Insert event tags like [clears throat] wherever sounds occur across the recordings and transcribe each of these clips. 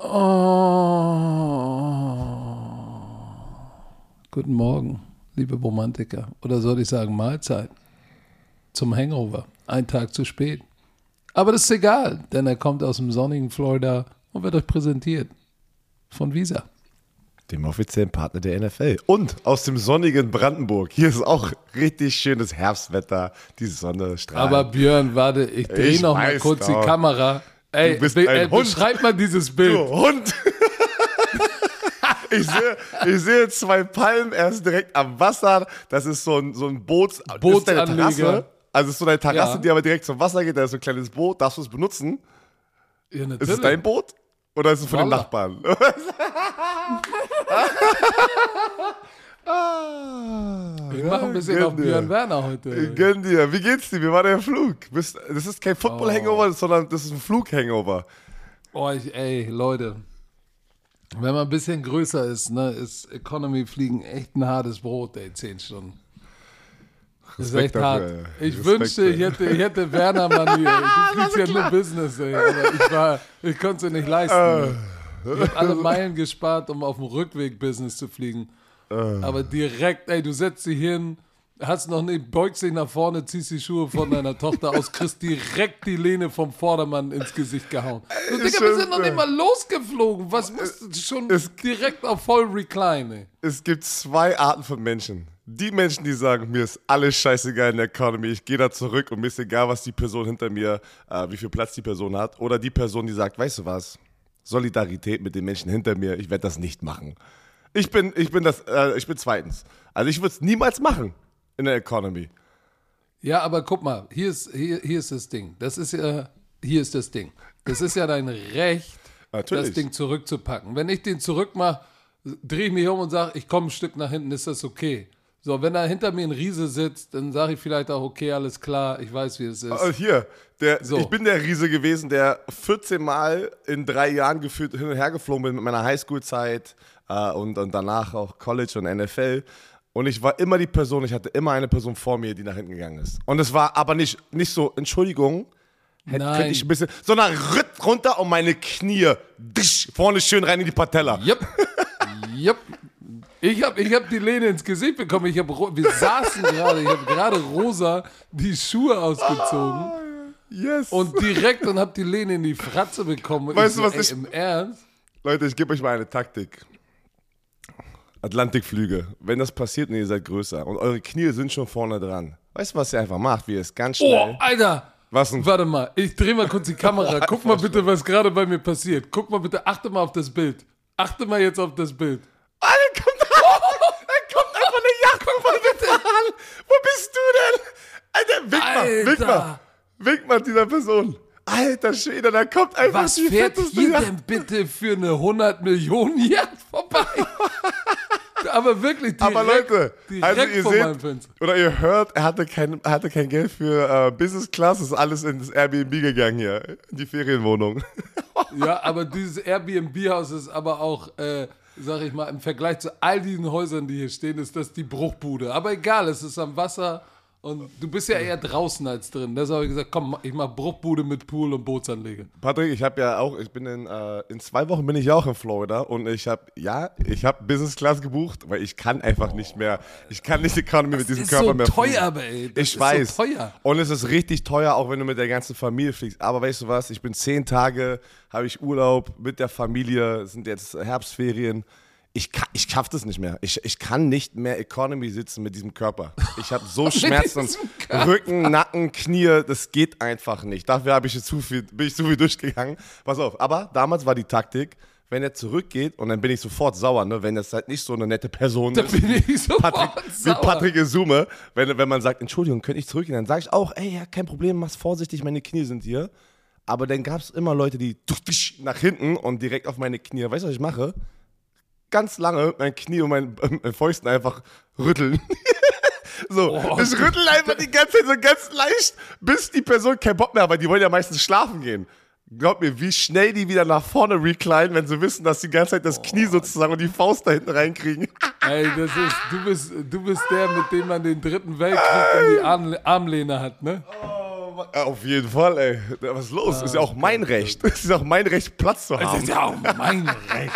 Oh. Guten Morgen, liebe Romantiker. Oder soll ich sagen Mahlzeit? Zum Hangover. Ein Tag zu spät. Aber das ist egal, denn er kommt aus dem sonnigen Florida und wird euch präsentiert von Visa. Dem offiziellen Partner der NFL. Und aus dem sonnigen Brandenburg. Hier ist auch richtig schönes Herbstwetter. Die Sonne strahlt. Aber Björn, warte, ich drehe noch mal kurz doch. die Kamera. Ey, Du bist be ein äh, Hund. beschreib mal dieses Bild. Du Hund! [laughs] Ich sehe, ich sehe zwei Palmen, er ist direkt am Wasser. Das ist so ein, so ein Boot. Das ist deine Bootsanleger. Terrasse. Also es ist so eine Terrasse, Ja. die aber direkt zum Wasser geht. Da ist so ein kleines Boot. Darfst du es benutzen? Ja, Ist es dein Boot? Oder ist es von den Wallah. [laughs] Nachbarn? Ich mache ein bisschen auf dir. Björn Werner heute. Gönn dir. Wie geht's dir? Wie war der Flug? Das ist kein Oh. Football-Hangover, sondern das ist ein Flug-Hangover. Oh, ich, ey, Leute. Wenn man ein bisschen größer ist, ne, ist Economy fliegen echt ein hartes Brot, ey, zehn Stunden. Das ist Respekt echt hart. dafür. Ich Respekt, wünschte, ich hätte, ich hätte Werner Mann hier. Du fliegst ja nur Business, ey. Aber ich, war, ich konnte es nicht leisten. Äh. Ich habe alle Meilen gespart, um auf dem Rückweg Business zu fliegen. Äh. Aber direkt, ey, du setzt dich hin, hast noch nicht, beugst dich nach vorne, ziehst die Schuhe von deiner Tochter aus, kriegst direkt die Lehne vom Vordermann ins Gesicht gehauen. Du, Digga, wir sind noch nicht mal losgeflogen. Was musst du schon es- direkt auf voll Recline, ey. Es gibt zwei Arten von Menschen. Die Menschen, die sagen, mir ist alles scheißegal in der Economy, ich gehe da zurück und mir ist egal, was die Person hinter mir, äh, wie viel Platz die Person hat. Oder die Person, die sagt, weißt du was, Solidarität mit den Menschen hinter mir, ich werde das nicht machen. Ich bin, ich bin das, äh, ich bin zweitens. Also ich würde es niemals machen in der Economy. Ja, aber guck mal, hier ist, hier, hier ist das Ding. Das ist ja, hier ist das Ding. Das ist ja dein Recht, Natürlich. das Ding zurückzupacken. Wenn ich den zurückmache, drehe ich mich um und sage, ich komme ein Stück nach hinten, ist das okay. So, wenn da hinter mir ein Riese sitzt, dann sage ich vielleicht auch, okay, alles klar, ich weiß, wie es ist. Also hier, der, So. ich bin der Riese gewesen, der 14 Mal in drei Jahren gefühlt hin und her geflogen bin mit meiner Highschool-Zeit äh, und, und danach auch College und NFL. Und ich war immer die Person, ich hatte immer eine Person vor mir, die nach hinten gegangen ist. Und es war aber nicht, nicht so, Entschuldigung, hätte Nein. könnte ich ein bisschen, sondern ritt runter und meine Knie, disch, vorne schön rein in die Patella. Jupp. [laughs] Jupp. Ich habe ich hab die Lehne ins Gesicht bekommen. Ich hab, wir saßen gerade, ich habe gerade rosa die Schuhe ausgezogen. Yes. Und direkt und hab die Lehne in die Fratze bekommen. Weißt du, so, was ey, ich- Im Ernst? Leute, ich gebe euch mal eine Taktik. Atlantikflüge. Wenn das passiert und ihr seid größer und eure Knie sind schon vorne dran. Weißt du, was ihr einfach macht? Wie ihr es ganz Oh, schnell. Alter! Was denn? Warte mal, ich drehe mal kurz die Kamera. [laughs] Guck mal bitte, was gerade bei mir passiert. Guck mal bitte, achte mal auf das Bild. Achte mal jetzt auf das Bild. Alter, kommt da! Da kommt einfach eine Jacke von bitte an! Wo bist du denn? Alter, wink mal, wink mal. Wink mal dieser Person. Alter Schwede, da kommt einfach Was die fährt hier denn bitte für eine 100 Millionen Yacht vorbei? [laughs] Aber wirklich direkt, Aber Leute, direkt also ihr seht, oder ihr hört, er hatte kein, er hatte kein Geld für äh, Business Class, ist alles ins Airbnb gegangen hier, in die Ferienwohnung. [laughs] Ja, aber dieses Airbnb-Haus ist aber auch, äh, sag ich mal, im Vergleich zu all diesen Häusern, die hier stehen, ist das die Bruchbude. Aber egal, es ist am Wasser und du bist ja eher draußen als drin. Deshalb habe ich gesagt, komm, ich mach Bruchbude mit Pool und Bootsanlege. Patrick, ich habe ja auch, ich bin in, äh, in zwei Wochen bin ich ja auch in Florida und ich habe, ja, ich habe Business Class gebucht, weil ich kann einfach nicht mehr, ich kann nicht Economy mit diesem Körper so mehr teuer, fliegen. aber ey, das ich ist weiß. so teuer. Und es ist richtig teuer, auch wenn du mit der ganzen Familie fliegst. Aber weißt du was, ich bin zehn Tage, habe ich Urlaub mit der Familie, sind jetzt Herbstferien. Ich, ich schaff das nicht mehr. Ich, ich kann nicht mehr Economy sitzen mit diesem Körper. Ich habe so [laughs] Schmerzen. Rücken, Nacken, Knie, das geht einfach nicht. Dafür habe ich jetzt zu viel, bin ich zu viel durchgegangen. Pass auf, aber damals war die Taktik, wenn er zurückgeht und dann bin ich sofort sauer, ne? wenn das halt nicht so eine nette Person Da ist. bin ich sofort Patrick, wie sauer. Patrick Isume, wenn, wenn man sagt, Entschuldigung, könnte ich zurückgehen, dann sage ich auch, ey, ja, kein Problem, mach's vorsichtig, meine Knie sind hier. Aber dann gab es immer Leute, die nach hinten und direkt auf meine Knie. Weißt du, was ich mache? Ganz lange mein Knie und mein, äh, Fäusten einfach rütteln. [laughs] so, Oh, ich rüttel einfach die ganze Zeit so ganz leicht, bis die Person keinen Bock mehr hat, weil die wollen ja meistens schlafen gehen. Glaub mir, wie schnell die wieder nach vorne reclinen, wenn sie wissen, dass sie die ganze Zeit das Knie sozusagen und die Faust da hinten reinkriegen. [laughs] Ey, das ist, du bist, du bist der, mit dem man den dritten Weltkrieg in die Arm, Armlehne hat, ne? Oh auf jeden Fall, ey. Was ist los? ist ja auch mein Recht. Es [laughs] ist auch mein Recht, Platz zu Das haben. ist ja auch mein Recht.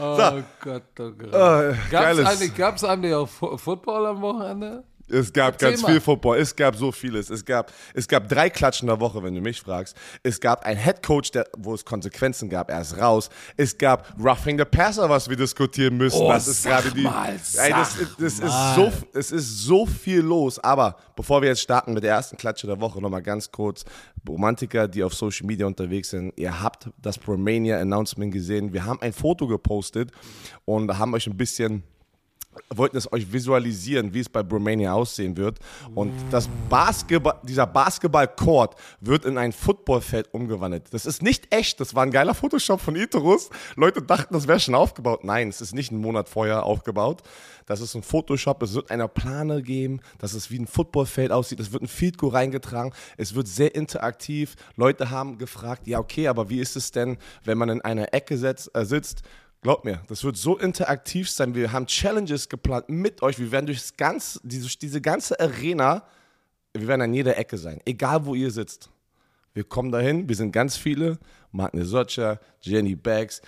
Oh Gott, oh Gott. Ah, Gab's geiles- eigentlich, gab's eigentlich auch Football am Wochenende? Es gab Erzähl ganz mal. viel Football, es gab so vieles. Es gab, es gab drei Klatschen der Woche, wenn du mich fragst. Es gab einen Headcoach, der, wo es Konsequenzen gab, er ist raus. Es gab Roughing the Passer, was wir diskutieren müssen. Oh, das ist sag gerade die. mal, Ey, das, das ist so, es ist so viel los. Aber bevor wir jetzt starten mit der ersten Klatsche der Woche, nochmal ganz kurz. Romantiker, die auf Social Media unterwegs sind, ihr habt das Romania Announcement gesehen. Wir haben ein Foto gepostet und haben euch ein bisschen wollten es euch visualisieren, wie es bei Romania aussehen wird. Und das Basketball, dieser Basketball-Court wird in ein Footballfeld umgewandelt. Das ist nicht echt. Das war ein geiler Photoshop von Itorus. Leute dachten, das wäre schon aufgebaut. Nein, es ist nicht einen Monat vorher aufgebaut. Das ist ein Photoshop. Es wird eine Plane geben, dass es wie ein Footballfeld aussieht. Es wird ein Field reingetragen. Es wird sehr interaktiv. Leute haben gefragt, ja okay, aber wie ist es denn, wenn man in einer Ecke setzt, äh, sitzt? Glaubt mir, das wird so interaktiv sein. Wir haben Challenges geplant mit euch. Wir werden durchs ganz, diese, ganze Arena, wir werden an jeder Ecke sein, egal wo ihr sitzt. Wir kommen dahin, wir sind ganz viele. Martin Socha, Jenny Baggs,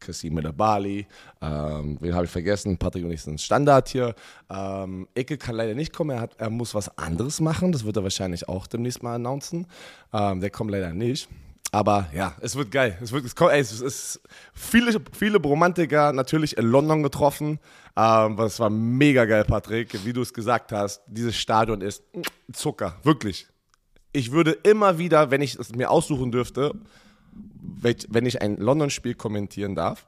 Kassim Medabali, ähm, wen habe ich vergessen? Patrick und ich sind Standard hier. Ähm, Ecke kann leider nicht kommen, er, hat, er muss was anderes machen. Das wird er wahrscheinlich auch demnächst mal announcen. Ähm, der kommt leider nicht. Aber ja, es wird geil. Es, wird, es, kommt, ey, es ist viele, viele Romantiker natürlich in London getroffen. Ähm, das war mega geil, Patrick. Wie du es gesagt hast, dieses Stadion ist Zucker, wirklich. Ich würde immer wieder, wenn ich es mir aussuchen dürfte, wenn ich ein London-Spiel kommentieren darf,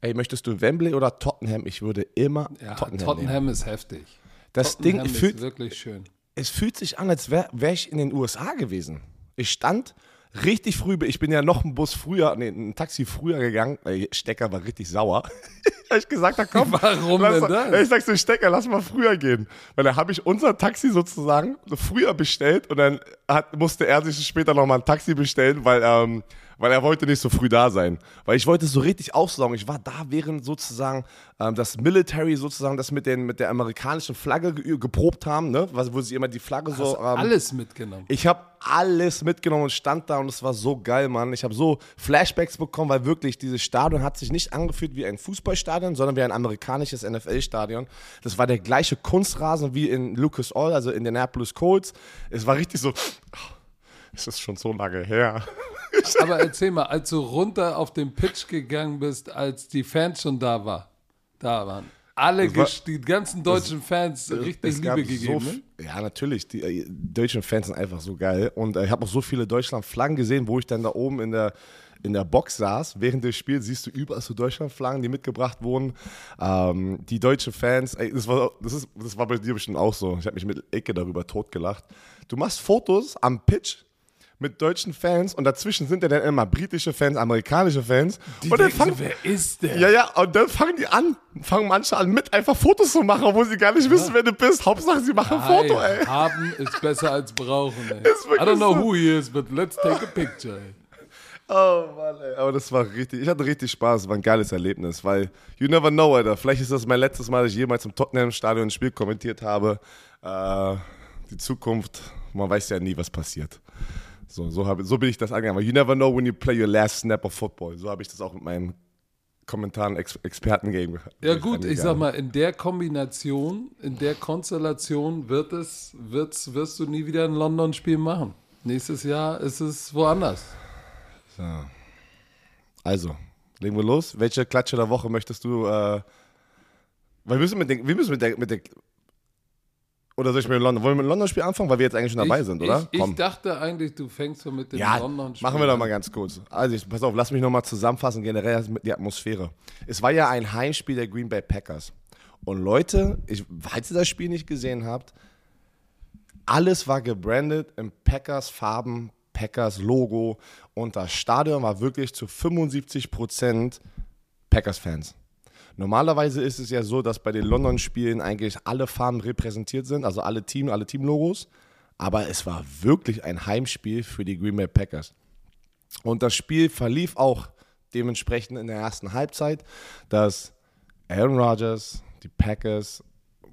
ey, möchtest du Wembley oder Tottenham? Ich würde immer Ja, Tottenham, Tottenham, nehmen. ist heftig. Das Tottenham Ding fühlt, wirklich schön. es fühlt sich an, als wäre wär ich in den USA gewesen. Ich stand richtig früh, ich bin ja noch einen Bus früher, nee, ein Taxi früher gegangen. Ey, Stecker war richtig sauer. [laughs] Weil ich gesagt habe, komm, Warum lass, denn das? Ich sag so, Stecker, lass mal früher gehen. Weil da habe ich unser Taxi sozusagen früher bestellt und dann hat, musste er sich später nochmal ein Taxi bestellen, weil, ähm, weil er wollte nicht so früh da sein. Weil ich wollte es so richtig aufsaugen. Ich war da, während sozusagen ähm, das Military sozusagen das mit, den, mit der amerikanischen Flagge ge geprobt haben, ne? Was- wo sie immer die Flagge so... Hast Ähm, alles mitgenommen. ich habe alles mitgenommen und stand da und es war so geil, Mann. Ich habe so Flashbacks bekommen, weil wirklich dieses Stadion hat sich nicht angefühlt wie ein Fußballstadion, sondern wie ein amerikanisches NFL-Stadion. Das war der gleiche Kunstrasen wie in Lucas Oil, also in den Annapolis Colts. Es war richtig so, es ist schon so lange her. [laughs] Aber erzähl mal, als du runter auf den Pitch gegangen bist, als die Fans schon da war, da waren alle, war- die ganzen deutschen Fans richtig Es Liebe gegeben. So, ne? ja, natürlich. Die äh, deutschen Fans sind einfach so geil. Und äh, ich habe auch so viele Deutschland-Flaggen gesehen, wo ich dann da oben in der, in der Box saß. Während des Spiels siehst du überall so Deutschland-Flaggen, die mitgebracht wurden. Ähm, die deutschen Fans, ey, das, war, das, ist, das war bei dir bestimmt auch so. Ich habe mich mit Ecke darüber totgelacht. Du machst Fotos am Pitch mit deutschen Fans und dazwischen sind ja dann immer britische Fans, amerikanische Fans. Die und dann denken so, fangen, wer ist der? ja, ja, und dann fangen die an, fangen manche an, mit einfach Fotos zu machen, obwohl sie gar nicht wissen, wer du bist. Hauptsache, sie machen ein Foto, ey. Haben ist besser als brauchen. Ey. [laughs] I don't know who he is, but let's take a picture. Ey. Oh Mann, ey. Aber das war richtig, ich hatte richtig Spaß, es war ein geiles Erlebnis, weil you never know, Alter. Vielleicht ist das mein letztes Mal, dass ich jemals im Tottenham-Stadion ein Spiel kommentiert habe. Äh, die Zukunft, man weiß ja nie, was passiert. So, so, hab, so bin ich das angegangen. Weil You never know when you play your last snap of football. So habe ich das auch mit meinem Kommentaren Ex Experten-Game Ja gut, ich sag mal, in der Kombination, in der Konstellation wird es, wird's, wirst du nie wieder ein London-Spiel machen. Nächstes Jahr ist es woanders. Also, legen wir los. Welche Klatsche der Woche möchtest du? Äh, weil wir müssen mit, den, wir müssen mit der, mit der. Oder soll ich mit dem London? Wollen wir mit dem London-Spiel anfangen, weil wir jetzt eigentlich schon dabei ich, sind, oder? Ich, ich dachte eigentlich, du fängst so mit dem ja, London-Spiel machen wir doch mal ganz kurz. Also, ich, pass auf, lass mich nochmal zusammenfassen, generell die Atmosphäre. Es war ja ein Heimspiel der Green Bay Packers. Und Leute, ich, falls ihr das Spiel nicht gesehen habt, alles war gebrandet in Packers Farben, Packers Logo und das Stadion war wirklich zu 75% Packers Fans. Normalerweise ist es ja so, dass bei den London-Spielen eigentlich alle Farben repräsentiert sind, also alle Team, alle Teamlogos. Aber es war wirklich ein Heimspiel für die Green Bay Packers. Und das Spiel verlief auch dementsprechend in der ersten Halbzeit, dass Aaron Rodgers, die Packers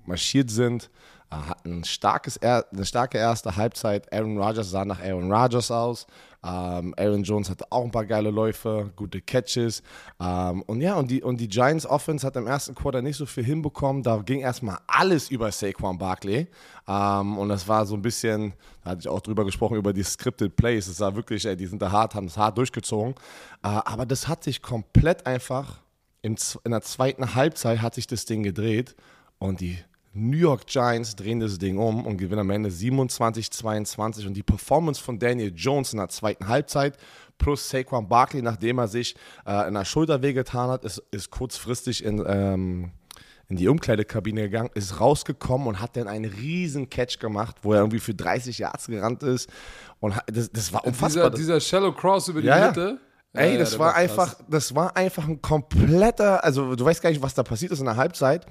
marschiert sind. Äh, hatten ein starkes, eine starke erste Halbzeit. Aaron Rodgers sah nach Aaron Rodgers aus. Ähm, Aaron Jones hatte auch ein paar geile Läufe, gute Catches. Ähm, und ja, und die, und die Giants Offense hat im ersten Quarter nicht so viel hinbekommen. Da ging erstmal alles über Saquon Barkley. Ähm, und das war so ein bisschen, da hatte ich auch drüber gesprochen, über die Scripted Plays. Es war wirklich, ey, die sind da hart, haben es hart durchgezogen. Äh, aber das hat sich komplett einfach, im, in der zweiten Halbzeit hat sich das Ding gedreht. Und die New York Giants drehen das Ding um und gewinnen am Ende 27-22. Und die Performance von Daniel Jones in der zweiten Halbzeit plus Saquon Barkley, nachdem er sich äh, in der Schulter wehgetan hat, ist, ist kurzfristig in, ähm, in die Umkleidekabine gegangen, ist rausgekommen und hat dann einen riesen Catch gemacht, wo er irgendwie für 30 Yards gerannt ist. Und das, das war unfassbar. Dieser, dieser Shallow Cross über die ja, Mitte. Ja. Ey, das ja, war, einfach, das war einfach ein kompletter, also du weißt gar nicht, was da passiert ist in der Halbzeit.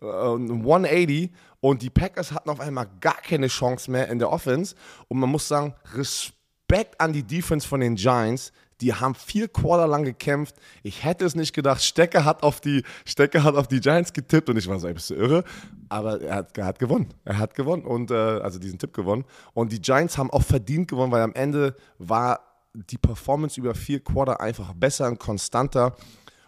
180 äh, und die Packers hatten auf einmal gar keine Chance mehr in der Offense. Und man muss sagen, Respekt an die Defense von den Giants. Die haben vier Quarter lang gekämpft. Ich hätte es nicht gedacht. Stecker hat auf die, Stecker hat auf die Giants getippt und ich war so, ein bisschen irre. Aber er hat, er hat gewonnen. Er hat gewonnen und äh, also diesen Tipp gewonnen. Und die Giants haben auch verdient gewonnen, weil am Ende war die Performance über vier Quarter einfach besser und konstanter.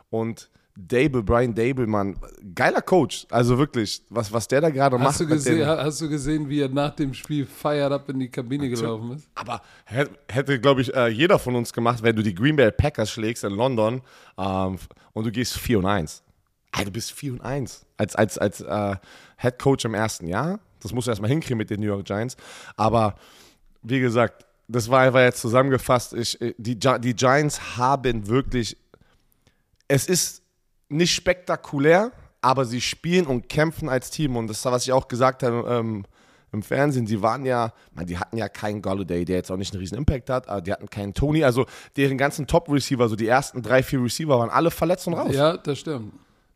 Und Dable, Brian Dable, Mann, geiler Coach. Also wirklich, was, was der da gerade macht. Du gesehen, hast du gesehen, wie er nach dem Spiel fired up in die Kabine gelaufen ist? Aber hätte, glaube ich, äh, jeder von uns gemacht, wenn du die Green Bay Packers schlägst in London ähm, und du gehst 4 und 1. Alter, du bist 4 und 1. Als, als, als äh, Head Coach im ersten Jahr. Das musst du erstmal hinkriegen mit den New York Giants. Aber wie gesagt, das war einfach jetzt zusammengefasst. Ich, äh, die, die Giants haben wirklich. Es ist nicht spektakulär, aber sie spielen und kämpfen als Team. Und das ist, was ich auch gesagt habe ähm, im Fernsehen. Sie waren ja, man, die hatten ja keinen Golladay, der jetzt auch nicht einen riesen Impact hat, aber die hatten keinen Tony. Also deren ganzen Top-Receiver, so die ersten drei, vier Receiver, waren alle verletzt und raus. Ja, das stimmt.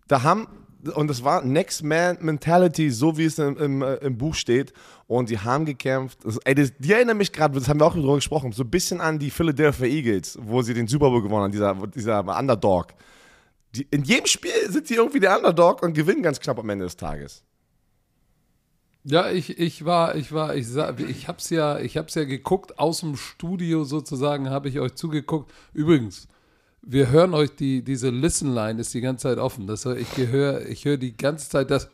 Da haben, und das war Next Man Mentality, so wie es im, im, äh, im Buch steht. Und die haben gekämpft. Das, ey, das, die erinnern mich gerade, das haben wir auch drüber gesprochen, so ein bisschen an die Philadelphia Eagles, wo sie den Super Bowl gewonnen haben, dieser, dieser Underdog die, in jedem Spiel sind sie irgendwie der Underdog und gewinnen ganz knapp am Ende des Tages. Ja, ich, ich war, ich war, ich ich hab's ja, ich hab's ja geguckt, aus dem Studio sozusagen habe ich euch zugeguckt. Übrigens, wir hören euch die, diese Listen-Line ist die ganze Zeit offen. Das, ich höre ich hör die ganze Zeit das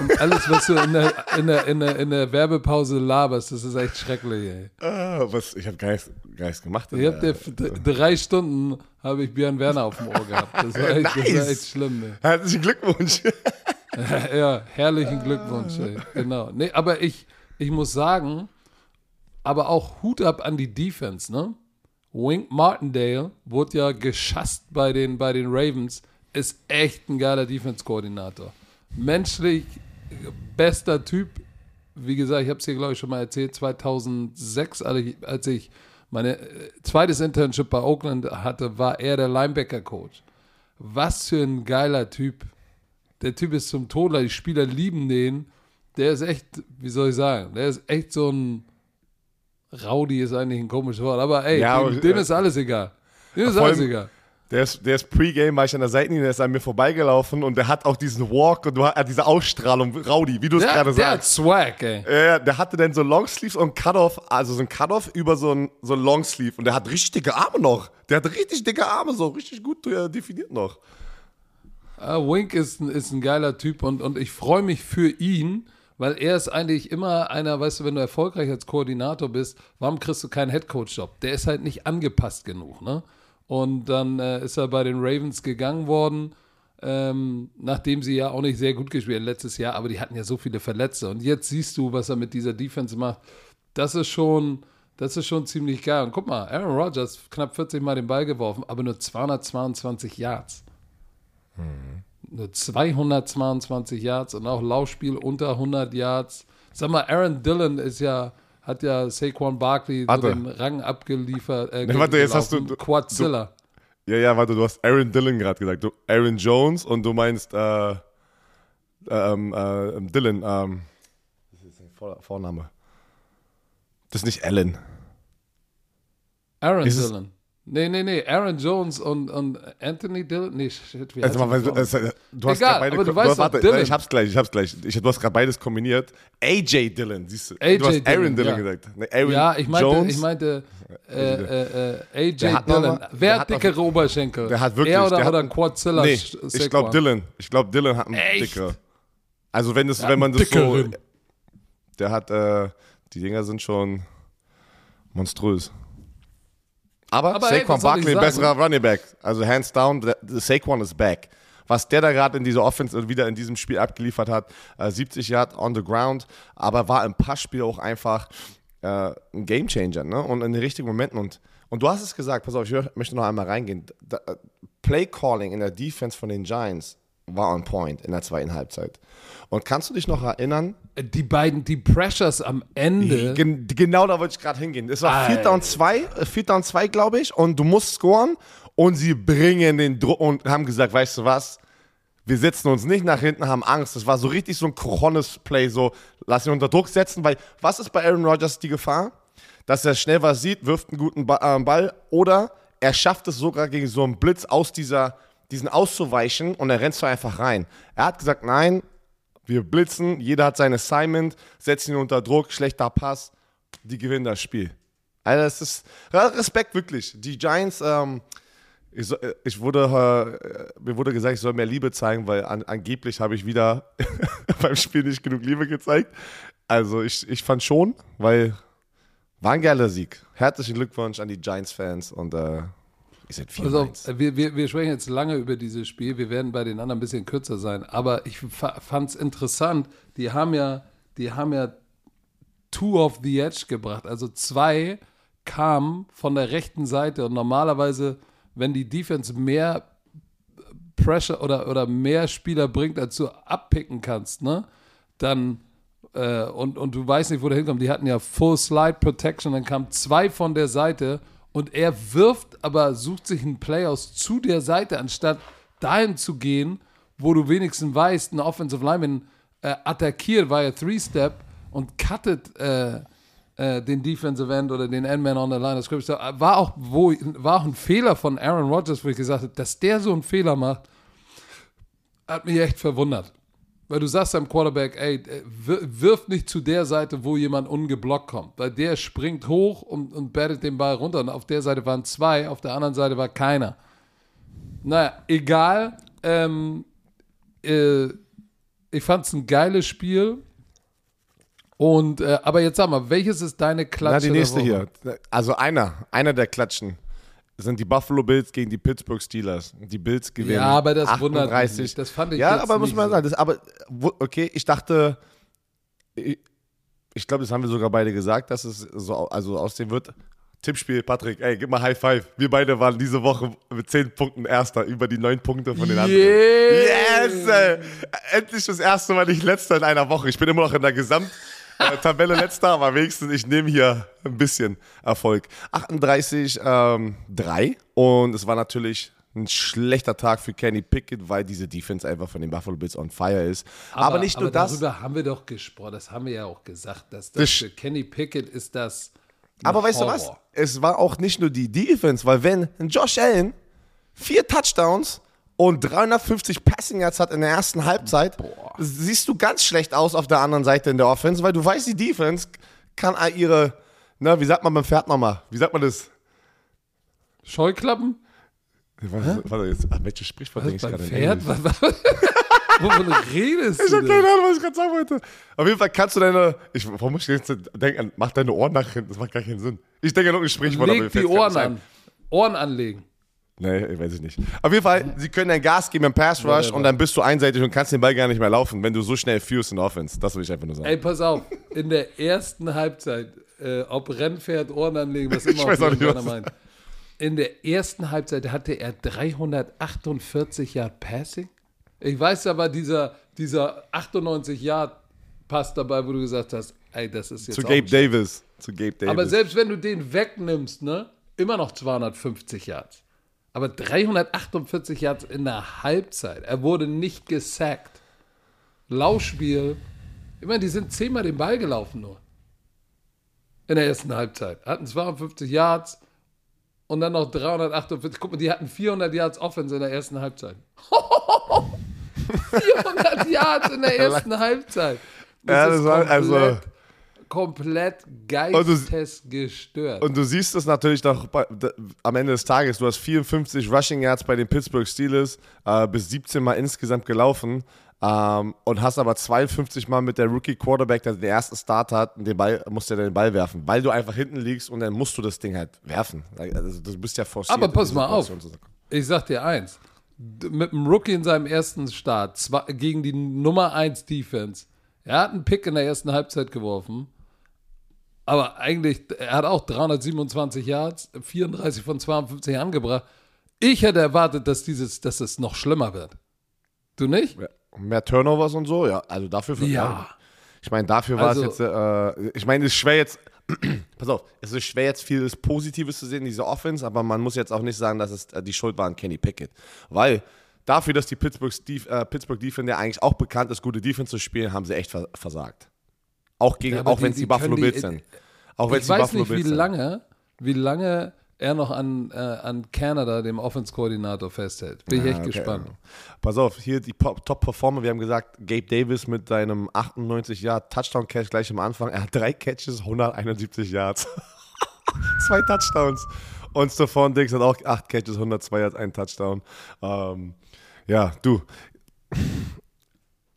und alles, was du in der, in, der, in, der, in der Werbepause laberst, das ist echt schrecklich, ey. Ah, was, ich habe gar, nichts, gar nichts gemacht. Ich hab der, drei Stunden habe ich Björn Werner auf dem Ohr gehabt. Das war echt, nice. das war echt schlimm, ey. Herzlichen Glückwunsch. [laughs] ja, herrlichen Glückwunsch, ey. Genau. Nee, aber ich, ich muss sagen, aber auch Hut ab an die Defense, ne? Wink Martindale wurde ja geschasst bei den, bei den Ravens, ist echt ein geiler Defense-Koordinator. Menschlich bester Typ. Wie gesagt, ich habe es hier, glaube ich, schon mal erzählt, 2006, als ich meine äh, zweites Internship bei Oakland hatte, war er der Linebacker-Coach. Was für ein geiler Typ. Der Typ ist zum Todler, die Spieler lieben den. Der ist echt, wie soll ich sagen, der ist echt so ein Rowdy ist eigentlich ein komisches Wort, aber ey, ja, dem, dem, ist alles egal. Dem ist alles egal. Der ist, der ist Pre-Game, war ich an der Seitenlinie, der ist an mir vorbeigelaufen und der hat auch diesen Walk und du hat diese Ausstrahlung, Rowdy, wie du es gerade sagst. Der hat Swag, ey. Ja, der hatte dann so Longsleeves und Cut-Off, also so ein Cut-Off über so ein, so ein Longsleeve und der hat richtig dicke Arme noch. Der hat richtig dicke Arme, so richtig gut definiert noch. Uh, Wink ist ein, ist ein geiler Typ und, und ich freue mich für ihn, weil er ist eigentlich immer einer, weißt du, wenn du erfolgreich als Koordinator bist, warum kriegst du keinen Headcoach-Job? Der ist halt nicht angepasst genug, ne? Und dann äh, ist er bei den Ravens gegangen worden, ähm, nachdem sie ja auch nicht sehr gut gespielt haben letztes Jahr, aber die hatten ja so viele Verletzte. Und jetzt siehst du, was er mit dieser Defense macht. Das ist schon, das ist schon ziemlich geil. Und guck mal, Aaron Rodgers knapp 40 Mal den Ball geworfen, aber nur 222 Yards. Mhm. Nur 222 Yards und auch Laufspiel unter 100 Yards. Sag mal, Aaron Dillon ist ja hat ja Saquon Barkley so den Rang abgeliefert. Äh, nee, warte, jetzt hast du. Quadzilla. Du, ja, ja, warte, du hast Aaron Dillon gerade gesagt. Du, Aaron Jones und du meinst äh, ähm, äh, Dillon. Ähm, das ist ein Vor Vorname. Das ist nicht Allen. Aaron ist Dillon. Nee, nee, nee. Aaron Jones und, und Anthony Dillon. Nee, shit, wie Also, mal, du hast Egal, beide aber du weißt doch, warte, Dillon. Ich hab's gleich, ich hab's gleich. Ich, du hast gerade beides kombiniert. AJ Dillon, siehst du. AJ du hast Aaron Dillon, Dillon ja. gesagt. Nee, Aaron Ja, ich meinte, Jones, ich meinte äh, äh, äh, AJ hat Dillon. mal- Wer hat hat auf- dickere Oberschenkel? der hat wirklich. Er oder, der oder hat, Quadzilla? Nee, ich glaube? Dillon. Ich glaube Dillon hat einen Echt? dickere. Also wenn, hat wenn man das so... Der hat, äh, die Dinger sind schon monströs. Aber, Aber hey, Saquon ich Barkley, besserer Running Back. Also hands down, der Saquon ist back. Was der da gerade in dieser Offense und wieder in diesem Spiel abgeliefert hat, äh, 70 Yard on the ground, aber war im Passspiel auch einfach äh, ein Gamechanger ne? und in den richtigen Momenten. Und, und du hast es gesagt, pass auf, ich möchte noch einmal reingehen. Da, äh, Play Calling in der Defense von den Giants war on point in der zweiten Halbzeit. Und kannst du dich noch erinnern, Die beiden, die Pressures am Ende. Gen genau da wollte ich gerade hingehen. Es war Alter. Vierter und zwei, äh, Vierter und zwei, glaube ich, und du musst scoren und sie bringen den Druck und haben gesagt, weißt du was, wir setzen uns nicht nach hinten, haben Angst. Das war so richtig so ein Cojones-Play, so lass ihn unter Druck setzen, weil was ist bei Aaron Rodgers die Gefahr? Dass er schnell was sieht, wirft einen guten äh, Ball oder er schafft es sogar gegen so einen Blitz aus dieser, diesen auszuweichen und er rennt so einfach rein. Er hat gesagt, nein, wir blitzen, jeder hat sein Assignment, setzen ihn unter Druck, schlechter Pass, die gewinnen das Spiel. Also das ist Respekt wirklich. Die Giants, ähm, ich, äh, ich wurde, äh, mir wurde gesagt, ich soll mehr Liebe zeigen, weil an, angeblich habe ich wieder [laughs] beim Spiel nicht genug Liebe gezeigt. Also ich, ich fand schon, weil war ein geiler Sieg. Herzlichen Glückwunsch an die Giants-Fans und äh, ihr seid Also, wir, wir, wir sprechen jetzt lange über dieses Spiel. Wir werden bei den anderen ein bisschen kürzer sein. Aber ich fand es interessant. Die haben ja, die haben ja two of the edge gebracht. Also zwei kamen von der rechten Seite. Und normalerweise, wenn die Defense mehr Pressure oder, oder mehr Spieler bringt, als du abpicken kannst, ne, dann äh, und, und du weißt nicht, wo der hinkommt. Die hatten ja Full Slide Protection, dann kamen zwei von der Seite und er wirft, aber sucht sich einen Play aus zu der Seite, anstatt dahin zu gehen, wo du wenigstens weißt, ein Offensive Lineman äh, attackiert, ja Three-Step und cuttet äh, äh, den Defensive End oder den Endman on the line of scrimmage. War auch, wo, war auch ein Fehler von Aaron Rodgers, wo ich gesagt habe, dass der so einen Fehler macht, hat mich echt verwundert. Weil du sagst am Quarterback, ey, äh, wir- wirf nicht zu der Seite, wo jemand ungeblockt kommt. Weil der springt hoch und, und battet den Ball runter. Und auf der Seite waren zwei, auf der anderen Seite war keiner. Naja, egal. Ähm, äh, ich fand es ein geiles Spiel. Und, äh, aber jetzt sag mal, welches ist deine Klatsche? Na, die nächste hier. Also einer, einer der Klatschen sind die Buffalo Bills gegen die Pittsburgh Steelers. Die Bills gewinnen. Ja, aber das wundert mich 38. nicht. Das fand ich Ja, aber muss man sagen, das, aber okay, ich dachte, ich, ich glaube, das haben wir sogar beide gesagt, dass es so also aussehen wird. Tippspiel, Patrick, ey, gib mal High Five. Wir beide waren diese Woche mit 10 Punkten Erster über die 9 Punkte von den anderen. Yeah. Yes! Ey. Endlich das erste Mal nicht Letzter in einer Woche. Ich bin immer noch in der Gesamt. Äh, Tabelle letzter, aber wenigstens ich nehme hier ein bisschen Erfolg. 38, ähm, 3 und es war natürlich ein schlechter Tag für Kenny Pickett, weil diese Defense einfach von den Buffalo Bills on fire ist. Aber, nicht nur das. Darüber haben wir doch gesprochen, das haben wir ja auch gesagt, dass das Das- Kenny Pickett ist das. Aber weißt du was? Horror. Es war auch nicht nur die Defense, weil wenn Josh Allen vier Touchdowns und 350 Passing Yards hat in der ersten Halbzeit, siehst du ganz schlecht aus auf der anderen Seite in der Offense, weil du weißt, die Defense kann all ihre, na, wie sagt man beim Pferd nochmal? Wie sagt man das? Scheuklappen? Was, warte, jetzt, ah, welches Sprichwort denke ich gerade? Pferd? [laughs] Wovon redest Ich du habe denn? keine Ahnung, was ich gerade sagen wollte. Auf jeden Fall kannst du deine, ich, warum muss ich jetzt denken, mach deine Ohren nach hinten, das macht gar keinen Sinn. Ich denke noch ein Sprichwort, Leg die Ohren an. Ohren anlegen. Nee, ich weiß ich nicht. Auf jeden Fall, sie können ein Gas geben im Pass Rush und dann bist du einseitig und kannst den Ball gar nicht mehr laufen, wenn du so schnell führst in der Offense. Das will ich einfach nur sagen. Ey, pass auf, in der ersten Halbzeit, äh, ob Rennpferd, Ohren anlegen, was [laughs] immer Ich weiß auch nicht, was- meint. In der ersten Halbzeit hatte er 348 Yard Passing. Ich weiß aber, dieser, dieser 98 Yard Pass dabei, wo du gesagt hast, ey, das ist jetzt Zu Gabe. Davis. Zu Gabe Davis. Aber selbst wenn du den wegnimmst, ne, immer noch 250 Yards. Aber 348 Yards in der Halbzeit. Er wurde nicht gesackt. Laufspiel. Ich meine, die sind zehnmal den Ball gelaufen nur. In der ersten Halbzeit. Hatten 52 Yards. und dann noch 348. Guck mal, die hatten 400 Yards Offense in der ersten Halbzeit. [laughs] 400 Yards in der [laughs] ersten Halbzeit. Ja, das war- also- komplett geistesgestört. Und du siehst es natürlich noch bei, am Ende des Tages. Du hast 54 Rushing Yards bei den Pittsburgh Steelers, äh, bis 17 Mal insgesamt gelaufen ähm, und hast aber 52 Mal mit der Rookie Quarterback, der den ersten Start hat, den Ball, musst du den Ball werfen, weil du einfach hinten liegst und dann musst du das Ding halt werfen. Also, du bist ja forciert. Aber pass mal auf. Ich sag dir eins. Mit dem Rookie in seinem ersten Start zwei, gegen die Nummer 1 Defense. Er hat einen Pick in der ersten Halbzeit geworfen. Aber eigentlich, er hat auch 327 Yards, 34 von 52 angebracht. Ich hätte erwartet, dass dieses, dass es noch schlimmer wird. Du nicht? Ja. Mehr Turnovers und so, ja. Also dafür. Ja. Ich meine, dafür war Also- es jetzt, äh, ich meine, es ist schwer jetzt, [clears throat] pass auf, es ist schwer jetzt vieles Positives zu sehen in dieser Offense, aber man muss jetzt auch nicht sagen, dass es äh, die Schuld war an Kenny Pickett. Weil dafür, dass die Pittsburgh, Steve, äh, Pittsburgh Defense ja eigentlich auch bekannt ist, gute Defense zu spielen, haben sie echt vers versagt. Auch, gegen, Ja, auch wenn es die, Buffalo Bills sind. Auch wenn Ich weiß Buffalo nicht, wie Bills sind. lange, wie lange er noch an, äh, an Canada, dem Offense-Koordinator, festhält. Bin ich echt Okay. gespannt. Pass auf, hier die Top-Performer. Wir haben gesagt, Gabe Davis mit seinem 98 Yard Touchdown-Catch gleich am Anfang. Er hat drei Catches, 171 Yards. [laughs] Zwei Touchdowns. Und Stephon Diggs hat auch acht Catches, 102 Yards, ein Touchdown. Ähm, ja, du.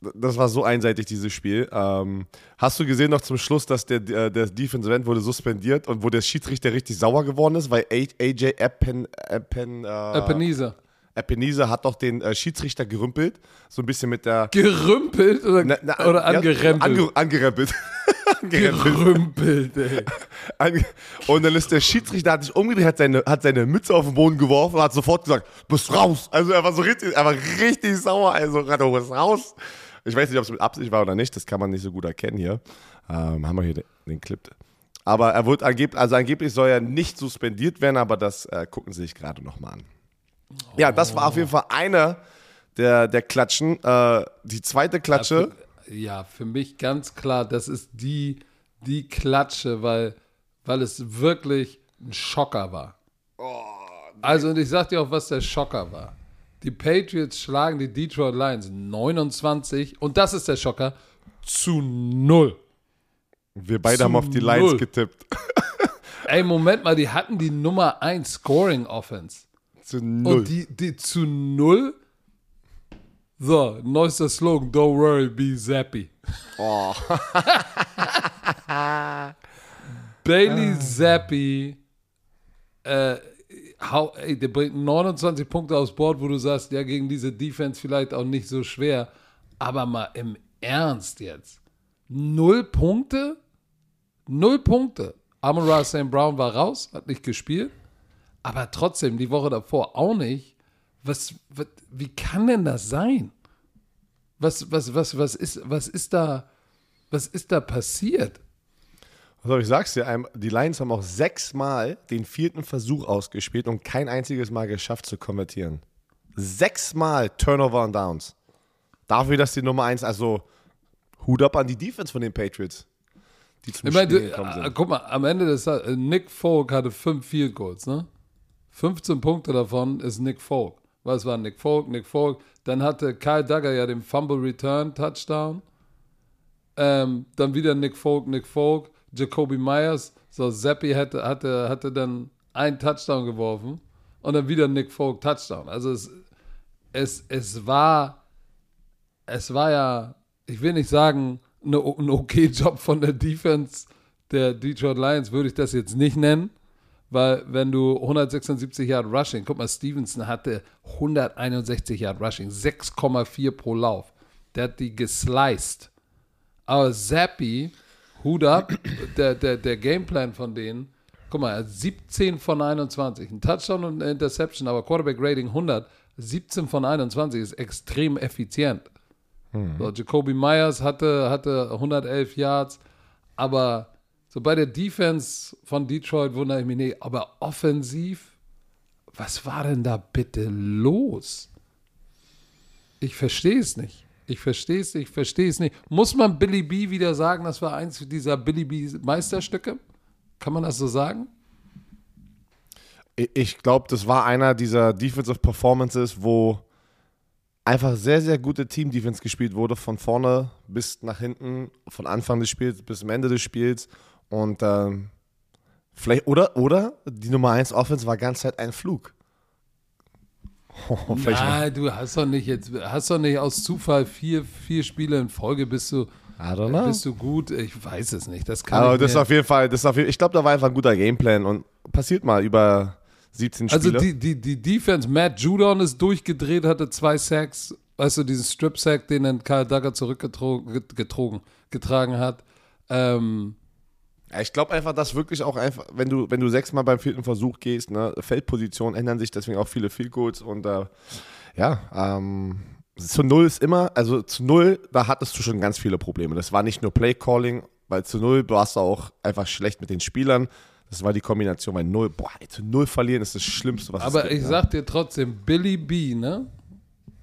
Das war so einseitig, dieses Spiel. Ähm, hast du gesehen noch zum Schluss, dass der, der, der Defensive End wurde suspendiert und wo der Schiedsrichter richtig sauer geworden ist, weil AJ Eppen, Eppen, äh, Ebenezer. Ebenezer hat doch den äh, Schiedsrichter gerümpelt, so ein bisschen mit der. Gerümpelt oder, Na- na- oder ja, angerempelt? Ange, angerempelt. [laughs] angerempelt. Gerümpelt, ey. Und dann ist der Schiedsrichter, hat sich umgedreht, hat seine, hat seine Mütze auf den Boden geworfen und hat sofort gesagt, bist raus. Also er war so richtig, er war richtig sauer. Also, du bist raus. Ich weiß nicht, ob es mit Absicht war oder nicht, das kann man nicht so gut erkennen hier. Ähm, haben wir hier den, den Clip. Aber er wird angeblich, also angeblich soll er nicht suspendiert werden, aber das äh, gucken Sie sich gerade nochmal an. Ja, das war auf jeden Fall einer der, der Klatschen. Äh, die zweite Klatsche. Ja, für mich ganz klar, das ist die, die Klatsche, weil, weil es wirklich ein Schocker war. Also, und ich sag dir auch, was der Schocker war. Die Patriots schlagen die Detroit Lions 29, und das ist der Schocker, zu null. Wir beide Zu haben auf die Lions null. getippt. [laughs] Ey, Moment mal, die hatten die Nummer 1 Scoring Offense. Zu null. Und die, die zu null. So, neuester Slogan, don't worry, be zappy. oh. [laughs] Bailey Zappi, äh, hau, ey, der bringt 29 Punkte aufs Board, wo du sagst, ja, gegen diese Defense vielleicht auch nicht so schwer. Aber mal im Ernst jetzt. Null Punkte? Null Punkte. Amon St. Brown war raus, hat nicht gespielt. Aber trotzdem, die Woche davor auch nicht. Was, was, wie kann denn das sein? Was, was, was, was, ist, was, ist da, was ist da passiert? Also ich sag's dir, ähm, die Lions haben auch sechsmal den vierten Versuch ausgespielt und kein einziges Mal geschafft zu konvertieren. Sechsmal Turnover und Downs. Dafür, dass die Nummer eins, also Hut ab an die Defense von den Patriots, die zum Ich meine, Spiel gekommen äh, sind. guck mal, am Ende des äh, Nick Folk hatte fünf Field Goals, ne? 15 Punkte davon ist Nick Folk. Was war Nick Folk? Nick Folk. Dann hatte Kyle Duggar ja den Fumble Return Touchdown. Ähm, dann wieder Nick Folk, Nick Folk, Jacoby Myers. So, Zappi hatte, hatte, hatte dann einen Touchdown geworfen und dann wieder Nick Folk Touchdown. Also es, es, es war, es war ja, ich will nicht sagen, ein okay Job von der Defense der Detroit Lions, würde ich das jetzt nicht nennen. Weil wenn du 176 Yard Rushing, guck mal, Stevenson hatte 161 Yard Rushing, 6,4 pro Lauf. Der hat die gesliced. Aber Zappi, Hut ab, der, der, der Gameplan von denen, guck mal, er hat 17 von 21, ein Touchdown und eine Interception, aber Quarterback Rating 100, 17 von 21 ist extrem effizient. So, Jacoby Myers hatte, hatte 111 Yards, aber so bei der Defense von Detroit wundere ich mich nicht, aber offensiv, was war denn da bitte los? Ich verstehe es nicht. Ich verstehe es, ich verstehe es nicht. Muss man Billy B wieder sagen, das war eins dieser Billy B Meisterstücke? Kann man das so sagen? Ich, glaube, das war einer dieser Defensive Performances, wo einfach sehr, sehr gute Team-Defense gespielt wurde, von vorne bis nach hinten, von Anfang des Spiels bis zum Ende des Spiels. Und ähm, vielleicht, oder, oder die Nummer 1 Offense war ganz Zeit ein Flug. Oh, Nein, du hast doch nicht jetzt, hast doch nicht aus Zufall vier, vier Spiele in Folge bist du, bist du gut. Ich weiß es nicht. Das kann Aber das ist auf jeden Fall, das auf jeden, ich glaube, da war einfach ein guter Gameplan und passiert mal über 17 also Spiele. Also die, die, die Defense, Matt Judon ist durchgedreht, hatte zwei Sacks, weißt du, diesen Strip-Sack, den dann Kyle Duggar zurückgetragen getragen hat. Ähm, ja, ich glaube einfach, dass wirklich auch einfach, wenn du, wenn du sechsmal beim vierten Versuch gehst, ne, Feldpositionen ändern sich deswegen auch viele Field Goals und äh, ja, ähm, zu null ist immer, also zu null, da hattest du schon ganz viele Probleme. Das war nicht nur Play Calling, weil zu null warst du auch einfach schlecht mit den Spielern. Das war die Kombination, weil null, boah, ey, zu null verlieren ist das Schlimmste, was Aber es gibt. Aber ich ne? sag dir trotzdem, Billy B, ne?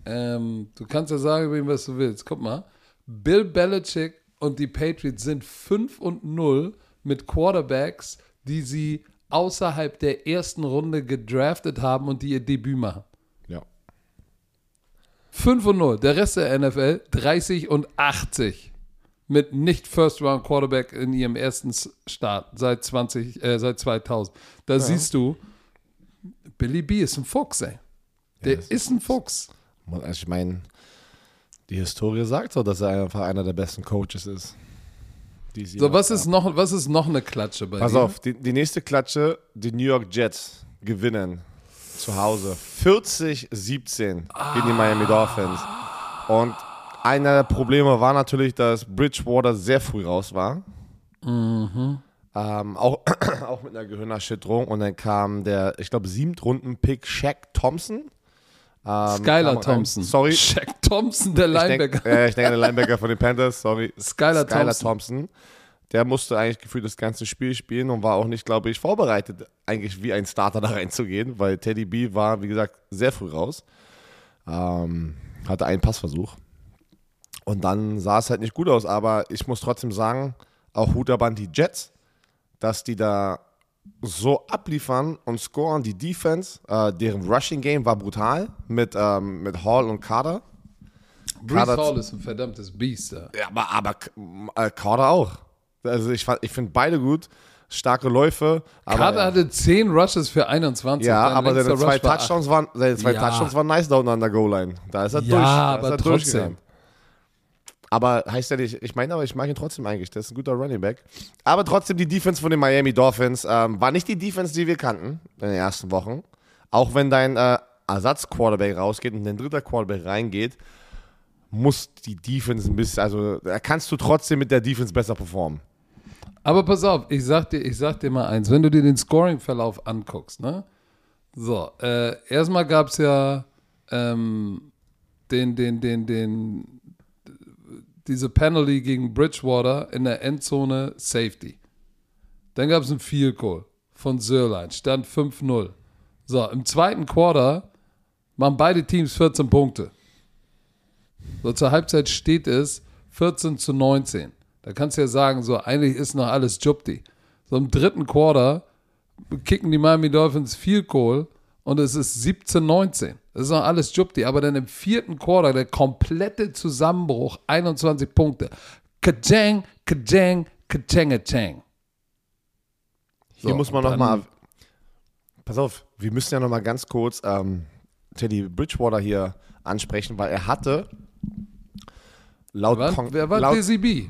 Ähm, du kannst ja sagen über ihn, was du willst. Guck mal, Bill Belichick und die Patriots sind 5 und 0 mit Quarterbacks, die sie außerhalb der ersten Runde gedraftet haben und die ihr Debüt machen. Ja. 5 und 0. Der Rest der NFL 30 und 80 mit nicht First Round Quarterback in ihrem ersten Start seit 20 äh, seit 2000. Da ja. siehst du Billy B ist ein Fuchs, ey. Der ja, ist ein Fuchs. Also ich meine, die Historie sagt so, dass er einfach einer der besten Coaches ist. So, was ist, noch, was ist noch eine Klatsche bei Pass dir? auf, die, die nächste Klatsche, die New York Jets gewinnen zu Hause. 40-17 ah. gegen die Miami Dolphins. Und einer der Probleme war natürlich, dass Bridgewater sehr früh raus war. Mhm. Ähm, auch, [clears throat] auch mit einer Gehirnerschütterung. Und dann kam der, ich glaube, siebtrunden-Pick Shaq Thompson. Ähm, Skylar Thompson. Sorry. [laughs] Shaq Thompson, der Linebacker. Ich denk, äh, ich denke, der Linebacker von den Panthers, sorry. Skylar, Skylar Thompson. Thompson. Der musste eigentlich gefühlt das ganze Spiel spielen und war auch nicht, glaube ich, vorbereitet, eigentlich wie ein Starter da reinzugehen, weil Teddy B war, wie gesagt, sehr früh raus. Ähm, hatte einen Passversuch. Und dann sah es halt nicht gut aus, aber ich muss trotzdem sagen, auch Hut ab an die Jets, dass die da so abliefern und scoren. Die Defense, äh, deren Rushing Game war brutal mit, ähm, mit Hall und Carter. Brees Hall ist ein verdammtes Biest. Ja, ja aber, aber äh, Carter auch. Also ich, ich finde beide gut. Starke Läufe. Aber, Carter hatte 10 Rushes für 21. Ja, aber seine zwei, Touchdowns waren, seine zwei ja. Touchdowns waren nice da unten an der Goal-Line. Da ist er ja, durch. aber er trotzdem. Aber heißt ja nicht, ich meine, aber ich mag ihn trotzdem eigentlich. Der ist ein guter Running Back. Aber trotzdem die Defense von den Miami Dolphins ähm, war nicht die Defense, die wir kannten in den ersten Wochen. Auch wenn dein äh, Ersatz-Quarterback rausgeht und dein dritter Quarterback reingeht, muss die Defense ein bisschen, also da kannst du trotzdem mit der Defense besser performen. Aber pass auf, ich sag dir, ich sag dir mal eins, wenn du dir den Scoring-Verlauf anguckst, ne? So, äh, erstmal gab es ja ähm, den, den, den, den diese Penalty gegen Bridgewater in der Endzone Safety. Dann gab es ein Field Goal von Sörlein, stand 5-0. So, im zweiten Quarter machen beide Teams 14 Punkte. So, zur Halbzeit steht es 14 zu 19. Da kannst du ja sagen, so, eigentlich ist noch alles Jupti. So, im dritten Quarter kicken die Miami Dolphins Field Goal und es ist 17, 19. Das ist noch alles Jupti, aber dann im vierten Quarter der komplette Zusammenbruch, 21 Punkte. Kajang, Kajang, Kajang, So, Hier muss man nochmal, pass auf, wir müssen ja nochmal ganz kurz ähm, Teddy Bridgewater hier ansprechen, weil er hatte laut, wer war, wer war laut, DCB?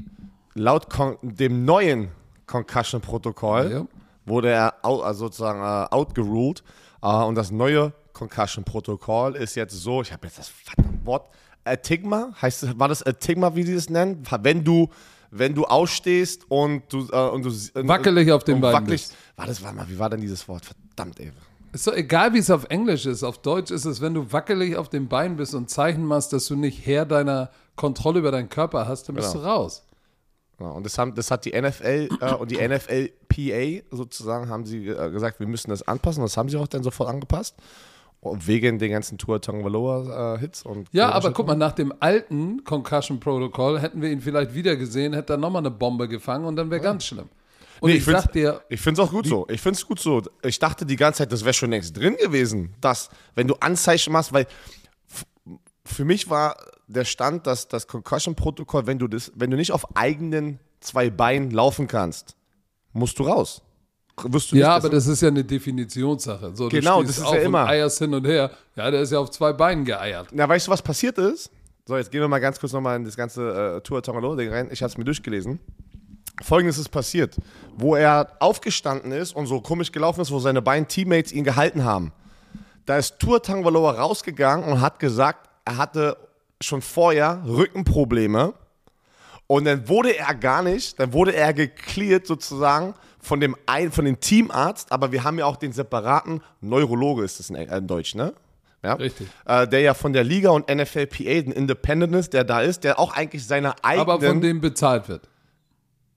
laut dem neuen Concussion-Protokoll ja. wurde er out, also sozusagen uh, outgeruled und das neue Concussion-Protokoll ist jetzt so, ich habe jetzt das Wort, Atigma, heißt, war das Atigma, wie sie es nennen? Wenn du, wenn du ausstehst und du, äh, und du wackelig auf den Beinen wackelig, bist. War das, warte mal, wie war denn dieses Wort? Verdammt, ey. Ist doch egal, wie es auf Englisch ist. Auf Deutsch ist es, wenn du wackelig auf den Beinen bist und Zeichen machst, dass du nicht Herr deiner Kontrolle über deinen Körper hast, dann bist genau. du raus. Ja, und das, haben, das hat die NFL äh, und die NFLPA sozusagen haben sie äh, gesagt, wir müssen das anpassen. Das haben sie auch dann sofort angepasst. Wegen den ganzen Tour Tongvaloa-Hits. Äh, ja, aber guck mal, nach dem alten Concussion Protocol hätten wir ihn vielleicht wieder gesehen, hätte er nochmal eine Bombe gefangen und dann wäre ja. ganz schlimm. Und Nee, ich, ich sag dir, Ich finde es auch gut so. Ich finde es gut so. Ich dachte die ganze Zeit, das wäre schon längst drin gewesen, dass, wenn du Anzeichen machst, weil für mich war der Stand, dass das Concussion-Protokoll, wenn du das, wenn du nicht auf eigenen zwei Beinen laufen kannst, musst du raus. Wirst du ja, aber das ist ja eine Definitionssache. So, Genau, das ist ja immer. eierst hin und her. Ja, der ist ja auf zwei Beinen geeiert. Na, weißt du, was passiert ist? So, jetzt gehen wir mal ganz kurz nochmal in das ganze äh, Tour Tangalo-Ding rein. Ich habe es mir durchgelesen. Folgendes ist passiert, wo er aufgestanden ist und so komisch gelaufen ist, wo seine beiden Teammates ihn gehalten haben. Da ist Tour Tangaloa rausgegangen und hat gesagt, er hatte schon vorher Rückenprobleme. Und dann wurde er gar nicht, dann wurde er geklärt sozusagen von dem, ein, von dem Teamarzt, aber wir haben ja auch den separaten Neurologe, ist das in, äh, in Deutsch, ne? Ja? Richtig. Äh, der ja von der Liga und NFLPA, ein Independent ist, der da ist, der auch eigentlich seine eigenen... Aber von dem bezahlt wird.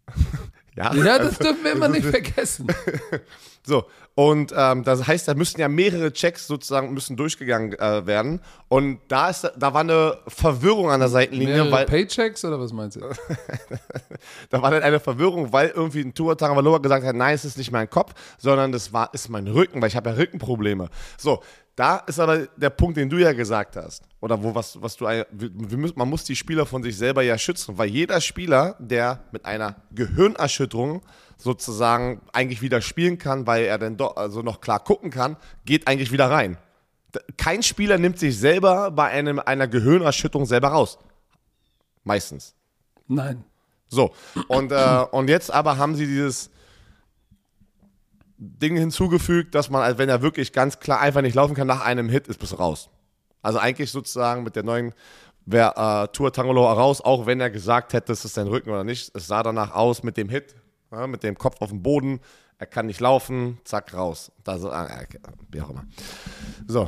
[laughs] ja, Ja, das dürfen wir immer nicht vergessen. [laughs] So, und ähm, das heißt, da müssen ja mehrere Checks sozusagen müssen durchgegangen äh, werden. Und da, ist, da war eine Verwirrung an der Seitenlinie, Mehrere weil Paychecks oder was meinst du? [laughs] da war dann eine Verwirrung, weil irgendwie ein Tua Tagovailoa gesagt hat, nein, es ist nicht mein Kopf, sondern das war, ist mein Rücken, weil ich habe ja Rückenprobleme. So, da ist aber der Punkt, den du ja gesagt hast, oder wo was, was du, müssen, man muss die Spieler von sich selber ja schützen, weil jeder Spieler, der mit einer Gehirnerschütterung sozusagen eigentlich wieder spielen kann, weil er dann doch also noch klar gucken kann, geht eigentlich wieder rein. Kein Spieler nimmt sich selber bei einem, einer Gehirnerschütterung selber raus. Meistens. Nein. So, und, äh, und jetzt aber haben sie dieses Ding hinzugefügt, dass man, als wenn er wirklich ganz klar einfach nicht laufen kann, nach einem Hit ist bis raus. Also eigentlich sozusagen mit der neuen wäre äh, Tour Tangolo raus, auch wenn er gesagt hätte, es ist sein Rücken oder nicht. Es sah danach aus mit dem Hit, ja, mit dem Kopf auf dem Boden. Er kann nicht laufen, zack, raus. Da so, äh, wie auch immer. So.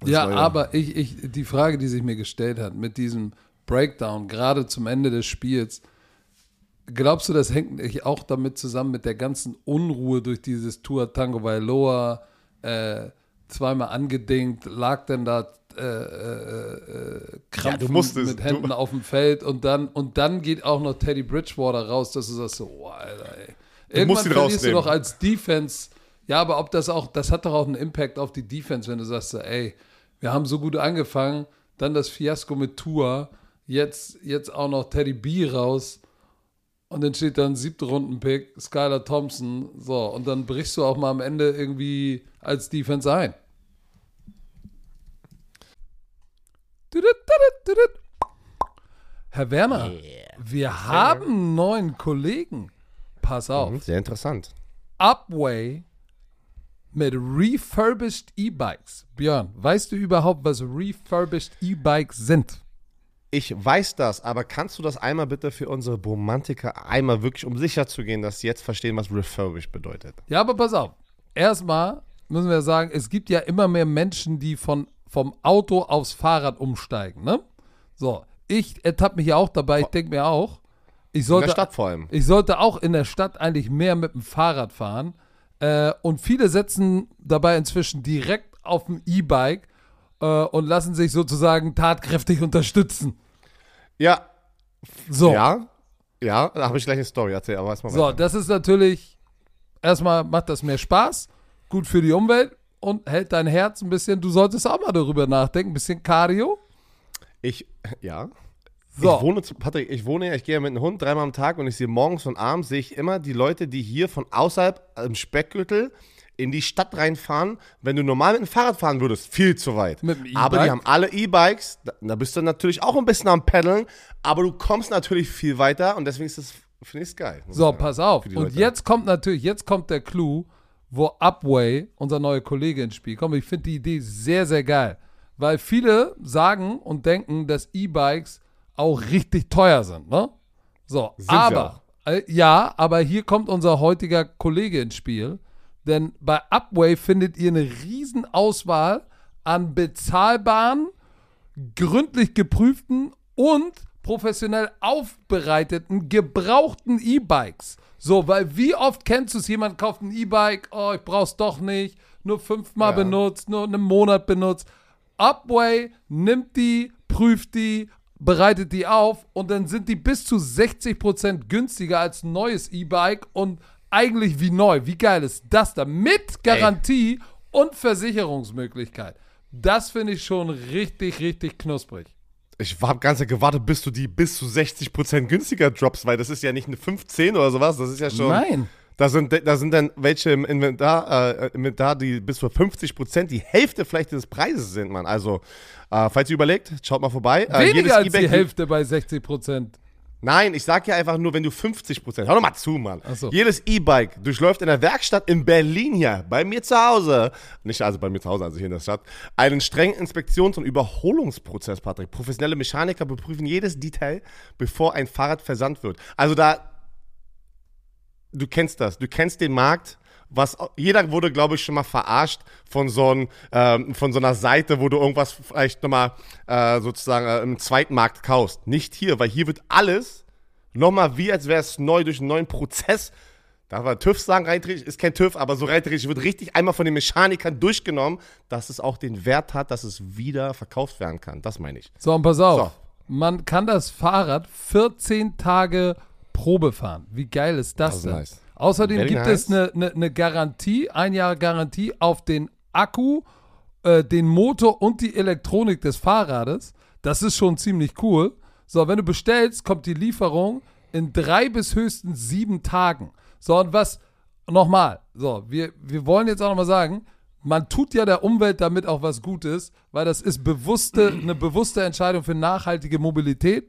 Das Ja, Neue. aber ich, ich, die Frage, die sich mir gestellt hat, mit diesem Breakdown, gerade zum Ende des Spiels, glaubst du, das hängt nicht auch damit zusammen mit der ganzen Unruhe durch dieses Tour Tango Bailoa, äh, zweimal angedingt, lag dann da äh, äh, äh, krampfend du musstest, mit Händen du- auf dem Feld und dann, und dann geht auch noch Teddy Bridgewater raus, dass du sagst so, oh, Alter, ey. Irgendwann musst ihn verlierst du rausnehmen. doch als Defense, ja, aber ob das auch, das hat doch auch einen Impact auf die Defense, wenn du sagst, so, ey, wir haben so gut angefangen, dann das Fiasko mit Tour, jetzt, jetzt auch noch Teddy B raus und dann steht dann siebte Rundenpick, Skylar Thompson, so, und dann brichst du auch mal am Ende irgendwie als Defense ein. Herr Werner, wir haben einen neuen Kollegen. Pass auf. Sehr interessant. Upway mit refurbished E-Bikes. Björn, weißt du überhaupt, was refurbished E-Bikes sind? Ich weiß das, aber kannst du das einmal bitte für unsere Romantiker einmal wirklich, um sicher zu gehen, dass sie jetzt verstehen, was refurbished bedeutet? Ja, aber pass auf. Erstmal müssen wir sagen, es gibt ja immer mehr Menschen, die von, vom Auto aufs Fahrrad umsteigen, ne? So, ich ertappe mich ja auch dabei, ich denke mir auch, ich In sollte, der Stadt vor allem. ich sollte auch in der Stadt eigentlich mehr mit dem Fahrrad fahren. Äh, und viele setzen dabei inzwischen direkt auf dem E-Bike äh, und lassen sich sozusagen tatkräftig unterstützen. Ja, So, ja, ja, da habe ich gleich eine Story. Erzähl, aber erstmal so weiter. das ist natürlich, erstmal macht das mehr Spaß, gut für die Umwelt und hält dein Herz ein bisschen, du solltest auch mal darüber nachdenken, ein bisschen Cardio. Ich, ja. So. Ich wohne, Patrick, ich wohne ja, ich gehe ja mit einem Hund dreimal am Tag und ich sehe morgens und abends, sehe ich immer die Leute, die hier von außerhalb im Speckgürtel in die Stadt reinfahren. Wenn du normal mit dem Fahrrad fahren würdest, viel zu weit. Mit dem E-Bike? aber die haben alle E-Bikes, da, da bist du natürlich auch ein bisschen am Paddeln, aber du kommst natürlich viel weiter und deswegen ist das, finde ich es geil. So, sagen. pass auf. Und Leute. jetzt kommt natürlich, jetzt kommt der Clou, wo Upway, unser neuer Kollege, ins Spiel kommt. Ich finde die Idee sehr, sehr geil. Weil viele sagen und denken, dass E-Bikes auch richtig teuer sind, ne? So, Sind aber, äh, ja, aber hier kommt unser heutiger Kollege ins Spiel. Denn bei Upway findet ihr eine riesen Auswahl an bezahlbaren, gründlich geprüften und professionell aufbereiteten, gebrauchten E-Bikes. So, weil wie oft kennst du es, jemand kauft ein E-Bike, oh, ich brauch's doch nicht, nur fünfmal Ja. benutzt, nur einen Monat benutzt. Upway nimmt die, prüft die, bereitet die auf und dann sind die bis zu 60% günstiger als ein neues E-Bike und eigentlich wie neu. Wie geil ist das da? Mit Garantie und Versicherungsmöglichkeit. Das finde ich schon richtig, richtig knusprig. Ich habe ganz gewartet, bis du die bis zu 60% günstiger droppst, weil das ist ja nicht eine 15 oder sowas, das ist ja schon. Nein. Da sind, da sind dann welche im Inventar, äh, Inventar, die bis zu 50% die Hälfte vielleicht des Preises sind, man. Also, äh, falls ihr überlegt, schaut mal vorbei. Äh, Weniger als die Hälfte bei 60%. Nein, ich sag ja einfach nur, wenn du 50 Prozent. Hör doch mal zu, Mann. So. Jedes E-Bike durchläuft in der Werkstatt in Berlin hier, bei mir zu Hause, nicht also bei mir zu Hause, also hier in der Stadt, einen strengen Inspektions- und Überholungsprozess, Patrick. Professionelle Mechaniker beprüfen jedes Detail, bevor ein Fahrrad versandt wird. Also da, du kennst das, du kennst den Markt was jeder wurde, glaube ich, schon mal verarscht von so, ein, ähm, von so einer Seite, wo du irgendwas vielleicht nochmal äh, sozusagen äh, im Zweitmarkt kaufst. Nicht hier, weil hier wird alles nochmal wie, als wäre es neu durch einen neuen Prozess. Da war TÜV sagen, rein ist kein TÜV, aber so rein wird richtig einmal von den Mechanikern durchgenommen, dass es auch den Wert hat, dass es wieder verkauft werden kann. Das meine ich. So, und pass auf. So. Man kann das Fahrrad 14 Tage Probe fahren. Wie geil ist das, das denn? Nice. Außerdem Very gibt nice. es eine, eine, eine, Garantie, ein Jahr Garantie auf den Akku, äh, den Motor und die Elektronik des Fahrrades. Das ist schon ziemlich cool. So, wenn du bestellst, kommt die Lieferung in drei bis höchstens sieben Tagen. So, und was, nochmal, so, wir, wir wollen jetzt auch nochmal sagen, man tut ja der Umwelt damit auch was Gutes, weil das ist bewusste, eine bewusste Entscheidung für nachhaltige Mobilität.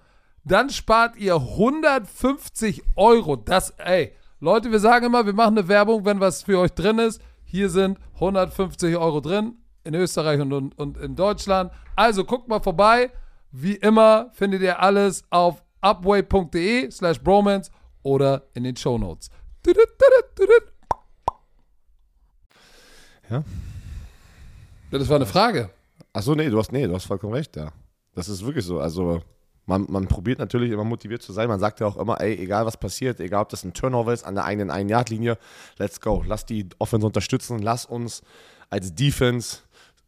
Dann spart ihr 150 Euro. Das, ey, Leute, wir sagen immer, wir machen eine Werbung, wenn was für euch drin ist. Hier sind 150 Euro drin in Österreich und, und, und in Deutschland. Also guckt mal vorbei. Wie immer findet ihr alles auf upway.de slash bromance oder in den Shownotes. Ja. Das war eine Frage. Achso, nee, du hast, nee, du hast vollkommen recht, ja. Das ist wirklich so. Also, man, man probiert natürlich immer motiviert zu sein. Man sagt ja auch immer, ey, egal was passiert, egal ob das ein Turnover ist an der eigenen Ein-Yard-Linie, let's go. Lass die Offense unterstützen. Lass uns als Defense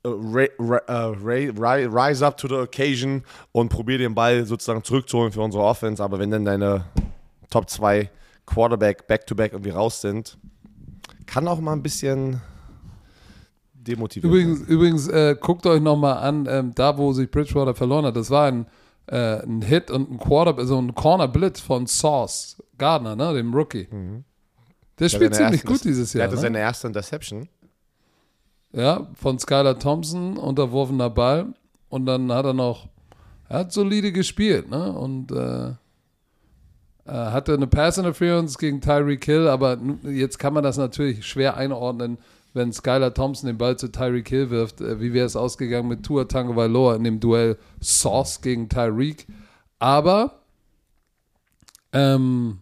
uh, rise up to the occasion und probier den Ball sozusagen zurückzuholen für unsere Offense. Aber wenn dann deine Top 2 Quarterback back-to-back -back irgendwie raus sind, kann auch mal ein bisschen demotivieren. Übrigens, übrigens äh, guckt euch nochmal an, ähm, da wo sich Bridgewater verloren hat, das war ein äh, ein Hit und ein Quarter, so ein Corner Blitz von Sauce Gardner, ne, dem Rookie. Mhm. Der spielt ziemlich gut dieses Jahr. Der hatte ne? seine erste Interception. Ja, von Skylar Thompson, unterworfener Ball. Und dann hat er noch, er hat solide gespielt, ne? Und äh, hatte eine Pass Interference gegen Tyreek Hill, aber jetzt kann man das natürlich schwer einordnen wenn Skylar Thompson den Ball zu Tyreek Hill wirft, äh, wie wäre es ausgegangen mit Tua Tagovailoa in dem Duell Sauce gegen Tyreek. Aber ähm,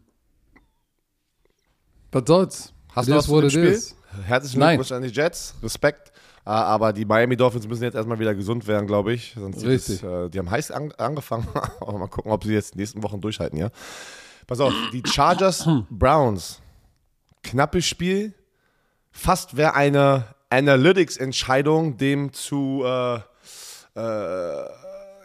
was soll's? Hast du was vor dem Spiel? Herzlichen Glückwunsch an die Jets. Respekt. Ah, aber die Miami Dolphins müssen jetzt erstmal wieder gesund werden, glaube ich. Sonst Richtig. Es, äh, die haben heiß an, angefangen. [laughs] mal gucken, ob sie jetzt die nächsten Wochen durchhalten, ja. Pass auf, die Chargers [clears throat] Browns. Knappes Spiel, fast wäre eine Analytics-Entscheidung dem zu, äh, äh,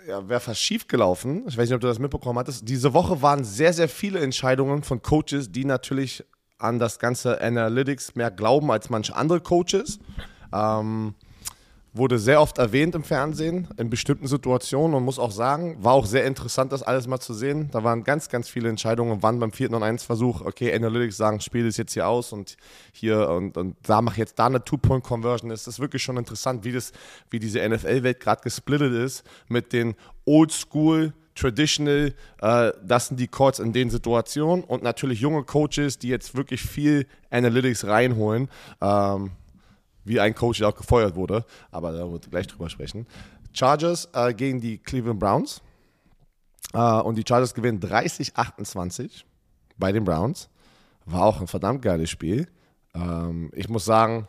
ja, wäre fast schief gelaufen. Ich weiß nicht, ob du das mitbekommen hattest. Diese Woche waren sehr, sehr viele Entscheidungen von Coaches, die natürlich an das ganze Analytics mehr glauben als manche andere Coaches. Ähm, wurde sehr oft erwähnt im Fernsehen in bestimmten Situationen und muss auch sagen, war auch sehr interessant, das alles mal zu sehen. Da waren ganz, ganz viele Entscheidungen, wann beim vierten und eins Versuch, okay, Analytics sagen, Spiel ist jetzt hier aus und hier und, und da mache ich jetzt da eine Two-Point-Conversion. Es ist wirklich schon interessant, wie, das, wie diese NFL-Welt gerade gesplittet ist mit den Oldschool- traditional, äh, das sind die Calls in den Situationen und natürlich junge Coaches, die jetzt wirklich viel Analytics reinholen. Ähm, wie ein Coach, der auch gefeuert wurde, aber da wird gleich drüber sprechen. Chargers äh, gegen die Cleveland Browns. Äh, und die Chargers gewinnen 30-28 bei den Browns. War auch ein verdammt geiles Spiel. Ähm, ich muss sagen,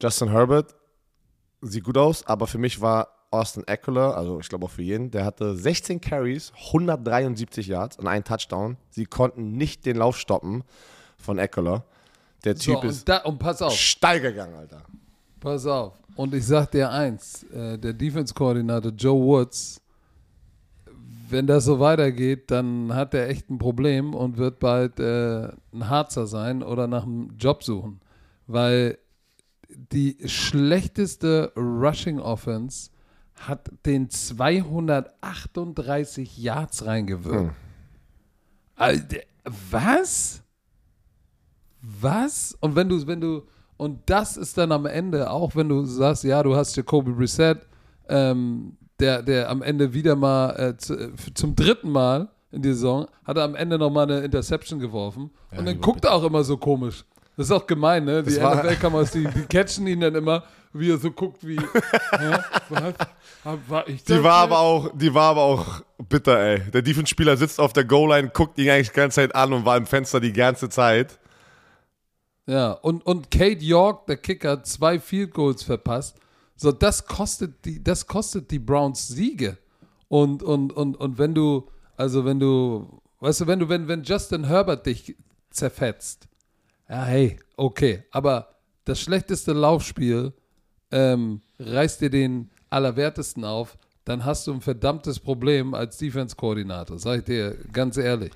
Justin Herbert sieht gut aus, aber für mich war Austin Eckler, also ich glaube auch für jeden, der hatte 16 Carries, 173 Yards und einen Touchdown. Sie konnten nicht den Lauf stoppen von Eckler. Der Typ so, ist und, da, und pass auf, steil gegangen, Alter. pass auf. Und ich sag dir eins, äh, der Defense-Koordinator Joe Woods, wenn das so weitergeht, dann hat er echt ein Problem und wird bald äh, ein Harzer sein oder nach einem Job suchen. Weil die schlechteste Rushing Offense hat den 238 Yards reingewirkt. Hm. Alter, was? Was? Und wenn du, wenn du, und das ist dann am Ende, auch wenn du sagst, ja, du hast Jacoby Brissett, ähm, der, der am Ende wieder mal äh, zu, äh, zum dritten Mal in der Saison, hat er am Ende nochmal eine Interception geworfen. und dann guckt er auch immer so komisch. Das ist auch gemein, ne? Die NFL-Kameras, die, die [laughs] catchen ihn dann immer, wie er so guckt, wie, [laughs] hä? Was? War ich Die war aber auch, die war aber auch bitter, ey. Der Defense-Spieler sitzt auf der Goal-Line, guckt ihn eigentlich die ganze Zeit an und war im Fenster die ganze Zeit. Ja, und, und Kate York, der Kicker, hat zwei Field Goals verpasst. So, das kostet die, das kostet die Browns Siege. Und, und, und, und wenn du, also wenn du, weißt du, wenn du, wenn, wenn Justin Herbert dich zerfetzt, ja, hey, okay, aber das schlechteste Laufspiel ähm, reißt dir den Allerwertesten auf, dann hast du ein verdammtes Problem als Defense-Koordinator, sag ich dir ganz ehrlich.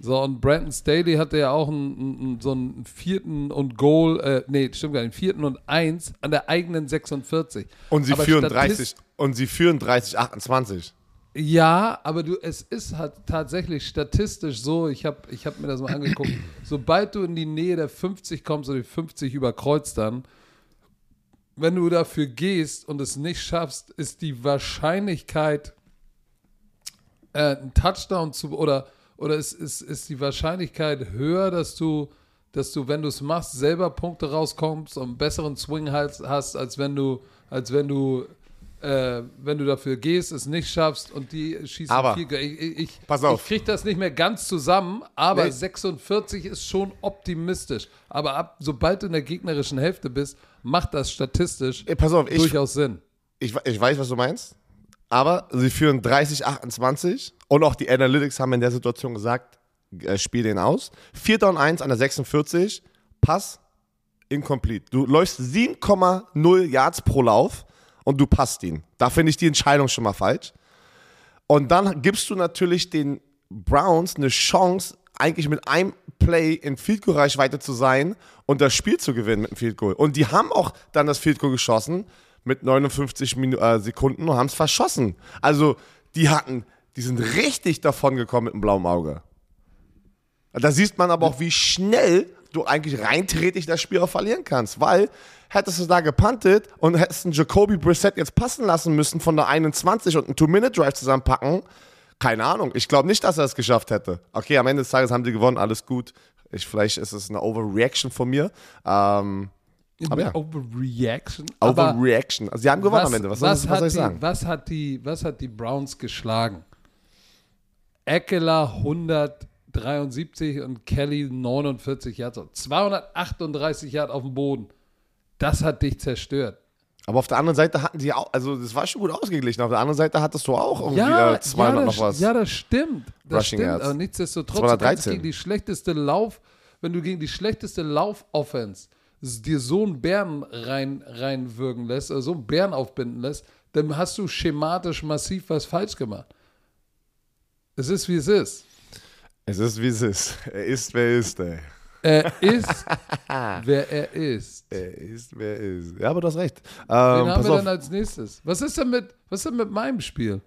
So, und Brandon Staley hatte ja auch einen, einen, so einen vierten und Goal, äh, nee, stimmt gar nicht, vierten und eins an der eigenen 46. Und sie Aber führen Statist- 30, und sie führen 30, 28. Ja, aber du, es ist halt tatsächlich statistisch so, ich habe ich hab mir das mal angeguckt, [clears throat] sobald du in die Nähe der 50 kommst oder die 50 überkreuzt dann, wenn du dafür gehst und es nicht schaffst, ist die Wahrscheinlichkeit, äh, einen Touchdown zu, oder, oder ist, ist, ist die Wahrscheinlichkeit höher, dass du, dass du, wenn du es machst, selber Punkte rauskommst und einen besseren Swing hast, hast als wenn du, als wenn du äh, wenn du dafür gehst, es nicht schaffst und die schießen Aber, viel. Ich, ich, ich, pass auf. ich kriege das nicht mehr ganz zusammen, aber Nee. 46 ist schon optimistisch. Aber ab, sobald du in der gegnerischen Hälfte bist, macht das statistisch Ey, auf, durchaus Sinn. ich, ich weiß, was du meinst. Aber sie führen 30, 28. Und auch die Analytics haben in der Situation gesagt, äh, spiel den aus. 4 und 1 an der 46. Pass incomplete. Du läufst 7,0 Yards pro Lauf und du passt ihn. Da finde ich die Entscheidung schon mal falsch. Und dann gibst du natürlich den Browns eine Chance, eigentlich mit einem Play in Field Goal Reichweite zu sein und das Spiel zu gewinnen mit einem Field Goal. Und die haben auch dann das Field Goal geschossen mit 59 Minu äh, Sekunden und haben es verschossen. Also die hatten, die sind richtig davon gekommen mit einem blauen Auge. Da sieht man aber auch, wie schnell du eigentlich reinträtig das Spiel auch verlieren kannst, weil hättest du da gepuntet und hättest einen Jacoby Brissett jetzt passen lassen müssen von der 21 und einen Two-Minute-Drive zusammenpacken, keine Ahnung. Ich glaube nicht, dass er es geschafft hätte. Okay, am Ende des Tages haben die gewonnen, alles gut. Ich, vielleicht ist es eine Overreaction von mir. Ähm, aber ja, Overreaction. Overreaction. Also sie haben gewonnen am Ende. Was, soll, was, hat soll ich die, sagen? Was hat, die, was hat die Browns geschlagen? Eckler 173 und Kelly 49 Yards. 238 Yards auf dem Boden. Das hat dich zerstört. Aber auf der anderen Seite hatten sie auch, also das war schon gut ausgeglichen. Auf der anderen Seite hattest du auch irgendwie äh, 200 ja, noch das, was. ja, das stimmt. Das Rushing stimmt. Yards. Aber nichtsdestotrotz, du kannst 213. gegen die schlechteste Lauf, wenn du gegen die schlechteste Lauf-Offense dir so einen Bären rein, reinwürgen lässt, oder so einen Bären aufbinden lässt, dann hast du schematisch massiv was falsch gemacht. Es ist, wie es ist. Es ist, wie es ist. Er ist, wer er ist, ey. Er ist, wer er ist. Er ist, wer er ist. Ja, aber du hast recht. Wen Ähm, haben pass wir auf. denn als nächstes? Was ist denn mit, was ist denn mit meinem Spiel?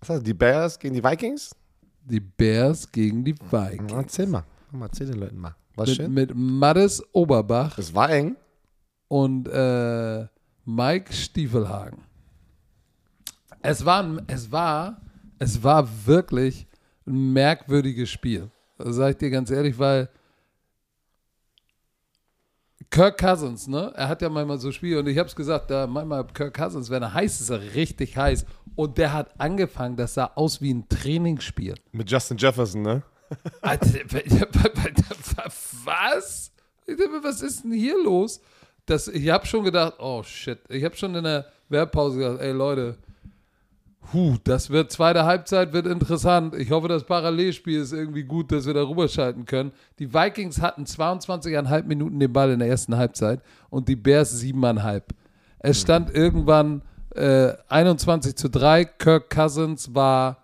Was heißt, die Bears gegen die Vikings? Die Bears gegen die Vikings. Erzähl mal. Erzähl den Leuten mal. Was Mit, schön? mit Mattes Oberbach Es war eng. und äh, Mike Stiefelhagen. Es war, es war, es war wirklich ein merkwürdiges Spiel. Das sage ich dir ganz ehrlich, weil Kirk Cousins, ne? Er hat ja manchmal so Spiele und ich hab's gesagt, da manchmal Kirk Cousins, wenn er heiß ist, ist er richtig heiß. Und der hat angefangen, das sah aus wie ein Trainingsspiel. Mit Justin Jefferson, ne? [laughs] Alter, was? Was ist denn hier los? Das, ich habe schon gedacht, oh shit. Ich habe schon in der Werbpause gesagt, ey Leute, Huh, das wird, zweite Halbzeit wird interessant. Ich hoffe, das Parallelspiel ist irgendwie gut, dass wir da rüberschalten können. Die Vikings hatten 22,5 Minuten den Ball in der ersten Halbzeit und die Bears 7,5. Es stand irgendwann äh, 21 zu 3. Kirk Cousins war,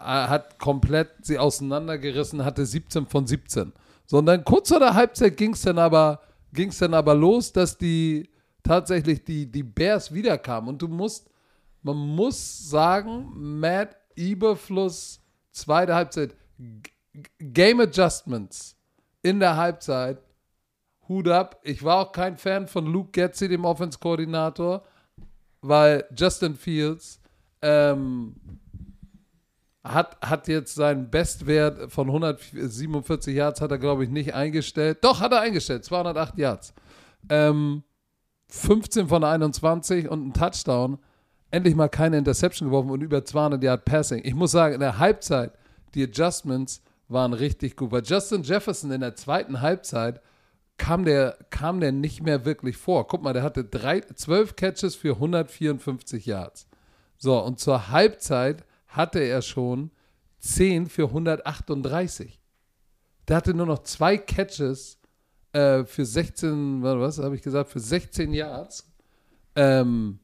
äh, hat komplett sie auseinandergerissen, hatte 17 von 17. So, und dann kurz vor der Halbzeit ging es dann aber, dann aber los, dass die tatsächlich die, die Bears wiederkamen. Und du musst man muss sagen, Matt Überfluss, zweite Halbzeit, Game Adjustments in der Halbzeit, Hut ab. Ich war auch kein Fan von Luke Getzi, dem Offense-Koordinator, weil Justin Fields ähm, hat, hat jetzt seinen Bestwert von 147 Yards, hat er, glaube ich, nicht eingestellt. Doch, hat er eingestellt, 208 Yards. Ähm, 15 von 21 und ein Touchdown endlich mal keine Interception geworfen und über 200 Yard Passing. Ich muss sagen, in der Halbzeit, die Adjustments waren richtig gut, weil Justin Jefferson in der zweiten Halbzeit kam der, kam der nicht mehr wirklich vor. Guck mal, der hatte drei, 12 Catches für 154 Yards. So, und zur Halbzeit hatte er schon 10 für 138. Der hatte nur noch zwei Catches äh, für 16, was habe ich gesagt, für 16 Yards. Ähm,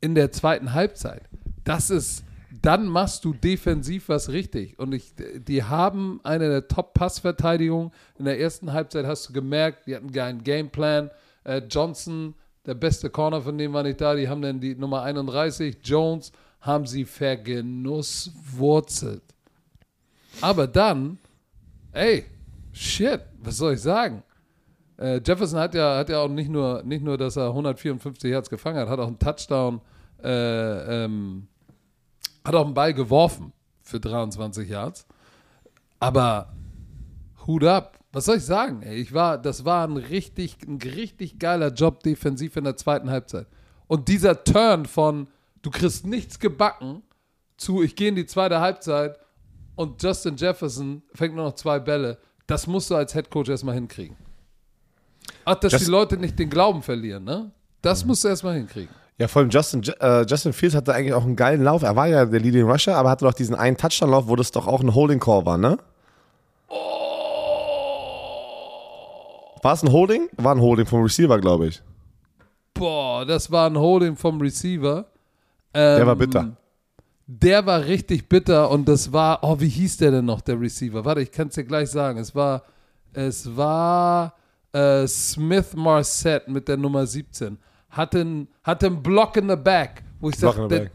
in der zweiten Halbzeit. Das ist, dann machst du defensiv was richtig. Und ich, die haben eine der Top-Passverteidigungen. In der ersten Halbzeit hast du gemerkt, die hatten keinen Gameplan. Äh, Johnson, der beste Corner von dem war nicht da. Die haben dann die Nummer 31, Jones, haben sie vergenusswurzelt. Aber dann, ey, shit, was soll ich sagen? Äh, Jefferson hat ja, hat ja auch nicht nur, nicht nur, dass er 154 Hertz gefangen hat, hat auch einen Touchdown, äh, ähm, hat auch einen Ball geworfen für 23 Yards. Aber Hut ab. Was soll ich sagen? Ey, ich war, das war ein richtig, ein richtig geiler Job defensiv in der zweiten Halbzeit. Und dieser Turn von du kriegst nichts gebacken zu ich gehe in die zweite Halbzeit und Justin Jefferson fängt nur noch zwei Bälle, das musst du als Head Coach erstmal hinkriegen. Ach, dass Just die Leute nicht den Glauben verlieren, ne? Das musst du erstmal hinkriegen. Ja, vor allem Justin, äh, Justin Fields hatte eigentlich auch einen geilen Lauf. Er war ja der Leading Rusher, aber hatte doch diesen einen Touchdown-Lauf, wo das doch auch ein Holding Call war, ne? Oh. War es ein Holding? War ein Holding vom Receiver, glaube ich. Boah, das war ein Holding vom Receiver. Ähm, der war bitter. Der war richtig bitter und das war, oh, wie hieß der denn noch, der Receiver? Warte, ich kann es dir gleich sagen. Es war, es war äh, Smith Marset mit der Nummer 17 hatte einen, hatte einen Block in the back, wo ich sage,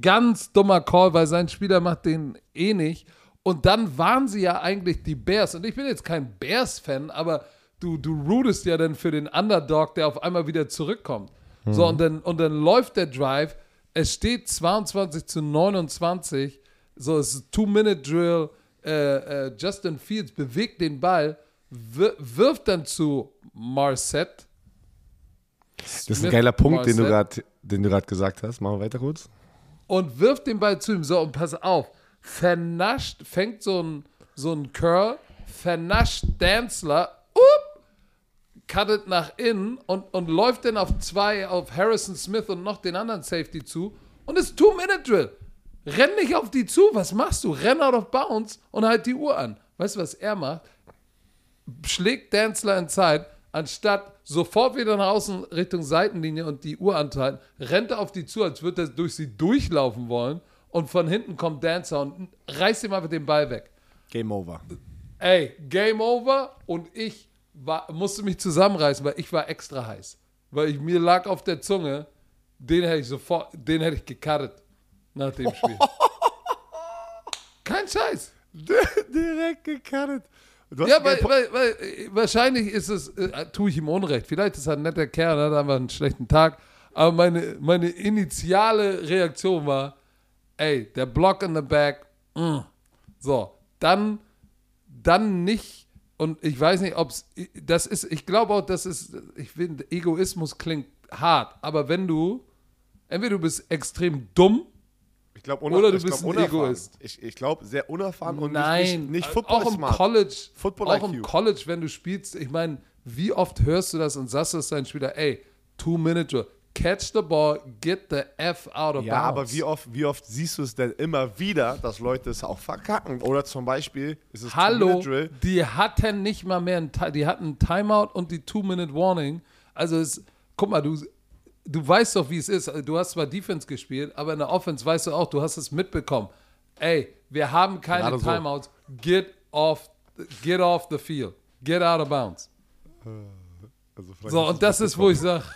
ganz dummer Call, weil sein Spieler macht den eh nicht. Und dann waren sie ja eigentlich die Bears. Und ich bin jetzt kein Bears-Fan, aber du, du rootest ja dann für den Underdog, der auf einmal wieder zurückkommt. Mhm. So, und dann, und dann läuft der Drive. Es steht 22 zu 29. So, es ist Two-Minute-Drill. Äh, äh, Justin Fields bewegt den Ball wirft dann zu Marset. Das ist ein geiler Punkt, den du gerade gesagt hast. Machen wir weiter kurz. Und wirft den Ball zu ihm. So, und pass auf. Vernascht, fängt so ein, so ein Curl, vernascht Danzler, up, cuttet nach innen und, und läuft dann auf zwei, auf Harrison Smith und noch den anderen Safety zu. Und es ist Two-Minute-Drill. Renn nicht auf die zu. Was machst du? Renn out of bounds und halt die Uhr an. Weißt du, was er macht? Schlägt Danzler in Zeit, anstatt sofort wieder nach außen Richtung Seitenlinie und die Uhr anzuhalten, rennt er auf die zu, als würde er durch sie durchlaufen wollen und von hinten kommt Dancer und reißt ihm einfach den Ball weg. Game over. Ey, Game over und ich war, musste mich zusammenreißen, weil ich war extra heiß. Weil ich, mir lag auf der Zunge, den hätte ich sofort, den hätte ich gekartet nach dem Spiel. [laughs] Kein Scheiß. [laughs] Direkt gekartet. Ja, weil, weil, weil, wahrscheinlich ist es, äh, tue ich ihm Unrecht. Vielleicht ist er ein netter Kerl, hat einfach einen schlechten Tag. Aber meine, meine initiale Reaktion war, ey, der Block in the back, mm. so, dann, dann nicht und ich weiß nicht, ob es, das ist, ich glaube auch, das ist, ich finde, Egoismus klingt hart, aber wenn du, entweder du bist extrem dumm, Ich glaube, Oder du bist ein Egoist. Ich, ich glaube, sehr unerfahren und Nein, nicht, nicht, nicht Football auch im smart. College, Football auch im IQ. College, wenn du spielst, ich meine, wie oft hörst du das und sagst du es deinen Spieler, ey, two minute drill, catch the ball, get the F out of Ja, aber bounds. wie oft, wie oft siehst du es denn immer wieder, dass Leute es auch verkacken? Oder zum Beispiel ist es Hallo, Two-Minute-Drill. die hatten nicht mal mehr ein, Ti- die hatten ein Timeout und die Two-Minute-Warning. Also es, guck mal, du, du weißt doch, wie es ist. Du hast zwar Defense gespielt, aber in der Offense weißt du auch, du hast es mitbekommen. Ey, wir haben keine Gerade so. Timeouts. Get off, get off the field. Get out of bounds. Also So, hast und du das ist, wo ich sage. [laughs]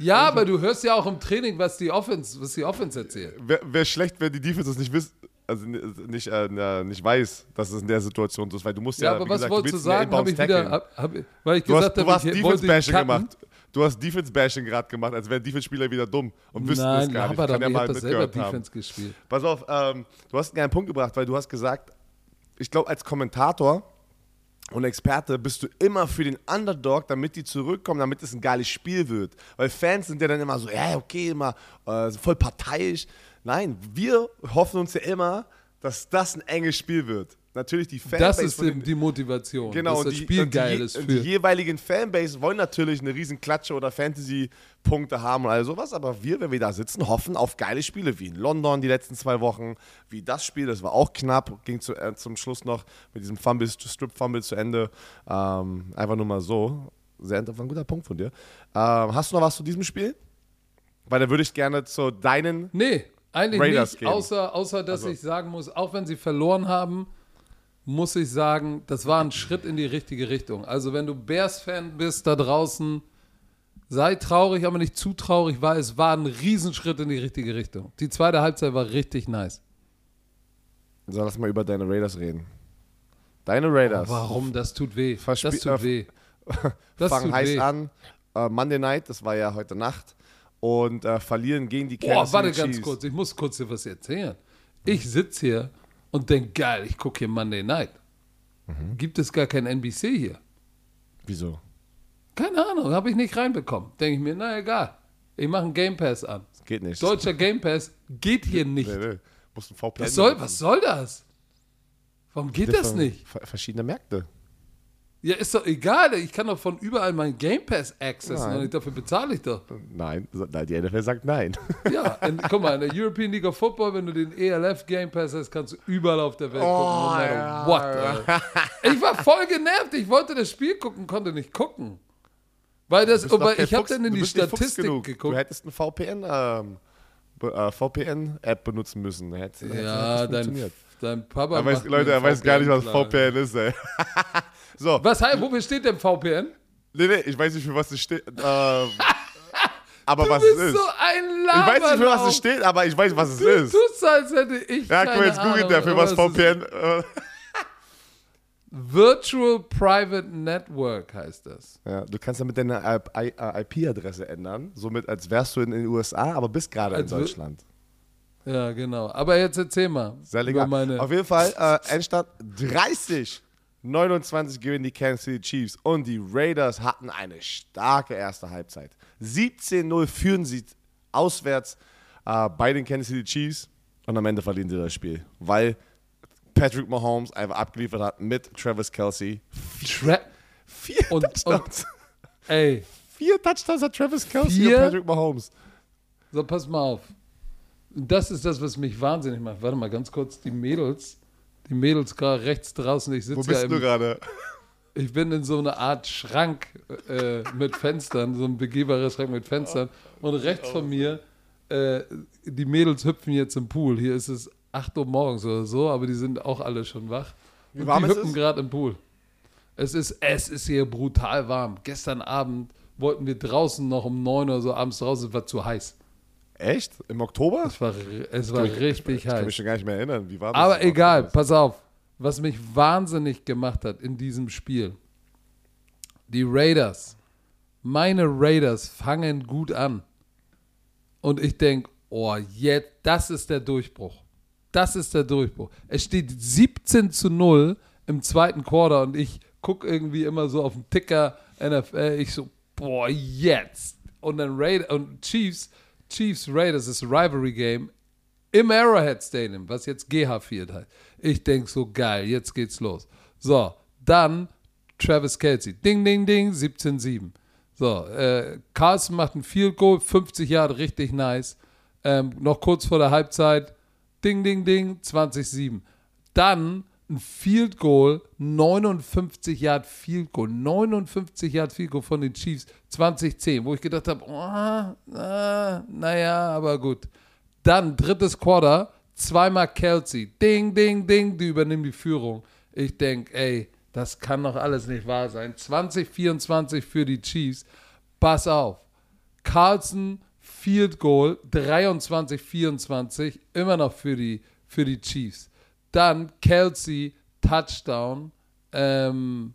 Ja, aber du hörst ja auch im Training, was die Offense, was die Offense erzählt. Wäre wär schlecht, wenn die Defense das nicht wissen. Also nicht, äh, na, nicht weiß, dass es in der Situation so ist, weil du musst ja, Ja, aber wie was gesagt, wolltest du sagen? Habe ich wieder, hab, hab, weil ich Du hast, gesagt du hast ich wollte ihn Defense-Bashing gemacht. Du hast Defense-Bashing gerade gemacht, als wären Defense-Spieler wieder dumm und wüssten Nein, es gar nicht. aber Kann doch, ja ich mal habe das selber mitgehört haben. Defense gespielt. Pass auf, ähm, du hast einen Punkt gebracht, weil du hast gesagt, ich glaube, als Kommentator und Experte bist du immer für den Underdog, damit die zurückkommen, damit es ein geiles Spiel wird. Weil Fans sind ja dann immer so, ja, okay, immer äh, voll parteiisch. Nein, wir hoffen uns ja immer, dass das ein enges Spiel wird. Natürlich die Fans. Das ist die, die Motivation, Genau, dass das die, Spiel die, geil je- ist und die für. jeweiligen Fanbase wollen natürlich eine riesen Klatsche oder Fantasy-Punkte haben und all sowas, aber wir, wenn wir da sitzen, hoffen auf geile Spiele, wie in London die letzten zwei Wochen, wie das Spiel, das war auch knapp, ging zu, äh, zum Schluss noch mit diesem Fumble, Strip-Fumble zu Ende, ähm, einfach nur mal so, sehr war ein guter Punkt von dir. Ähm, hast du noch was zu diesem Spiel? Weil da würde ich gerne zu deinen, Nee, eigentlich Raiders nicht, geben. außer, außer dass Also. ich sagen muss, auch wenn sie verloren haben, muss ich sagen, das war ein Schritt in die richtige Richtung. Also wenn du Bears-Fan bist da draußen, sei traurig, aber nicht zu traurig, weil es war ein Riesenschritt in die richtige Richtung. Die zweite Halbzeit war richtig nice. so lass mal über deine Raiders reden. Deine Raiders. Warum? Das tut weh. Das Verspie- tut äh, weh. [laughs] Das fangen tut heiß weh. an. Äh, Monday Night, das war ja heute Nacht. Und äh, verlieren gegen die Kansas warte City ganz Chiefs. kurz, ich muss kurz dir was erzählen. Ich sitze hier und denke, geil, ich gucke hier Monday Night. Mhm. Gibt es gar kein NBC hier? Wieso? Keine Ahnung, habe ich nicht reinbekommen. Denke ich mir, na egal. Ich mache einen Game Pass an. Das geht nicht. Deutscher Game Pass geht hier nicht. Nee, nee. Musst ein VPN Was soll, was soll das? Warum geht das nicht? Ver- Verschiedene Märkte. Ja, ist doch egal. Ich kann doch von überall meinen Game Pass accessen Nein. und dafür bezahle ich doch. Nein, die NFL sagt nein. [laughs] Ja, in, guck mal, in der European League of Football, wenn du den ELF Game Pass hast, kannst du überall auf der Welt gucken. No ja. what. Alter. [laughs] Ich war voll genervt. Ich wollte das Spiel gucken, konnte nicht gucken. Weil das, weil kein ich habe dann in die Statistik geguckt. Du hättest ein VPN, ähm, äh, VPN-App benutzen müssen. Hätte, Ja, hätte dein, funktioniert. Dein Papa. Er weiß, Leute, er weiß gar nicht, was VPN. VPN ist, ey. [laughs] so, Was heißt, wofür steht denn VPN? nee, nee, ich weiß nicht, für was es steht. Ähm, [laughs] aber was Du es bist ist. so ein ich weiß nicht, für was Laberlauf. es steht, aber ich weiß, was es Du ist. tust so, als hätte ich Ja, mal, jetzt googelt der, für was es ist VPN. [laughs] Virtual Private Network heißt das. ja, du kannst damit deine IP-Adresse ändern, somit als wärst du in den USA, aber bist gerade in Als wür- Deutschland. Ja, genau. Aber jetzt erzähl mal. Sehr legal. Auf jeden Fall, äh, Endstand 30. 29 gewinnen die Kansas City Chiefs und die Raiders hatten eine starke erste Halbzeit. 17-0 führen sie auswärts äh, bei den Kansas City Chiefs und am Ende verlieren sie das Spiel, weil Patrick Mahomes einfach abgeliefert hat mit Travis Kelsey. Tra Vier Und- Touchdowns. Ey, Vier Touchdowns hat Travis Kelsey Vier? und Patrick Mahomes. so pass mal auf. Das ist das, was mich wahnsinnig macht. Warte mal ganz kurz. Die Mädels, die Mädels gerade rechts draußen. Ich Wo sitze ja bist du gerade? ich bin in so einer Art Schrank äh, mit Fenstern, so ein begehbarer Schrank mit Fenstern. Und rechts von mir, äh, die Mädels hüpfen jetzt im Pool. Hier ist es 8 Uhr morgens oder so, aber die sind auch alle schon wach. Wie warm die ist hüpfen gerade im Pool. Es ist, es ist hier brutal warm. Gestern Abend wollten wir draußen noch um 9 oder so abends draußen, es war zu heiß. Echt? Im Oktober? Es war, es war richtig Ich kann mich heiß. schon gar nicht mehr erinnern. Wie war das? Aber egal, Oktober? pass auf. Was mich wahnsinnig gemacht hat in diesem Spiel. Die Raiders, meine Raiders fangen gut an. Und ich denke, oh, jetzt, das ist der Durchbruch. Das ist der Durchbruch. Es steht 17 zu 0 im zweiten Quarter und ich gucke irgendwie immer so auf den Ticker NFL, ich so, boah, jetzt. Und dann Raiders und Chiefs, Chiefs Raiders ist Rivalry Game im Arrowhead Stadium, was jetzt GH Field heißt. Ich denke so, geil, jetzt geht's los. So, dann Travis Kelsey. Ding, ding, ding, 17-7. So, äh, Carlson macht ein Field Goal, 50 Jahre, richtig nice. Ähm, noch kurz vor der Halbzeit, ding, ding, ding, 20-7. Dann ein Field Goal, 59 Yard Field Goal, 59 Yard Field Goal von den Chiefs, 2010, wo ich gedacht habe, oh, äh, naja, aber gut. Dann drittes Quarter, zweimal Kelsey, ding, ding, ding, die übernehmen die Führung. Ich denke, ey, das kann doch alles nicht wahr sein. 2024 für die Chiefs. Pass auf. Carlson Field Goal 23-24, immer noch für die, für die Chiefs. Dann Kelsey Touchdown, ähm,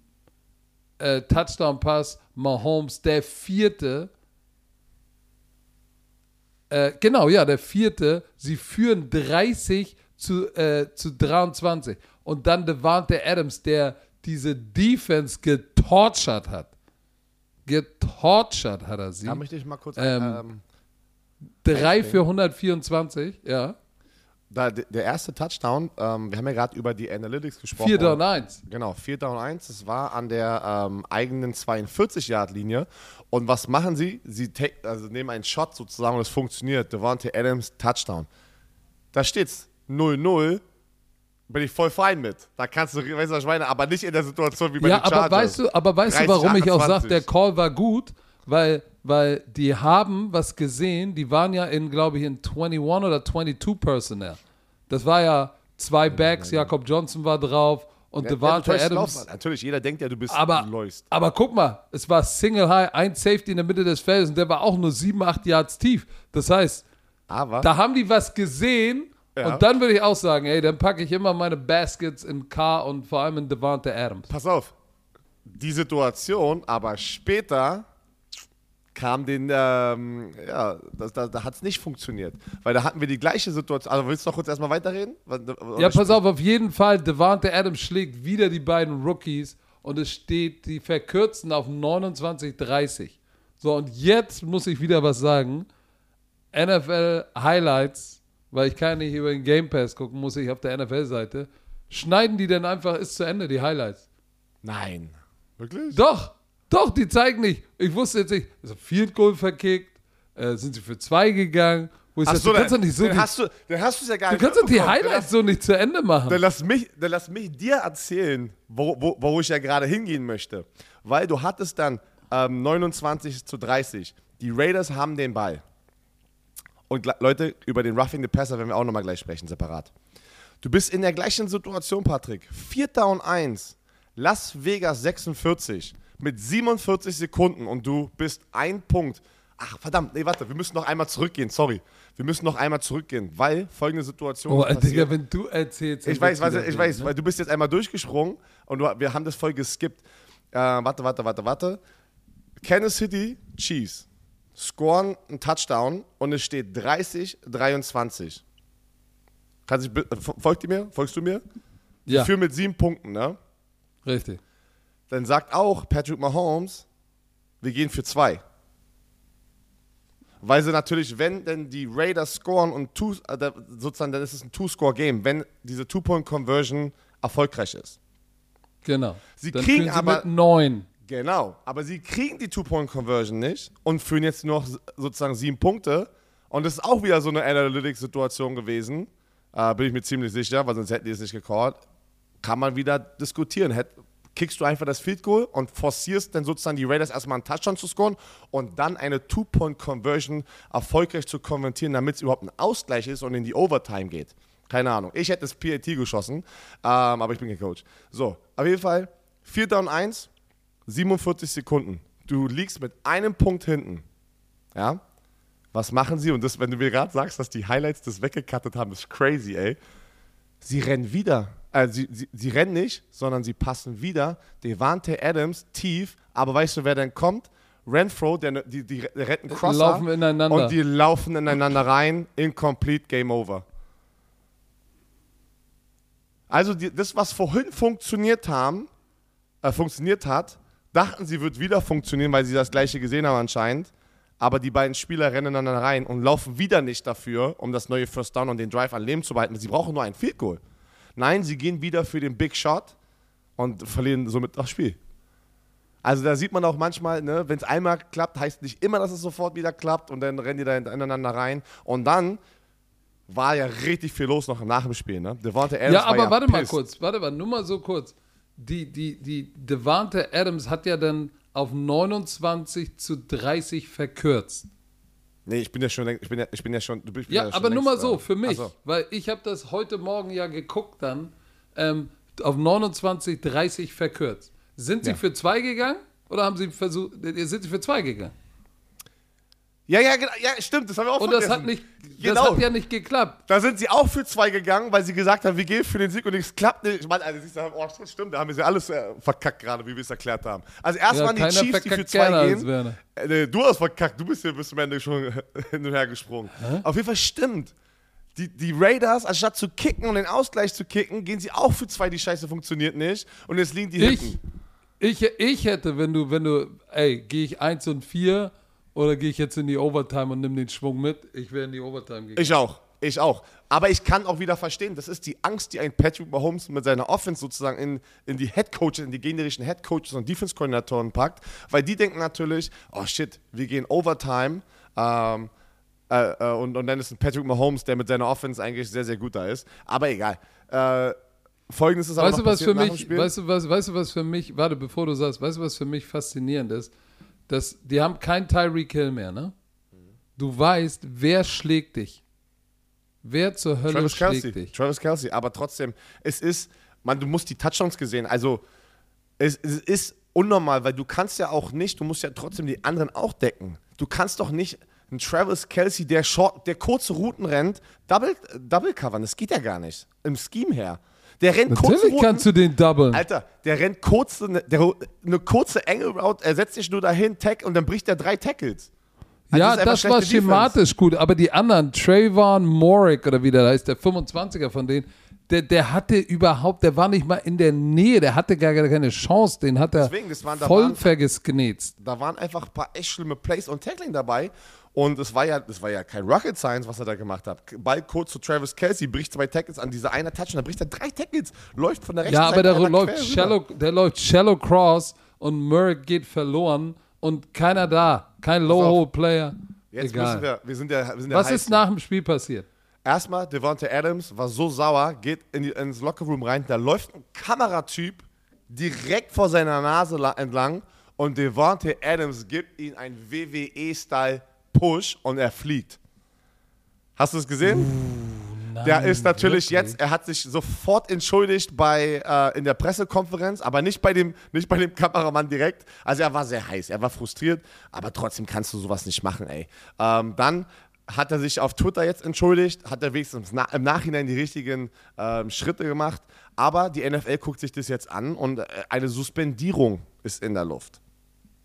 äh, Touchdown Pass, Mahomes, der vierte. Äh, genau, ja, der vierte. Sie führen 30 zu, äh, zu 23. Und dann Devante Adams, der diese Defense getortured hat. Getortured hat er sie. Da möchte ich mal kurz. Ähm, ähm, 3 für 124, ja. Da, der erste Touchdown, ähm, wir haben ja gerade über die Analytics gesprochen. 4 down 1. Genau, 4 down 1. Das war an der ähm, eigenen 42-Yard-Linie. Und was machen sie? Sie take, also nehmen einen Shot sozusagen und es funktioniert. Devontae Adams, Touchdown. Da steht's 0-0. Bin ich voll fein mit. Da kannst du, weißt du, was ich meine, aber nicht in der Situation wie bei Ja, den Chargers. aber weißt du, aber weißt du, 30, warum ich auch 28. sage, der Call war gut? Weil, weil die haben was gesehen, die waren ja in, glaube ich, in 21 oder 22 Personnel. Das war ja zwei Backs, Jakob Johnson war drauf und Ja, ja, Devante täuschst Adams. Lauf. Natürlich, jeder denkt ja, du bist Aber, läufst. aber guck mal, es war Single High, ein Safety in der Mitte des Feldes und der war auch nur 7, 8 Yards tief. Das heißt, Aber da haben die was gesehen Ja. und dann würde ich auch sagen, ey, dann packe ich immer meine Baskets in K und vor allem in Devante Adams. pass auf, die Situation, aber später kam den, ähm, ja, das, da, da hat es nicht funktioniert. Weil da hatten wir die gleiche Situation. Also willst du noch kurz erstmal weiterreden? Ja, pass auf, auf jeden Fall, Devante Adams schlägt wieder die beiden Rookies und es steht, die verkürzen auf 29-30. So, und jetzt muss ich wieder was sagen. NFL Highlights, weil ich kann nicht über den Game Pass gucken, muss ich auf der NFL-Seite. Schneiden die denn einfach, ist zu Ende, die Highlights? Nein. Wirklich? Doch, doch, die zeigen nicht. Ich wusste jetzt nicht, ist ein Field Goal verkickt, äh, sind sie für zwei gegangen. Wo ich Ach so, du kannst dann, doch nicht so dann hast du, dann hast du es ja gar du nicht kannst doch die Highlights so nicht zu Ende machen. Dann lass mich, dann lass mich dir erzählen, wo, wo, wo ich ja gerade hingehen möchte. Weil du hattest dann ähm, 29 zu 30. Die Raiders haben den Ball. Und Leute, über den Roughing the Passer werden wir auch nochmal gleich sprechen, separat. Du bist in der gleichen Situation, Patrick. Vierter und 1. Las Vegas 46 mit 47 Sekunden und du bist ein Punkt. Ach, verdammt, nee, warte, wir müssen noch einmal zurückgehen, sorry. Wir müssen noch einmal zurückgehen, weil folgende Situation Oh, ist passiert. Digga, wenn du erzählst. Ich weiß, weiß, ich weiß, ne? weil du bist jetzt einmal durchgesprungen und du, wir haben das voll geskippt. Äh, warte, warte, warte, warte. Kansas City Chiefs scoren einen Touchdown und es steht 30, 23. Kannst du, folgt ihr mir? Folgst du mir? Ja, Für mit sieben Punkten, ne? richtig. Dann sagt auch Patrick Mahomes, wir gehen für zwei. Weil sie natürlich, wenn denn die Raiders scoren und two, äh, sozusagen, dann ist es ein Two-Score-Game, wenn diese Two-Point-Conversion erfolgreich ist. Genau. Sie Dann kriegen sie aber- mit neun. Genau, aber sie kriegen die Two-Point-Conversion nicht und führen jetzt nur noch sozusagen sieben Punkte. Und das ist auch wieder so eine Analytics-Situation gewesen, äh, bin ich mir ziemlich sicher, weil sonst hätten die es nicht gecallt. Kann man wieder diskutieren. Hätt, kickst du einfach das Field Goal und forcierst dann sozusagen die Raiders erstmal einen Touchdown zu scoren und dann eine Two-Point-Conversion erfolgreich zu konvertieren, damit es überhaupt ein Ausgleich ist und in die Overtime geht. Keine Ahnung. Ich hätte das PAT geschossen, ähm, aber ich bin kein Coach. So, auf jeden Fall, 4 down 1, 47 Sekunden. Du liegst mit einem Punkt hinten. Ja? Was machen sie? Und das, wenn du mir gerade sagst, dass die Highlights das weggekattet haben, ist crazy, ey. Sie rennen wieder. Äh, sie, sie, sie rennen nicht, sondern sie passen wieder. Devante Adams tief. Aber weißt du, wer denn kommt? Renfro, der, ne- die, die, einen Crosser. laufen ineinander. Und die laufen ineinander rein. Incomplete, Game Over. Also die, das, was vorhin funktioniert haben, äh, funktioniert hat, dachten sie, wird wieder funktionieren, weil sie das gleiche gesehen haben anscheinend. Aber die beiden Spieler rennen dann rein und laufen wieder nicht dafür, um das neue First Down und den Drive an Leben zu behalten. Sie brauchen nur ein Field Goal. Nein, sie gehen wieder für den Big Shot und verlieren somit das Spiel. Also da sieht man auch manchmal, ne, wenn es einmal klappt, heißt nicht immer, dass es sofort wieder klappt und dann rennen die da ineinander rein. Und dann war ja richtig viel los noch nach dem Spiel. Ne? Devonta Adams Ja, aber ja warte mal pissed. kurz, warte mal, nur mal so kurz. Die, die, die Devante Adams hat ja dann auf 29 zu 30 verkürzt. Nee, ich bin ja schon, ich bin ja, ich bin ja schon, du bist Ja, schon aber nur mal so, für mich, so. weil ich habe das heute Morgen ja geguckt dann, ähm, auf 29, 30 verkürzt. Sind sie Ja. für zwei gegangen oder haben sie versucht, sind sie für zwei gegangen? Ja, ja, ja, stimmt, das haben wir auch Und das vergessen. hat nicht, Genau. das hat ja nicht geklappt. Da sind sie auch für zwei gegangen, weil sie gesagt haben, wir gehen für den Sieg und es klappt nicht. Ich meine, also, siehst du, oh, das stimmt, da haben wir sie alles äh, verkackt gerade, wie wir es erklärt haben. Also erst Ja, waren die Chiefs, die für zwei gehen. Äh, du hast verkackt, du bist hier bis zum Ende schon [laughs] hin und her gesprungen. Auf jeden Fall stimmt. Die, die Raiders, anstatt zu kicken und den Ausgleich zu kicken, gehen sie auch für zwei, die Scheiße funktioniert nicht. Und jetzt liegen die Ich, hinten. ich, ich hätte, wenn du, wenn du, ey, gehe ich 1 und 4 oder gehe ich jetzt in die Overtime und nimm den Schwung mit? Ich wäre in die Overtime gegangen. Ich auch. Ich auch. Aber ich kann auch wieder verstehen, das ist die Angst, die ein Patrick Mahomes mit seiner Offense sozusagen in, in die Head Coaches, in die generischen Head Coaches und Defense Koordinatoren packt, weil die denken natürlich, oh shit, wir gehen Overtime. Ähm, äh, äh, und, und dann ist ein Patrick Mahomes, der mit seiner Offense eigentlich sehr, sehr gut da ist. Aber egal. Äh, Folgendes ist aber Weißt noch du, was für mich, Spiel. weißt du, was, weißt du, was für mich, warte, bevor du sagst, weißt du, was für mich faszinierend ist? Dass, die haben kein Tyreek Hill mehr, ne? Du weißt, wer schlägt dich? Wer zur Hölle Travis schlägt Kelsey. dich? Travis Kelsey. Aber trotzdem, es ist, man, du musst die Touchdowns gesehen. Also, es, es ist unnormal, weil du kannst ja auch nicht, du musst ja trotzdem die anderen auch decken. Du kannst doch nicht einen Travis Kelsey, der, short, der kurze Routen rennt, double, double covern. Das geht ja gar nicht. Im Scheme her. Der rennt Natürlich Routen. kannst du den doublen. Alter, der rennt kurze, ne, der, eine kurze enge Route, er setzt sich nur dahin, tag, und dann bricht er drei Tackles. Also ja, einfach das war schlechte Defense. schematisch gut, aber die anderen, Trayvon Morick oder wie der heißt, der 25er von denen, der, der hatte überhaupt, der war nicht mal in der Nähe, der hatte gar keine Chance, den hat er Deswegen, das waren- da voll waren- vergesknetzt. da waren einfach ein paar echt schlimme Plays und Tackling dabei. Und es war ja, das war ja kein Rocket Science, was er da gemacht hat. Ball kurz zu Travis Kelsey, bricht zwei Tackles an dieser einer Touch und dann bricht er drei Tackles, läuft von der rechten Ja, aber Seite der läuft, shallow, der läuft shallow cross und Murray geht verloren und keiner da. Kein. Low-Hole-Player. Jetzt Egal. müssen wir, wir sind ja, wir sind ja Was heiß. ist nach dem Spiel passiert? Erstmal, Devonta Adams war so sauer, geht in die, ins Lockerroom rein, da läuft ein Kameratyp direkt vor seiner Nase la- entlang und Devonta Adams gibt ihm einen WWE-Style-Push und er fliegt. Hast du es gesehen? Der Nein, ist natürlich wirklich? jetzt, er hat sich sofort entschuldigt bei, äh, in der Pressekonferenz, aber nicht bei, dem, nicht bei dem Kameramann direkt. Also er war sehr heiß, er war frustriert, aber trotzdem kannst du sowas nicht machen, ey. Ähm, dann hat er sich auf Twitter jetzt entschuldigt, hat er wenigstens im Nachhinein die richtigen ähm, Schritte gemacht, aber die NFL guckt sich das jetzt an und äh, eine Suspendierung ist in der Luft,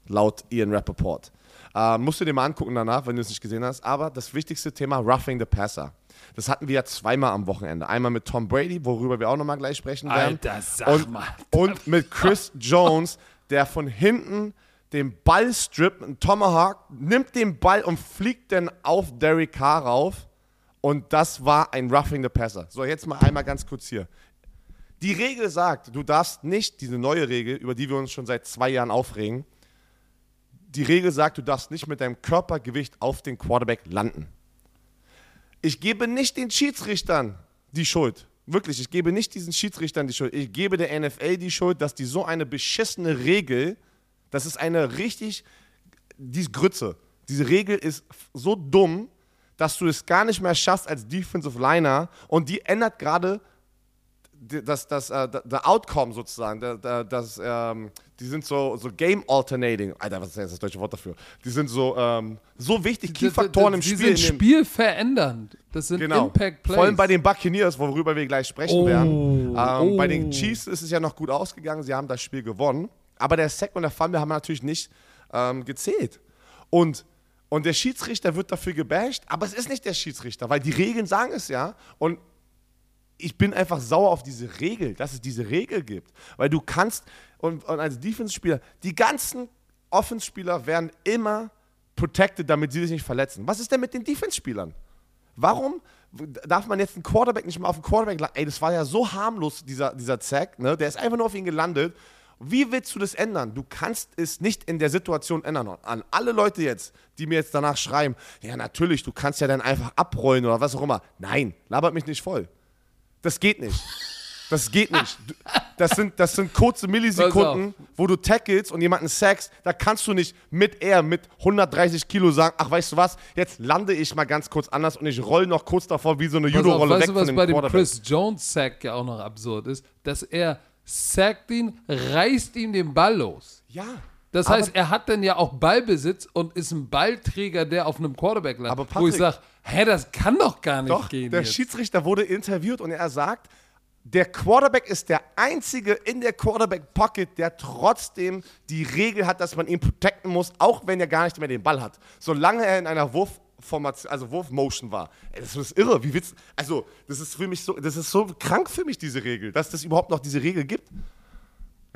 laut Ian Rappaport. Ähm, musst du dir mal angucken danach, wenn du es nicht gesehen hast. Aber das wichtigste Thema, Roughing the Passer. Das hatten wir ja zweimal am Wochenende. Einmal mit Tom Brady, worüber wir auch nochmal gleich sprechen werden. Alter, sag und, mal. Und mit Chris [laughs] Jones, der von hinten den Ball strippt, ein Tomahawk, nimmt den Ball und fliegt dann auf Derek Carr rauf. Und das war ein Roughing the Passer. So, jetzt mal einmal ganz kurz hier. Die Regel sagt, du darfst nicht, diese neue Regel, über die wir uns schon seit zwei Jahren aufregen, die Regel sagt, du darfst nicht mit deinem Körpergewicht auf den Quarterback landen. Ich gebe nicht den Schiedsrichtern die Schuld. Wirklich, ich gebe nicht diesen Schiedsrichtern die Schuld. Ich gebe der NFL die Schuld, dass die so eine beschissene Regel, das ist eine richtig, die ist Grütze. Diese Regel ist so dumm, dass du es gar nicht mehr schaffst als Defensive Liner und die ändert gerade das, das, äh, der Outcome sozusagen, der, das, ähm, die sind so, so Game Alternating. Alter, was ist das deutsche Wort dafür? Die sind so, ähm, so wichtig, Key-Faktoren im die Spiel. sind in dem- spielverändernd. Das sind Genau. Impact Plays. Vor allem bei den Buccaneers, worüber wir gleich sprechen Oh, werden. Ähm, Bei den oh. Chiefs ist es ja noch gut ausgegangen, sie haben das Spiel gewonnen. Aber der Sack und der Fumble haben natürlich nicht ähm, gezählt. Und, und der Schiedsrichter wird dafür gebasht, aber es ist nicht der Schiedsrichter, weil die Regeln sagen es ja. Und ich bin einfach sauer auf diese Regel, dass es diese Regel gibt. Weil du kannst, und, und als Defense-Spieler, die ganzen Offense-Spieler werden immer protected, damit sie sich nicht verletzen. Was ist denn mit den Defense-Spielern? Warum darf man jetzt einen Quarterback nicht mal auf den Quarterback Ey, das war ja so harmlos, dieser, dieser Zack, ne? Der ist einfach nur auf ihn gelandet. Wie willst du das ändern? Du kannst es nicht in der Situation ändern. An alle Leute jetzt, die mir jetzt danach schreiben, ja natürlich, du kannst ja dann einfach abrollen oder was auch immer. Nein, labert mich nicht voll. Das geht nicht. Das geht nicht. Das sind, das sind kurze Millisekunden, wo du tackles und jemanden sackst. Da kannst du nicht mit er mit 130 Kilo sagen, ach weißt du was, jetzt lande ich mal ganz kurz anders und ich roll noch kurz davor wie so eine Judo-Rolle weg du, was bei dem Chris Jones Sack ja auch noch absurd ist, dass er sackt ihn, reißt ihm den Ball los. Ja. Das heißt, er hat dann ja auch Ballbesitz und ist ein Ballträger, der auf einem Quarterback landet. Patrick, wo ich sage, hä, das kann doch gar nicht doch, gehen. Der jetzt. Schiedsrichter wurde interviewt und er sagt, der Quarterback ist der einzige in der Quarterback Pocket, der trotzdem die Regel hat, dass man ihn protecten muss, auch wenn er gar nicht mehr den Ball hat. Solange er in einer Wurfformation, also Wurfmotion war. Ey, das ist irre. Wie willst, also, das ist für mich so, das ist so krank für mich, diese Regel, dass das überhaupt noch diese Regel gibt.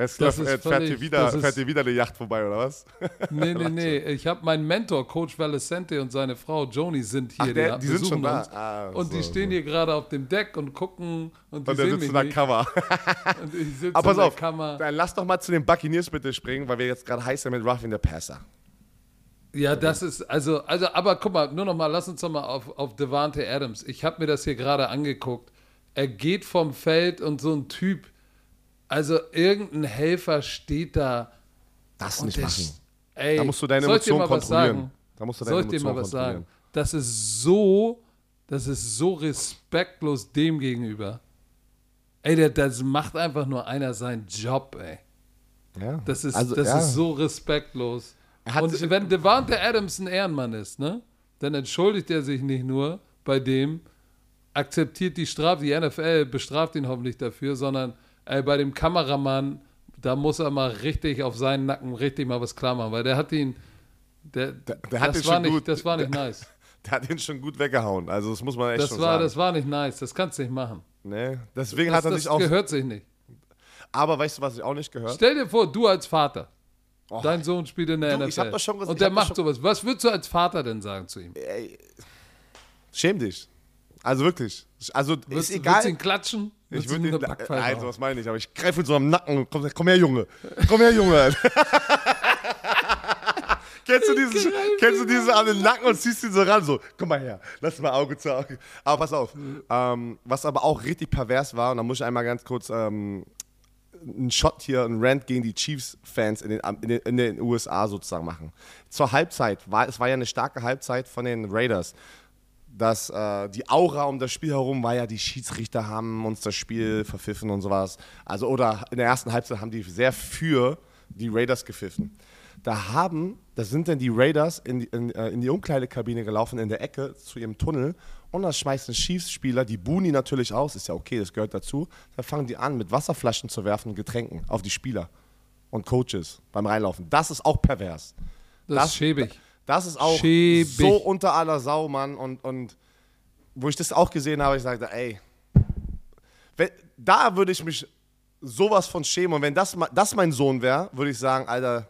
Jetzt, läuft, jetzt fährt, hier wieder, fährt hier wieder eine Yacht vorbei, oder was? [laughs] Nee, nee, nee. Ich habe meinen Mentor, Coach Valesente und seine Frau Joni sind hier. Ach, der, die, die sind schon da. Ah, und so, die stehen so. hier gerade auf dem Deck und gucken. Und, die und der sitzt in der Kammer. [laughs] und ich [laughs] sitze Aber pass in auf, der Kammer. Dann lass doch mal zu den Buccaneers bitte springen, weil wir jetzt gerade heiß sind mit Ruffin the Passer. Ja, das ist, also, also, aber guck mal, nur noch mal, lass uns noch mal auf, auf Devante Adams. Ich habe mir das hier gerade angeguckt. Er geht vom Feld und so ein Typ, also irgendein Helfer steht da. Das nicht machen. Ey, da musst du deine Emotionen kontrollieren. Da musst du deine soll ich dir mal was sagen? Das ist so, das ist so respektlos dem gegenüber. Ey, das macht einfach nur einer seinen Job, ey. Ja. Das ist, also, das ja. ist so respektlos. Und wenn Devante Adams ein Ehrenmann ist, ne, dann entschuldigt er sich nicht nur bei dem, akzeptiert die Strafe, die NFL bestraft ihn hoffentlich dafür, sondern ey, bei dem Kameramann, da muss er mal richtig auf seinen Nacken richtig mal was klar machen, weil der hat ihn, der, der, der hat das, war nicht, gut, das war nicht der, nice. [laughs] Der hat ihn schon gut weggehauen, also das muss man echt das schon war, sagen. Das war nicht nice, das kannst du nicht machen. Nee, deswegen das, hat er das sich auch... Das gehört sich nicht. Aber weißt du, was ich auch nicht gehört? Stell dir vor, du als Vater, oh, dein Sohn spielt in der du, NFL ich hab doch schon, und der macht sowas. Was würdest du als Vater denn sagen zu ihm? Ey, schäm dich. Also wirklich. Also wirst, ist egal. Willst du ihn klatschen? Ich würde ihn, also was meine ich, aber ich greife in so am Nacken komm, komm her, Junge. Komm her, Junge. [laughs] kennst du dieses, kennst du dieses an den Nacken und ziehst ihn so ran, so, komm mal her, lass mal Auge zu Auge. Aber pass auf, ähm, was aber auch richtig pervers war, und da muss ich einmal ganz kurz ähm, einen Shot hier, einen Rant gegen die Chiefs-Fans in den, in, den, in den USA sozusagen machen. Zur Halbzeit, war, es war ja eine starke Halbzeit von den Raiders dass äh, die Aura um das Spiel herum war ja, die Schiedsrichter haben uns das Spiel verpfiffen und sowas. Also, oder in der ersten Halbzeit haben die sehr für die Raiders gepfiffen. Da haben, da sind dann die Raiders in die, in, äh, in die Umkleidekabine gelaufen, in der Ecke zu ihrem Tunnel und da schmeißen Chiefs-Spieler, die Buni natürlich aus, ist ja okay, das gehört dazu. Da fangen die an, mit Wasserflaschen zu werfen und Getränken auf die Spieler und Coaches beim Reinlaufen. Das ist auch pervers. Das, das ist schäbig. Das ist auch Schäbig. so unter aller Sau, Mann. Und, und wo ich das auch gesehen habe, ich sagte, ey, wenn, da würde ich mich sowas von schämen. Und wenn das, das mein Sohn wäre, würde ich sagen, Alter,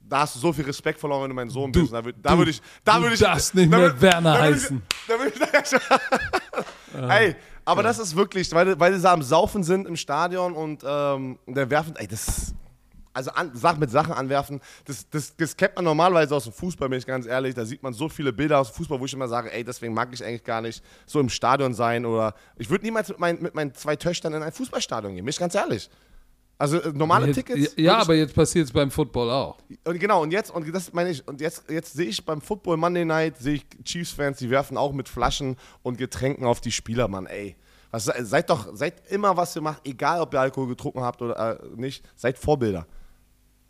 da hast du so viel Respekt verloren, wenn du mein Sohn bist. Da, da würde ich, da würde ich, das nicht mehr würd, Werner da heißen. Ich, da [laughs] ich, ey, aber ja. das ist wirklich, weil, weil sie am Saufen sind im Stadion und ähm, der werfen, ey, das also an, Sachen mit Sachen anwerfen, das, das, das kennt man normalerweise aus dem Fußball, bin ich ganz ehrlich. Da sieht man so viele Bilder aus dem Fußball, wo ich immer sage, ey, deswegen mag ich eigentlich gar nicht so im Stadion sein oder ich würde niemals mit, mein, mit meinen zwei Töchtern in ein Fußballstadion gehen, bin ich ganz ehrlich. Also äh, normale jetzt, Tickets. Ja, aber jetzt passiert es beim Football auch. Und genau, und jetzt, und das meine ich, und jetzt, jetzt sehe ich beim Football Monday Night, sehe ich Chiefs-Fans, die werfen auch mit Flaschen und Getränken auf die Spieler, Mann, ey. Was, seid doch, seid immer, was ihr macht, egal ob ihr Alkohol getrunken habt oder äh, nicht, seid Vorbilder.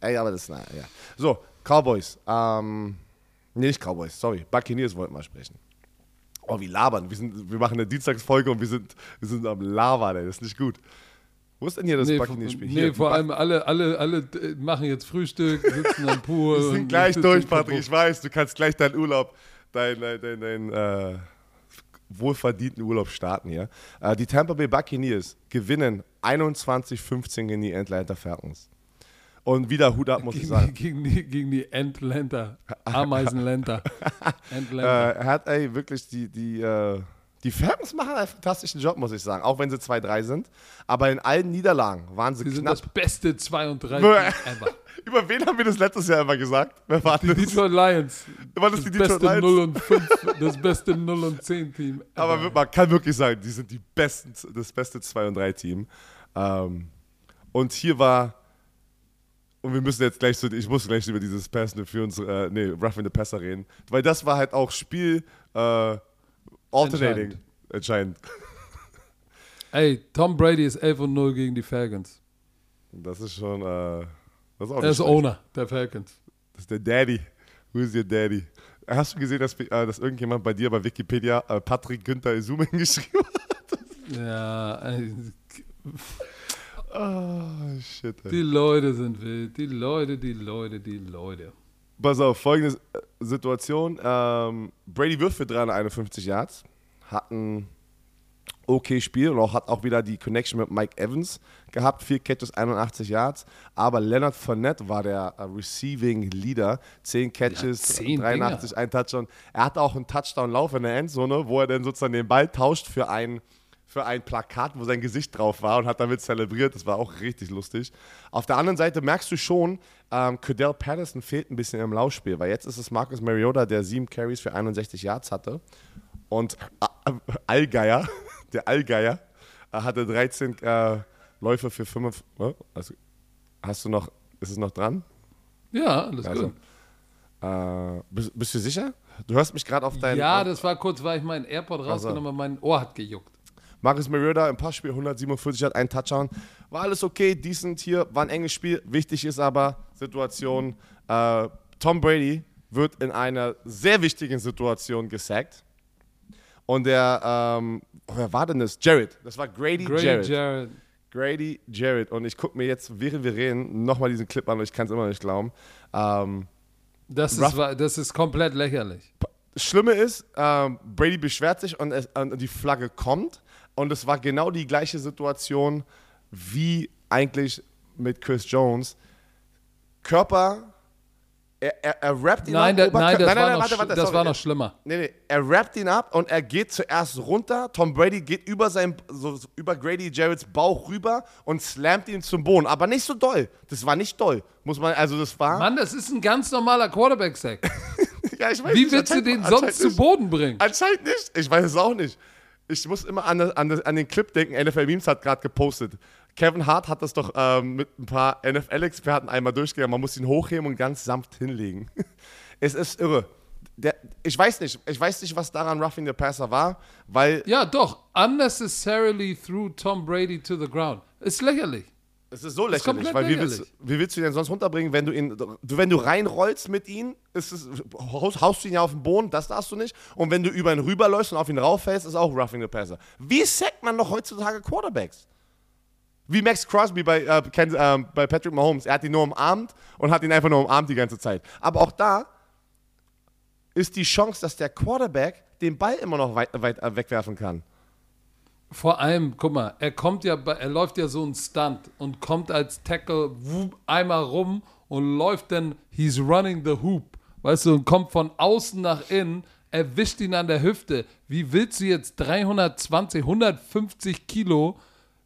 Ey, aber das, na, ja. So, Cowboys. Ähm, nee, nicht Cowboys, sorry. Buccaneers wollten wir sprechen. Oh, wie labern. Wir, sind, wir machen eine Dienstagsfolge und wir sind, wir sind am Labern, ey. Das ist nicht gut. Wo ist denn hier das nee, Buccaneers-Spiel? Nee, vor allem alle, alle, alle äh, machen jetzt Frühstück, sitzen am Pool. [laughs] Wir sind gleich durch, Patrick. Ich weiß, du kannst gleich deinen Urlaub, dein, dein, dein, dein äh, wohlverdienten Urlaub starten hier. Äh, die Tampa Bay Buccaneers gewinnen 21-15 gegen die Atlanta Falcons. Und wieder Hut ab, muss gegen ich sagen. Gegen, die, gegen die Entlenter. [laughs] Ameisenlenter. Entlenter. Äh, er hat ey, wirklich die, die, äh, die Falcons machen einen fantastischen Job, muss ich sagen. Auch wenn sie 2-3 sind. Aber in allen Niederlagen waren sie, sie sind knapp. das beste 2 und 3 ever. [laughs] Über wen haben wir das letztes Jahr immer gesagt? Wer war Die das? Detroit Lions. War das Das die Detroit beste Lions? 0 und 5, das beste 0 und 10 Team. Aber ever. man kann wirklich sagen, die sind die besten, das beste 2 und 3 Team. Ähm, und hier war, und wir müssen jetzt gleich so, ich muss gleich über dieses Pass für uns, äh, nee, Roughing the Passer reden, weil das war halt auch Spiel äh, alternating entscheidend. [laughs] Ey, Tom Brady ist 11 und 0 gegen die Falcons. Das ist schon, äh, das ist auch Er ist. Owner der Falcons. Das ist der Daddy. Who is your Daddy? Hast du gesehen, dass, äh, dass irgendjemand bei dir bei Wikipedia äh, Patrick Günther Isumen [laughs] geschrieben hat? Ja, ey, Oh, shit. Ey. die Leute sind wild. Die Leute, die Leute, die Leute. Pass auf, folgende äh, Situation. Ähm, Brady wirft für 351 Yards, hat ein okay Spiel und auch hat auch wieder die Connection mit Mike Evans gehabt. Vier Catches, 81 Yards. Aber Leonard Fournette war der äh, Receiving Leader. Zehn Catches, Ja, zehn 83, ein Touchdown. Er hatte auch einen Touchdown-Lauf in der Endzone, wo er dann sozusagen den Ball tauscht für ein, für ein Plakat, wo sein Gesicht drauf war und hat damit zelebriert. Das war auch richtig lustig. Auf der anderen Seite merkst du schon, ähm, Cordell Patterson fehlt ein bisschen im Laufspiel, weil jetzt ist es Marcus Mariota, der sieben Carries für 61 Yards hatte. Und äh, Allgeier, [laughs] der Allgeier, äh, hatte 13 äh, Läufe für 5. Äh, also, hast du noch, ist es noch dran? Ja, alles Also, gut. Äh, bist, bist du sicher? Du hörst mich gerade auf dein. Ja, das war kurz, weil ich meinen AirPod rausgenommen habe, mein Ohr hat gejuckt. Marcus Mariota im Passspiel 147 hat einen Touchdown. War alles okay, decent hier, war ein enges Spiel. Wichtig ist aber Situation, äh, Tom Brady wird in einer sehr wichtigen Situation gesackt. Und der, ähm, wer war denn das? Jared. Das war Grady, Grady Jared. Jarrett. Grady Jared. Und ich gucke mir jetzt, während wir reden, nochmal diesen Clip an und ich kann es immer nicht glauben. Ähm, Das ist, das ist komplett lächerlich. Das Schlimme ist, ähm, Brady beschwert sich und, es, und die Flagge kommt. Und es war genau die gleiche Situation wie eigentlich mit Chris Jones. Körper, er, er, er rappt ihn Nein, ab. Oberkörper- nein, das, nein, war, nein, noch, warte, warte, das sorry. war noch schlimmer. Nee, nee, er rappt ihn ab und er geht zuerst runter. Tom Brady geht über, sein, so, über Grady Jarretts Bauch rüber und slammt ihn zum Boden. Aber nicht so doll. Das war nicht doll. Muss man, also das war. Mann, das ist ein ganz normaler Quarterback-Sack. [laughs] ja, ich weiß Wie nicht, willst du den sonst zu. Boden bringen? Anscheinend nicht. Ich weiß es auch nicht. Ich muss immer an, an, an den Clip denken. NFL Memes hat gerade gepostet. Kevin Hart hat das doch ähm, mit ein paar NFL-Experten einmal durchgegangen. Man muss ihn hochheben und ganz sanft hinlegen. [laughs] es ist irre. Der, ich weiß nicht. Ich weiß nicht, was daran Roughing the Passer war, weil Ja, doch. Unnecessarily threw Tom Brady to the ground. Ist lächerlich. Es ist so ist lächerlich. komplett Weil wie willst, wie willst du ihn denn sonst runterbringen, wenn du ihn, wenn du reinrollst mit ihm, ist es, haust, du ihn ja auf den Boden, das darfst du nicht. Und wenn du über ihn rüberläufst und auf ihn rauffällst, ist auch Roughing the Passer. Wie sackt man noch heutzutage Quarterbacks? Wie Max Crosby bei, äh, Ken, ähm, bei Patrick Mahomes. Er hat ihn nur umarmt und hat ihn einfach nur umarmt die ganze Zeit. Aber auch da ist die Chance, dass der Quarterback den Ball immer noch weit, weit äh, wegwerfen kann. Vor allem, guck mal, er kommt ja, er läuft ja so einen Stunt und kommt als Tackle wup, einmal rum und läuft dann, he's running the hoop, weißt du, und kommt von außen nach innen, erwischt ihn an der Hüfte. Wie willst du jetzt 320, 150 Kilo,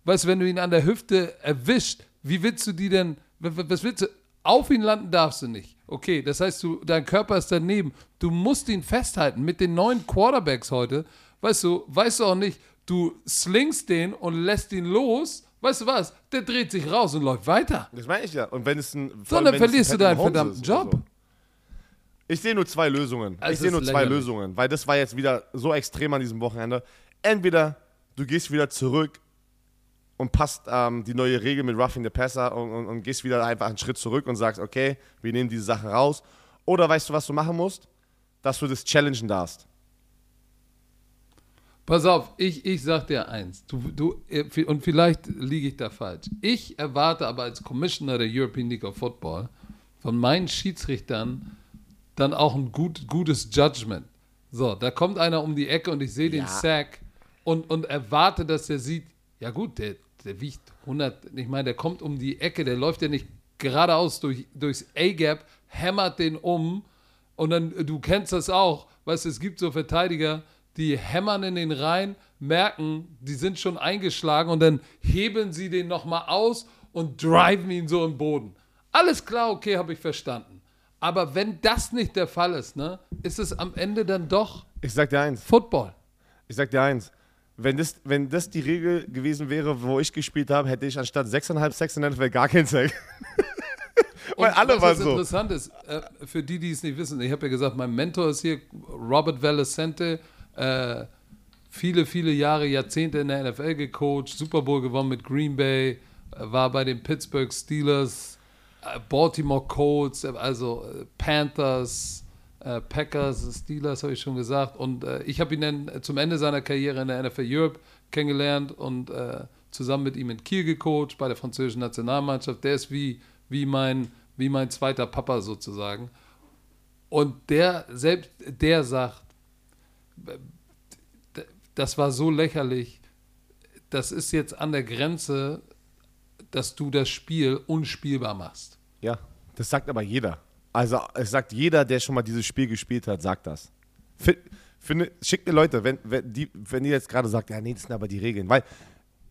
weißt du, wenn du ihn an der Hüfte erwischt, wie willst du die denn, was willst du, auf ihn landen darfst du nicht. Okay, das heißt, du, dein Körper ist daneben. Du musst ihn festhalten. Mit den neuen Quarterbacks heute, weißt du, weißt du auch nicht, du slingst den und lässt ihn los. Weißt du was? Der dreht sich raus und läuft weiter. Das meine ich ja. Und wenn es ein. So, dann verlierst du deinen Mahomes verdammten Job. so. Ich sehe nur zwei Lösungen. Es ich sehe nur zwei. Lösungen, weil das war jetzt wieder so extrem an diesem Wochenende. Entweder du gehst wieder zurück und passt ähm, die neue Regel mit Roughing the Passer und, und, und gehst wieder einfach einen Schritt zurück und sagst, okay, wir nehmen diese Sache raus. Oder weißt du, was du machen musst? Dass du das challengen darfst. Pass auf, ich, ich sag dir eins. Du, du, äh, und vielleicht liege ich da falsch. Ich erwarte aber als Commissioner der European League of Football von meinen Schiedsrichtern dann auch ein gut, gutes Judgment. So, da kommt einer um die Ecke und ich sehe den Ja. Sack und, und erwarte, dass der sieht, ja gut, der, der wiegt 100, ich meine, der kommt um die Ecke, der läuft ja nicht geradeaus durch, durchs A-Gap, hämmert den um und dann, du kennst das auch, weißt du, es gibt so Verteidiger, die hämmern in den Reihen, merken, die sind schon eingeschlagen und dann hebeln sie den nochmal aus und driven ihn so im Boden. Alles klar, okay, habe ich verstanden. Aber wenn das nicht der Fall ist, ne, ist es am Ende dann doch Ich sag dir eins. Football. Ich sag dir eins. Wenn das, wenn das die Regel gewesen wäre, wo ich gespielt habe, hätte ich anstatt 6,5 Sacks in der NFL gar keinen Sack. [laughs] Weil Und alle was waren so. interessant ist, äh, für die, die es nicht wissen, ich habe ja gesagt, mein Mentor ist hier, Robert Valesente, äh, viele, viele Jahre, Jahrzehnte in der NFL gecoacht, Super Bowl gewonnen mit Green Bay, äh, war bei den Pittsburgh Steelers, äh, Baltimore Colts, äh, also Panthers, Packers, Steelers, habe ich schon gesagt. Und ich habe ihn dann zum Ende seiner Karriere in der NFL Europe kennengelernt und zusammen mit ihm in Kiel gecoacht bei der französischen Nationalmannschaft. Der ist wie, wie, mein, wie mein zweiter Papa sozusagen. Und der, selbst der sagt, das war so lächerlich, das ist jetzt an der Grenze, dass du das Spiel unspielbar machst. Ja, das sagt aber jeder. Also, es sagt jeder, der schon mal dieses Spiel gespielt hat, sagt das. Fi- Finde, schickt mir Leute, wenn, wenn, die, wenn ihr jetzt gerade sagt, ja, nee, das sind aber die Regeln. Weil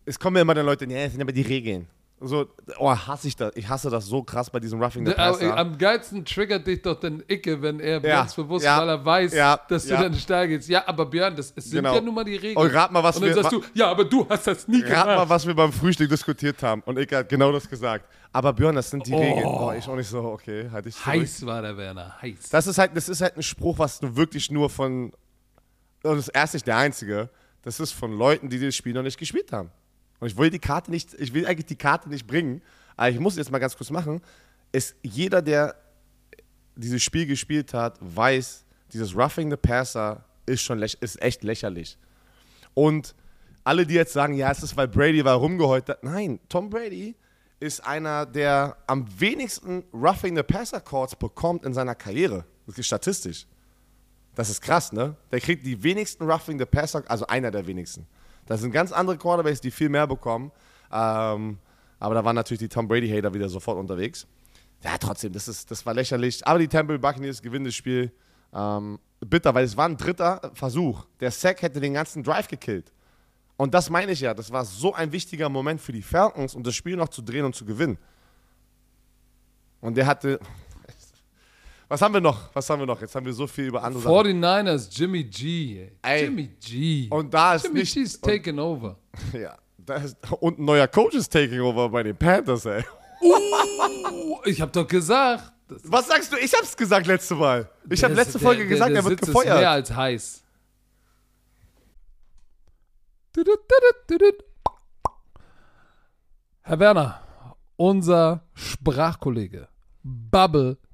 es kommen ja immer dann Leute, nee, das sind aber die Regeln. So, oh, hasse ich das. Ich hasse das so krass bei diesem Roughing the Der- Passer. Am geilsten triggert dich doch dann Icke, wenn er Ja, ganz bewusst, ja, weil er weiß, ja, dass du ja. dann steil gehst. Ja, aber Björn, das es sind Genau. ja nun mal die Regeln. Und rat mal, was Und dann wir- sagst du, ja, aber du hast das nie Rat mal, gemacht. was wir beim Frühstück diskutiert haben. Und ich hat genau das gesagt. Aber Björn, das sind die Regeln. Oh, ich auch nicht so, okay, halt ich zurück. Heiß war der Werner, heiß. Das ist halt, das ist halt ein Spruch, was du wirklich nur von, und das ist erst nicht der einzige, das ist von Leuten, die das Spiel noch nicht gespielt haben. Und ich will die Karte nicht, ich will eigentlich die Karte nicht bringen, aber ich muss jetzt mal ganz kurz machen. Ist jeder, der dieses Spiel gespielt hat, weiß, dieses Roughing the Passer ist schon ist echt lächerlich. Und alle, die jetzt sagen, ja, es ist, weil Brady war rumgeheult hat. Nein, Tom Brady ist einer, der am wenigsten Roughing the Passer Calls bekommt in seiner Karriere. Das ist statistisch. Das ist krass, ne? Der kriegt die wenigsten Roughing the Passer, also einer der wenigsten. Das sind ganz andere Quarterbacks, die viel mehr bekommen. Ähm, aber da waren natürlich die Tom Brady-Hater wieder sofort unterwegs. Ja, trotzdem, das, ist, das war lächerlich. Aber die Temple Buccaneers gewinnen das Spiel. Ähm, bitter, weil es war ein dritter Versuch. Der Sack hätte den ganzen Drive gekillt. Und das meine ich ja, das war so ein wichtiger Moment für die Falcons, um das Spiel noch zu drehen und zu gewinnen. Und der hatte. Was haben wir noch? Was haben wir noch? Jetzt haben wir so viel über andere Sachen. 49ers, Jimmy G. Ey. Jimmy G. Und da ist Jimmy nicht. G's taken over. [laughs] Ja, ist, und ein neuer Coach ist taking over bei den Panthers, ey. Uh, ich hab doch gesagt. [laughs] Was sagst du? Ich hab's gesagt letzte Mal. Ich der habe ist- letzte der- Folge der- gesagt, der er wird Sitz Ist mehr gefeuert. als heiß. Herr Werner, unser Sprachkollege Bubble,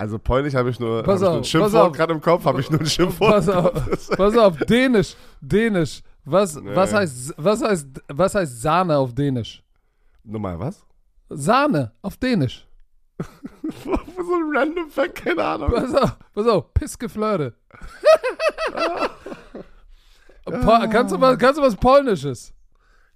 Also Polnisch habe ich nur, hab ich auf, ein Schimpfwort gerade im Kopf, habe ich nur ein Schimpfwort. Pass auf, pass auf, Dänisch, Dänisch. Was, was, Nee. heißt, was, heißt, was heißt Sahne auf Dänisch? Nochmal, was? Sahne auf Dänisch. [laughs] so ein random Fact, keine Ahnung. Pass auf, pass auf, Pissgeflirte. [laughs] Kannst, du was, kannst du was Polnisches?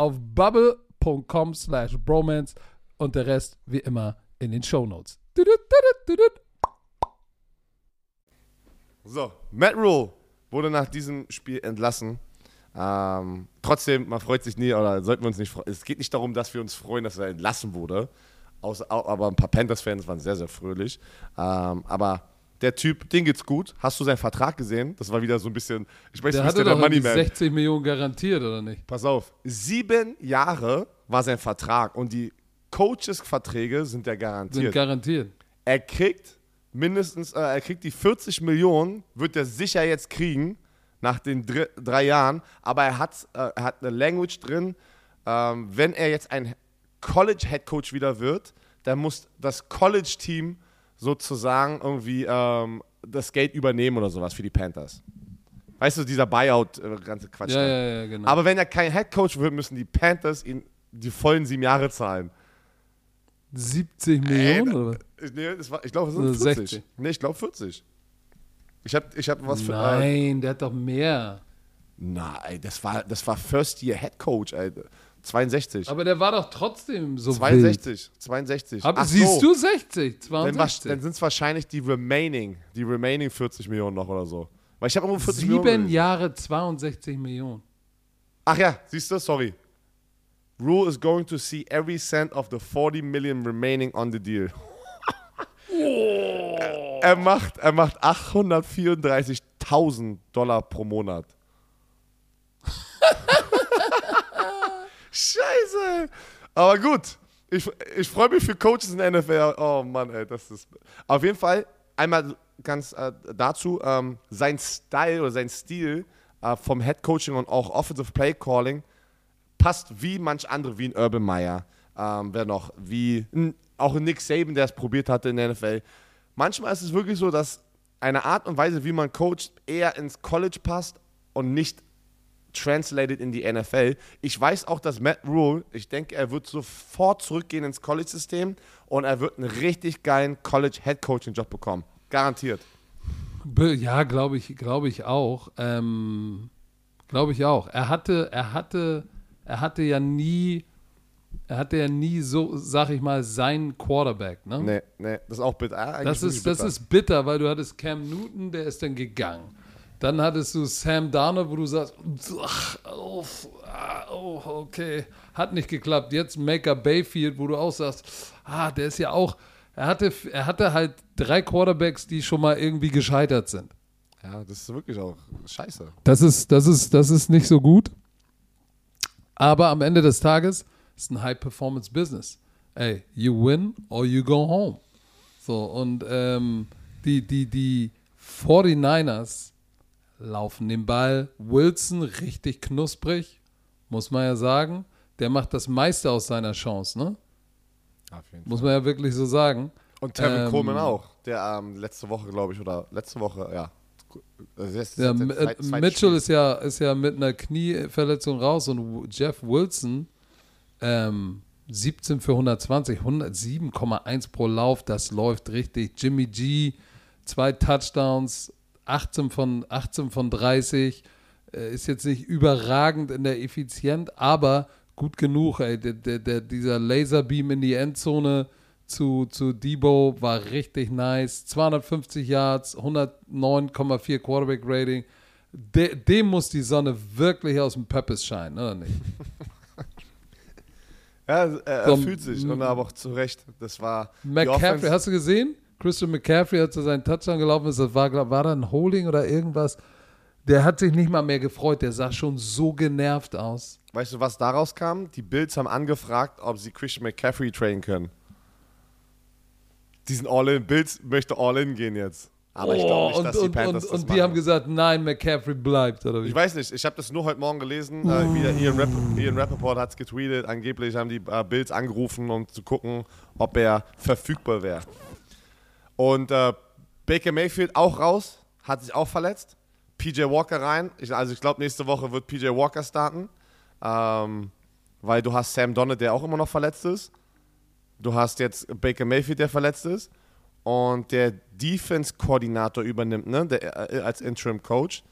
auf bubble.com slash bromance und der Rest wie immer in den Shownotes. So, Matt Rule wurde nach diesem Spiel entlassen. Ähm, trotzdem, man freut sich nie, oder sollten wir uns nicht freuen. Es geht nicht darum, dass wir uns freuen, dass er entlassen wurde. Außer, au- aber ein paar Panthers-Fans waren sehr, sehr fröhlich. Ähm, aber der Typ, den geht's gut. Hast du seinen Vertrag gesehen? Das war wieder so ein bisschen, ich weiß, Der bist hatte der irgendwie Moneyman. 60 Millionen garantiert, oder nicht? Pass auf, sieben Jahre war sein Vertrag und die Coaches-Verträge sind ja Sind garantiert. garantiert. er kriegt mindestens, äh, er kriegt die 40 Millionen, wird er sicher jetzt kriegen, nach den dr drei Jahren, aber er hat, äh, er hat eine Language drin, ähm, wenn er jetzt ein College-Head-Coach wieder wird, dann muss das College-Team sozusagen irgendwie ähm, das Geld übernehmen oder sowas für die Panthers. Weißt du, dieser Buyout, äh, ganze Quatsch. Ja, da. ja, ja, genau. Aber wenn er kein Head Coach wird, müssen die Panthers ihn die vollen sieben Jahre zahlen. 70 Millionen, oder? Ich, nee, das war, ich glaube, es Oder sind 40. 60. Nee, ich glaube 40. Ich habe ich hab was für. Äh, Nein, der hat doch mehr. nein, das war, das war First Year Head Coach, Alter. 62. Aber der war doch trotzdem so wild. 62. 62. Aber Ach siehst so. du 60, Dann, war- 62. dann sind es wahrscheinlich die remaining, die remaining 40 Millionen noch oder so. Weil ich habe irgendwo 40 Millionen. Sieben. Jahre 62 Millionen. Ach ja, siehst du, sorry. Rule is going to see every cent of the 40 million remaining on the deal. er macht, er macht 834.000 Dollar pro Monat. [laughs] Scheiße. Aber gut. Ich, ich freue mich für Coaches in der NFL. Oh Mann, ey, das ist. Auf jeden Fall, einmal ganz äh, dazu, ähm, sein Style oder sein Stil äh, vom Head Coaching und auch Offensive Play Calling passt wie manch andere, wie ein Urban Meyer, ähm, wer noch, wie n- auch ein Nick Saban, der es probiert hatte in der NFL. Manchmal ist es wirklich so, dass eine Art und Weise, wie man coacht, eher ins College passt und nicht translated in die NFL. Ich weiß auch, dass Matt Rule, ich denke, er wird sofort zurückgehen ins College-System und er wird einen richtig geilen College-Head-Coaching-Job bekommen. Garantiert. Ja, glaube ich, glaube ich auch. Ähm, glaube ich auch. Er hatte, er hatte, er hatte ja nie, er hatte ja nie so, sag ich mal, seinen Quarterback, ne? Nee, nee, das ist auch bitter. Ah, eigentlich Das ist, das bitter. ist bitter, weil du hattest Cam Newton, der ist dann gegangen. Dann hattest du Sam Darnold, wo du sagst, ach, ah, oh, okay, hat nicht geklappt. Jetzt Maker Bayfield, wo du auch sagst, ah, der ist ja auch, er hatte, er hatte halt drei Quarterbacks, die schon mal irgendwie gescheitert sind. Ja, das ist wirklich auch scheiße. Das ist, das ist, das ist nicht so gut. Aber am Ende des Tages ist ein High-Performance-Business. Ey, you win or you go home. So, und ähm, die, die, die 49ers laufen den Ball. Wilson richtig knusprig, muss man ja sagen. Der macht das meiste aus seiner Chance, ne? Muss man ja wirklich so sagen. Und Tevin Ähm, Coleman auch, der ähm, letzte Woche, glaube ich, oder letzte Woche, ja. Also jetzt- Ja, äh, zweites Mitchell ist ja, ist ja mit einer Knieverletzung raus und Jeff Wilson ähm, 17 für 120, 107,1 pro Lauf, das läuft richtig. Jimmy G, zwei Touchdowns, 18 von, 18 von 30, äh, ist jetzt nicht überragend in der Effizienz, aber gut genug. Ey. Der, der, der, dieser Laserbeam in die Endzone zu, zu Debo war richtig nice. 250 Yards, 109,4 Quarterback Rating. De, dem muss die Sonne wirklich aus dem Pöppes scheinen, oder nicht? [laughs] Ja, er, er So, fühlt sich und aber auch zu Recht. Das war. McCaffrey, hast du gesehen? Christian McCaffrey, als er seinen Touchdown gelaufen ist, das war, war da ein Holding oder irgendwas? Der hat sich nicht mal mehr gefreut, der sah schon so genervt aus. Weißt du, was daraus kam? Die Bills haben angefragt, ob sie Christian McCaffrey trainen können. Die sind all in. Bills möchte all in gehen jetzt. Aber ich glaube nicht, Oh, und, dass die und, Panthers und, das und die haben gesagt, nein, McCaffrey bleibt, oder wie? Ich weiß nicht, ich habe das nur heute Morgen gelesen. Äh, wieder Ian, Rapp Ian Rappaport hat es getweetet. Angeblich haben die äh, Bills angerufen, um zu gucken, ob er verfügbar wäre. Und äh, Baker Mayfield auch raus, hat sich auch verletzt. PJ Walker rein. Ich, also ich glaube, nächste Woche wird PJ Walker starten. Ähm, weil du hast Sam Donald, der auch immer noch verletzt ist. Du hast jetzt Baker Mayfield, der verletzt ist. Und der Defense-Koordinator übernimmt, ne? Der, äh, als Interim-Coach.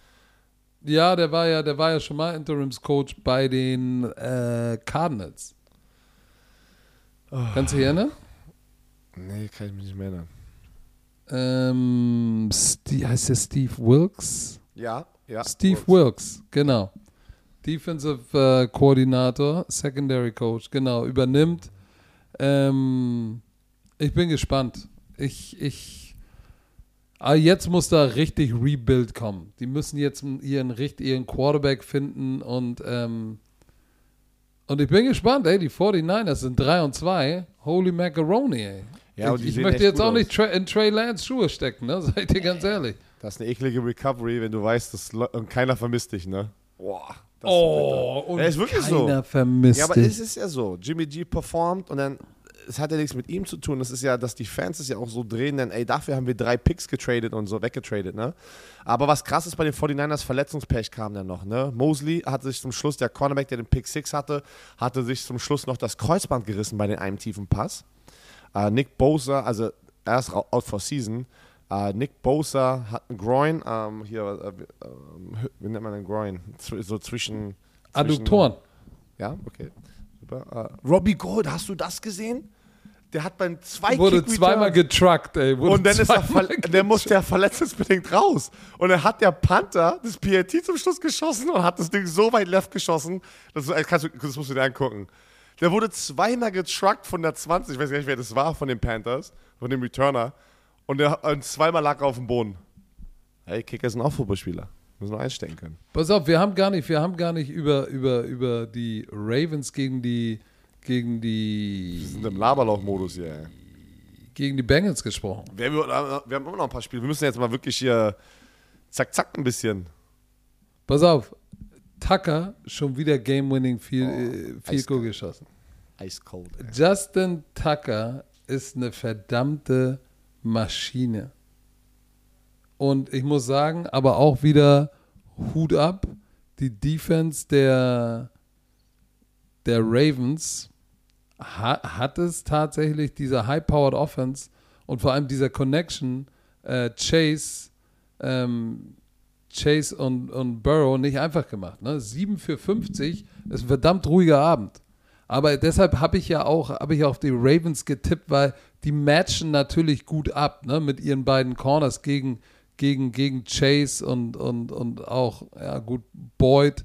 Ja, der war ja, der war ja schon mal Interimscoach bei den äh, Cardinals. Kannst du dich erinnern? Nee, kann ich mich nicht mehr erinnern. Ähm, Steve, heißt der Steve Wilkes? Ja, ja. Steve Wilkes, genau. Defensive äh, Koordinator, Secondary Coach, genau, übernimmt. Ähm, ich bin gespannt. Ich, ich, ah, jetzt muss da richtig Rebuild kommen. Die müssen jetzt ihren, ihren Quarterback finden und, ähm, und ich bin gespannt, ey, die 49ers sind 3 und 2. Holy Macaroni, ey. Ja, und ich die ich möchte jetzt auch aus. nicht in Trey Lance Schuhe stecken, ne? [laughs] Ich dir ganz ehrlich. Das ist eine eklige Recovery, wenn du weißt, dass und keiner vermisst dich, ne? Boah. Das Oh, ist und Ja, ist wirklich so. keiner vermisst ja, aber es ist ja so. Jimmy G performt und dann, es hat ja nichts mit ihm zu tun. Das ist ja, dass die Fans es ja auch so drehen, denn ey, dafür haben wir drei Picks getradet und so weggetradet, ne? Aber was krass ist bei den 49ers, Verletzungspech kam dann noch, ne? Mosley hat sich zum Schluss, der Cornerback, der den Pick 6 hatte, hatte sich zum Schluss noch das Kreuzband gerissen bei den einem tiefen Pass. Äh, Nick Bosa, also er ist out for season. Äh, Nick Bosa hat einen Groin, ähm, hier, äh, wie- ähm, nennt man den Groin? Zw so zwischen. Adduktoren. ja, okay. Super. Äh, Robbie Gold, hast du das gesehen? Der hat beim zwei Wurde zweimal getruckt, ey. Wurde und dann ist er der muss der verletzungsbedingt raus. Und dann hat der Panther das PAT zum Schluss geschossen und hat das Ding so weit left geschossen, das, äh, kannst du, das musst du dir angucken. Der wurde zweimal getruckt von der 20, ich weiß gar nicht, wer das war, von den Panthers, von dem Returner. Und, der, und zweimal lag er auf dem Boden. Hey, Kicker sind auch Fußballspieler. Müssen wir einstecken können. Pass auf, wir haben gar nicht, wir haben gar nicht über, über, über die Ravens gegen die gegen Wir sind die im Laberlauch-Modus hier, ey. gegen die Bengals gesprochen. Wir haben, wir haben immer noch ein paar Spiele. Wir müssen jetzt mal wirklich hier zack, zack ein bisschen. Pass auf, Tucker schon wieder Game-Winning Field, Oh, äh, Field Goal eiskalt. geschossen. Ice cold. Ey. Justin Tucker ist eine verdammte Maschine. Und ich muss sagen, aber auch wieder Hut ab. Die Defense der, der Ravens ha, hat es tatsächlich, diese High-Powered Offense und vor allem dieser Connection äh, Chase, ähm, Chase und, und Burrow nicht einfach gemacht. Ne? 7 für 50 ist ein verdammt ruhiger Abend. Aber deshalb habe ich ja auch, habe ich auf die Ravens getippt, weil die matchen natürlich gut ab, ne, mit ihren beiden Corners gegen, gegen, gegen Chase und, und, und auch, ja gut, Boyd.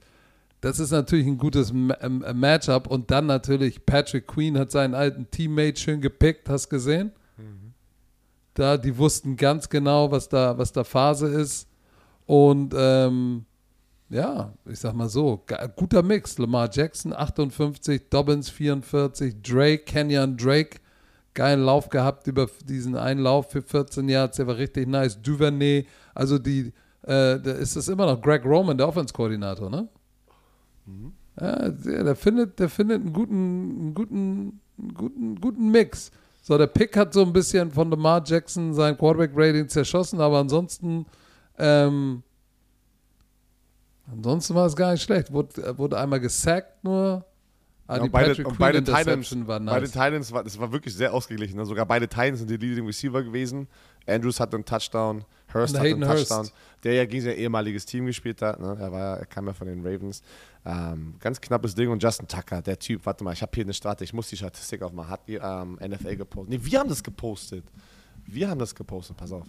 Das ist natürlich ein gutes ähm, Matchup. Und dann natürlich, Patrick Queen hat seinen alten Teammate schön gepickt, hast gesehen? Da, die wussten ganz genau, was da, was da Phase ist. Und ähm, ja, ich sag mal so, guter Mix. Lamar Jackson 58, Dobbins 44, Drake, Kenyon Drake, geilen Lauf gehabt über diesen einen Lauf für 14 Yards, der war richtig nice. Duvernay, also die, äh, da ist das immer noch Greg Roman, der Offense-Koordinator, ne? Ja, der, der findet, der findet einen guten, einen guten, einen guten, guten Mix. So, der Pick hat so ein bisschen von Lamar Jackson sein Quarterback-Rating zerschossen, aber ansonsten, ähm, ansonsten war es gar nicht schlecht. Wurde, wurde einmal gesackt nur. Ah, Ja, beide, beide Titans, war beide nice. Titans war, das war wirklich sehr ausgeglichen. Ne? Sogar beide Titans sind die Leading Receiver gewesen. Andrews hat einen Touchdown, Hurst hat einen Hurst. Touchdown, der ja gegen sein ehemaliges Team gespielt hat. Ne? Er, war, ja- er kam ja von den Ravens. Ähm, ganz knappes Ding. Und Justin Tucker, der Typ, warte mal, ich habe hier eine Statistik, ich muss die Statistik aufmachen. Hat die ähm, NFL gepostet? Nee, wir haben das gepostet. Wir haben das gepostet, pass auf.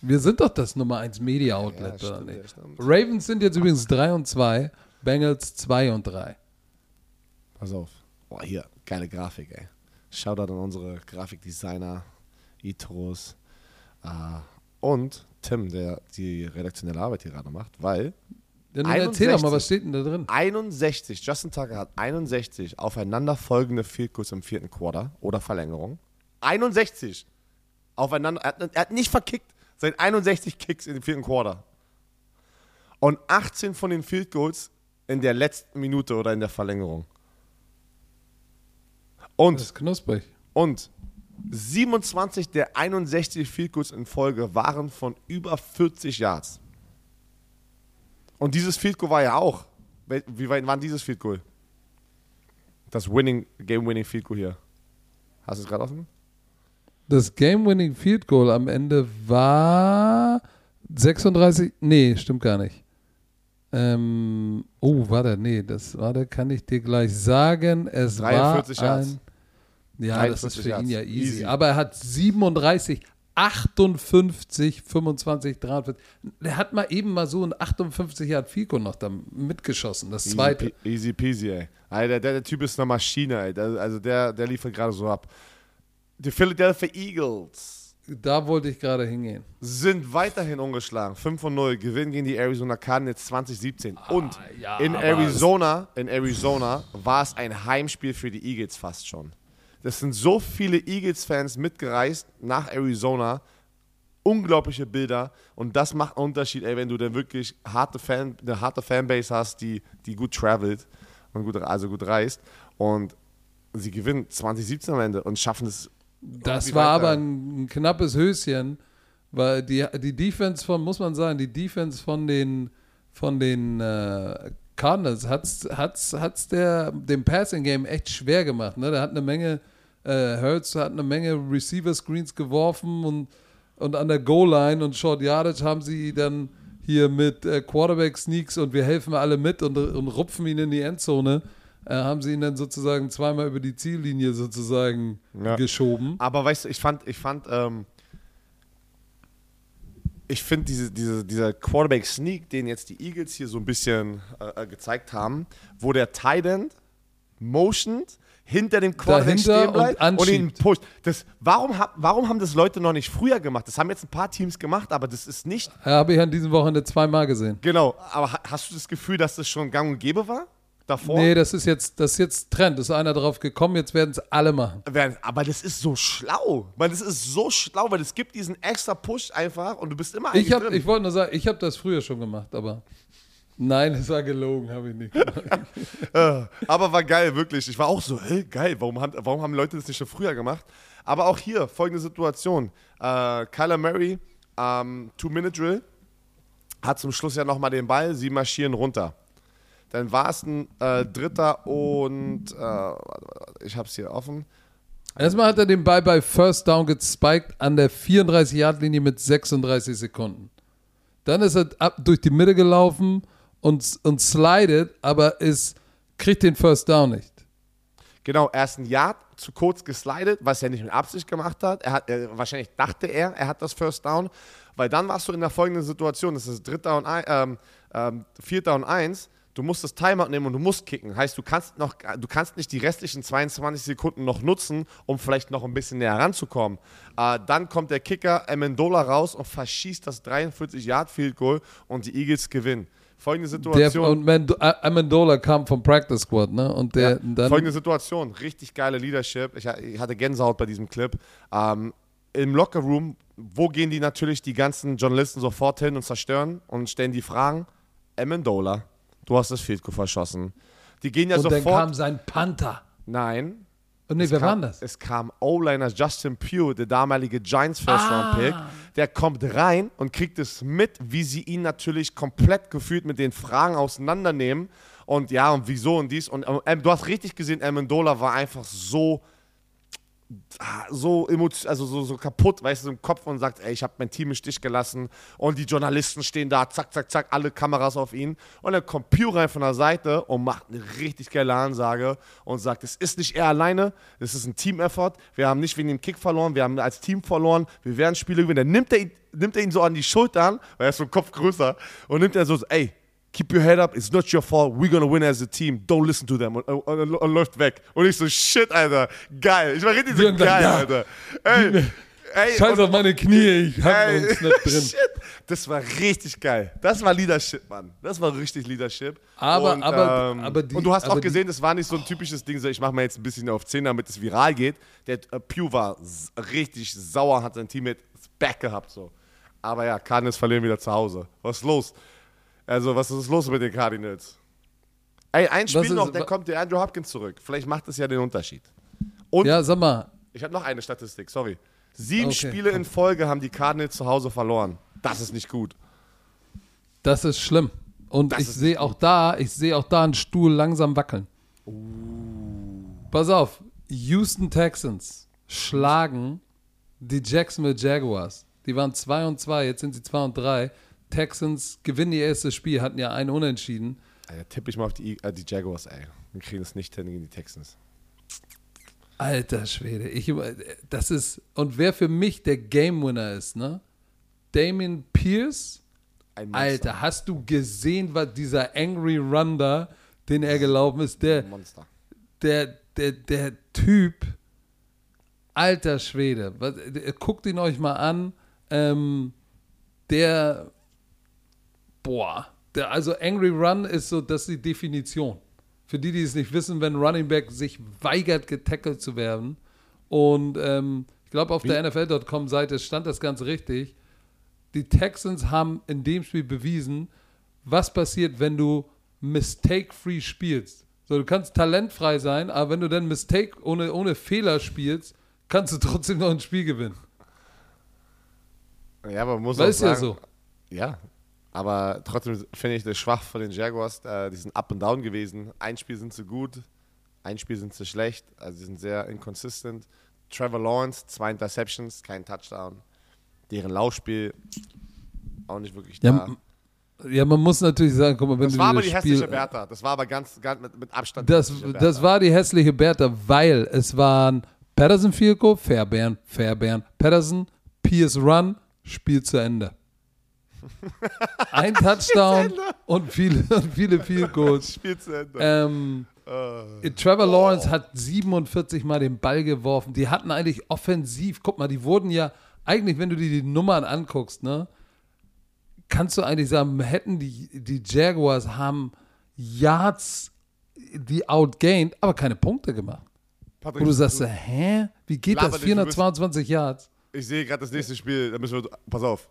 Wir sind doch das Nummer 1 Media Outlet, Ja, oder stimmt, nicht? ja, stimmt. Ravens sind jetzt übrigens 3 und 2, Bengals 2 und 3. Pass auf. Boah, hier, geile Grafik, ey. Shoutout an unsere Grafikdesigner, Itros äh, und Tim, der die redaktionelle Arbeit hier gerade macht, weil Ja, nun erzähl doch mal, 61. was steht denn da drin? 61, Justin Tucker hat 61 aufeinanderfolgende Field Goals im vierten Quarter oder Verlängerung. 61 aufeinander, er hat, er hat nicht verkickt, seit 61 Kicks in dem vierten Quarter. Und 18 von den Field Goals in der letzten Minute oder in der Verlängerung. Und Das ist knusprig. und 27 der 61 Field Goals in Folge waren von über 40 Yards. Und dieses Field Goal war ja auch. Wie weit war dieses Field Goal? Das Winning, Game-Winning Field Goal hier. Hast du es gerade offen? Das Game-Winning Field Goal am Ende war 36. Nee, stimmt gar nicht. Ähm, oh, warte, nee, das warte, kann ich dir gleich sagen. Es 43 war ein, Ja, das ist 43 für ihn Yards. ja easy. Easy. Aber er hat 37, 58, 25, 43. Er hat mal eben mal so ein 58 Yard Goal noch da mitgeschossen. Das zweite. Easy, easy peasy, ey. Alter, der, der Typ ist eine Maschine, ey. Der, also der, der liefert gerade so ab. Die Philadelphia Eagles Da wollte ich gerade hingehen. sind weiterhin ungeschlagen. 5 von 0, gewinnen gegen die Arizona Cardinals 2017. Und Ah, ja, in Arizona, in Arizona war es ein Heimspiel für die Eagles fast schon. Das sind so viele Eagles-Fans mitgereist nach Arizona. Unglaubliche Bilder. Und das macht einen Unterschied, ey, wenn du dann wirklich harte Fan, eine harte Fanbase hast, die, die gut travelt und gut, also gut reist. Und sie gewinnen 2017 am Ende und schaffen es. Das war aber ein, ein knappes Höschen, weil die, die Defense von, muss man sagen, die Defense von den, von den äh, Cardinals hat's, hat's, hat's der, dem Passing Game echt schwer gemacht. Ne? Der hat eine Menge, äh, Hurts hat eine Menge Receiver Screens geworfen und, und an der Goal-Line und Short Yardage haben sie dann hier mit äh, Quarterback Sneaks und wir helfen alle mit und, und rupfen ihn in die Endzone. Äh, haben sie ihn dann sozusagen zweimal über die Ziellinie sozusagen Ja. geschoben. Aber weißt du, ich fand, ich fand, ähm, ich finde diese, diese, dieser Quarterback-Sneak, den jetzt die Eagles hier so ein bisschen äh, äh, gezeigt haben, wo der Tight End motioned, hinter dem Quarterback stehen bleibt und und, ihn pusht. Das, warum, warum haben das Leute noch nicht früher gemacht? Das haben jetzt ein paar Teams gemacht, aber das ist nicht, Habe ich an diesem Wochenende zweimal gesehen. genau, aber ha- hast du das Gefühl, dass das schon gang und gäbe war? Davor? Nee, das ist jetzt, das ist jetzt Trend. Ist einer drauf gekommen, jetzt werden es alle machen. Aber das ist so schlau. Man, das ist so schlau, weil es gibt diesen extra Push einfach und du bist immer Ich, hab, drin. ich wollte nur sagen, ich habe das früher schon gemacht, aber nein, es war gelogen, habe ich nicht gemacht. [laughs] Äh, aber war geil, wirklich. Ich war auch so, hey, geil, warum haben, warum haben Leute das nicht schon früher gemacht? Aber auch hier, folgende Situation. Äh, Kyler Murray, ähm, Two-Minute-Drill, hat zum Schluss ja nochmal den Ball, sie marschieren runter. Dann war es ein äh, Dritter und, äh, ich habe es hier offen. Erstmal hat er den Ball bei First Down gespiked an der 34-Yard-Linie mit 36 Sekunden. Dann ist er ab, durch die Mitte gelaufen und, und slidet, aber ist, kriegt den First Down nicht. Genau, erst ein Yard zu kurz geslidet, was er nicht mit Absicht gemacht hat. Er hat er, wahrscheinlich dachte er, er hat das First Down, weil dann warst du in der folgenden Situation, das ist dritter und ein, ähm, ähm, vierter und eins. Du musst das Timeout nehmen und du musst kicken. Heißt, du kannst, noch, du kannst nicht die restlichen 22 Sekunden noch nutzen, um vielleicht noch ein bisschen näher ranzukommen. Äh, dann kommt der Kicker Amendola raus und verschießt das 43-Yard-Field-Goal und die Eagles gewinnen. Folgende Situation. Der, und Mend Amendola kam vom Practice Squad, ne? Und der Ja, dann. folgende Situation, richtig geile Leadership. Ich, ich hatte Gänsehaut bei diesem Clip. Ähm, Im Lockerroom, wo gehen die natürlich die ganzen Journalisten sofort hin und zerstören und stellen die Fragen? Amendola, du hast das Field Goal verschossen. Die gehen ja und dann sofort. kam sein Panther. Nein. Und nee, wer war das? Es kam O-Liner Justin Pugh, der damalige Giants First Round Pick. Ah. Der kommt rein und kriegt es mit, wie sie ihn natürlich komplett gefühlt mit den Fragen auseinandernehmen. Und ja, und wieso und dies. Und ähm, du hast richtig gesehen, Amendola war einfach so ah, so emotion also so, so kaputt, weißt du, im Kopf und sagt, ey, ich habe mein Team im Stich gelassen und die Journalisten stehen da, zack, zack, zack, alle Kameras auf ihn und dann kommt Pew rein von der Seite und macht eine richtig geile Ansage und sagt, es ist nicht er alleine, es ist ein Team-Effort, wir haben nicht wegen dem Kick verloren, wir haben als Team verloren, wir werden Spiele gewinnen. Dann nimmt er, ihn, nimmt er ihn so an die Schultern, weil er ist so ein Kopf größer und nimmt er so, ey, Keep your head up, it's not your fault, we're gonna win as a team, don't listen to them. Und, und, und, läuft weg. Und ich so, shit, Alter, geil. Ich war richtig so geil, ja. Alter. Ey, ey, Scheiß auf meine Knie, ich hab Ey, uns nicht drin. [laughs] Shit, das war richtig geil. Das war Leadership, Mann. Das war richtig Leadership. Aber- und, aber- ähm, aber die- und du hast auch die- gesehen, das war nicht so ein typisches Ding, so ich mache mal jetzt ein bisschen auf 10, damit es viral geht. Der äh, Pew war richtig sauer, hat sein Teammate back gehabt, so. Aber ja, Cardinals verlieren wieder zu Hause. Was ist los? Also, was ist los mit den Cardinals? Ey, ein Spiel ist- noch, dann kommt der Andrew Hopkins zurück. Vielleicht macht das ja den Unterschied. Und Ja, sag mal, ich habe noch eine Statistik, sorry. Sieben Okay. Spiele in Folge haben die Cardinals zu Hause verloren. Das ist nicht gut. das ist schlimm. Und Das ich sehe auch da, ich sehe auch da einen Stuhl langsam wackeln. Pass auf, Houston Texans schlagen die Jacksonville Jaguars. Die waren 2 und 2, jetzt sind sie 2 und 3. Texans gewinnen ihr erstes Spiel, hatten ja einen Unentschieden. Alter, tippe ich mal auf die, äh, die Jaguars, ey. Wir kriegen es nicht hin gegen die Texans. Alter Schwede, ich, das ist, und wer für mich der Game Winner ist, ne? Damien Pierce. Alter, hast du gesehen, was dieser Angry Run da, den er gelaufen ist, der, Monster. der, der, der Typ, alter Schwede, was, guckt ihn euch mal an, ähm, der, boah, der, also Angry Run ist so, das ist die Definition. Für die, die es nicht wissen, wenn Running Back sich weigert, getackelt zu werden und ähm, ich glaube, auf der NFL.com-Seite stand das ganz richtig. Die Texans haben in dem Spiel bewiesen, was passiert, wenn du mistake-free spielst. So, du kannst talentfrei sein, aber wenn du dann Mistake ohne, ohne Fehler spielst, kannst du trotzdem noch ein Spiel gewinnen. Ja, aber man muss Weil auch ist ja sagen, so. Ja, aber trotzdem finde ich das schwach von den Jaguars. Äh, die sind up and down gewesen. Ein Spiel sind sie gut, ein Spiel sind sie schlecht. Also sie sind sehr inconsistent. Trevor Lawrence, zwei Interceptions, kein Touchdown. Deren Laufspiel auch nicht wirklich Ja, da. m- Ja, man muss natürlich sagen, guck mal, wenn das du war aber die Spiel, hässliche Bertha. Das war aber ganz, ganz mit, mit Abstand Das, das war die hässliche Bertha, weil es waren Patterson Field Goal, Fairbairn, Fairbairn, Patterson, Pierce Run, Spiel zu Ende. Ein Touchdown und viele, [laughs] und viele Field Goals. [laughs] Spiel zu Ende. Ähm, Äh. Trevor Lawrence hat 47 Mal den Ball geworfen. Die hatten eigentlich offensiv, guck mal, die wurden ja, eigentlich, wenn du dir die Nummern anguckst, ne, kannst du eigentlich sagen, hätten die, die Jaguars haben Yards, die outgained, aber keine Punkte gemacht. Patrick, Wo du sagst, hä? Wie geht das? nicht, du bist- 422 Yards. ich sehe gerade das nächste Spiel. Da müssen wir. Pass auf.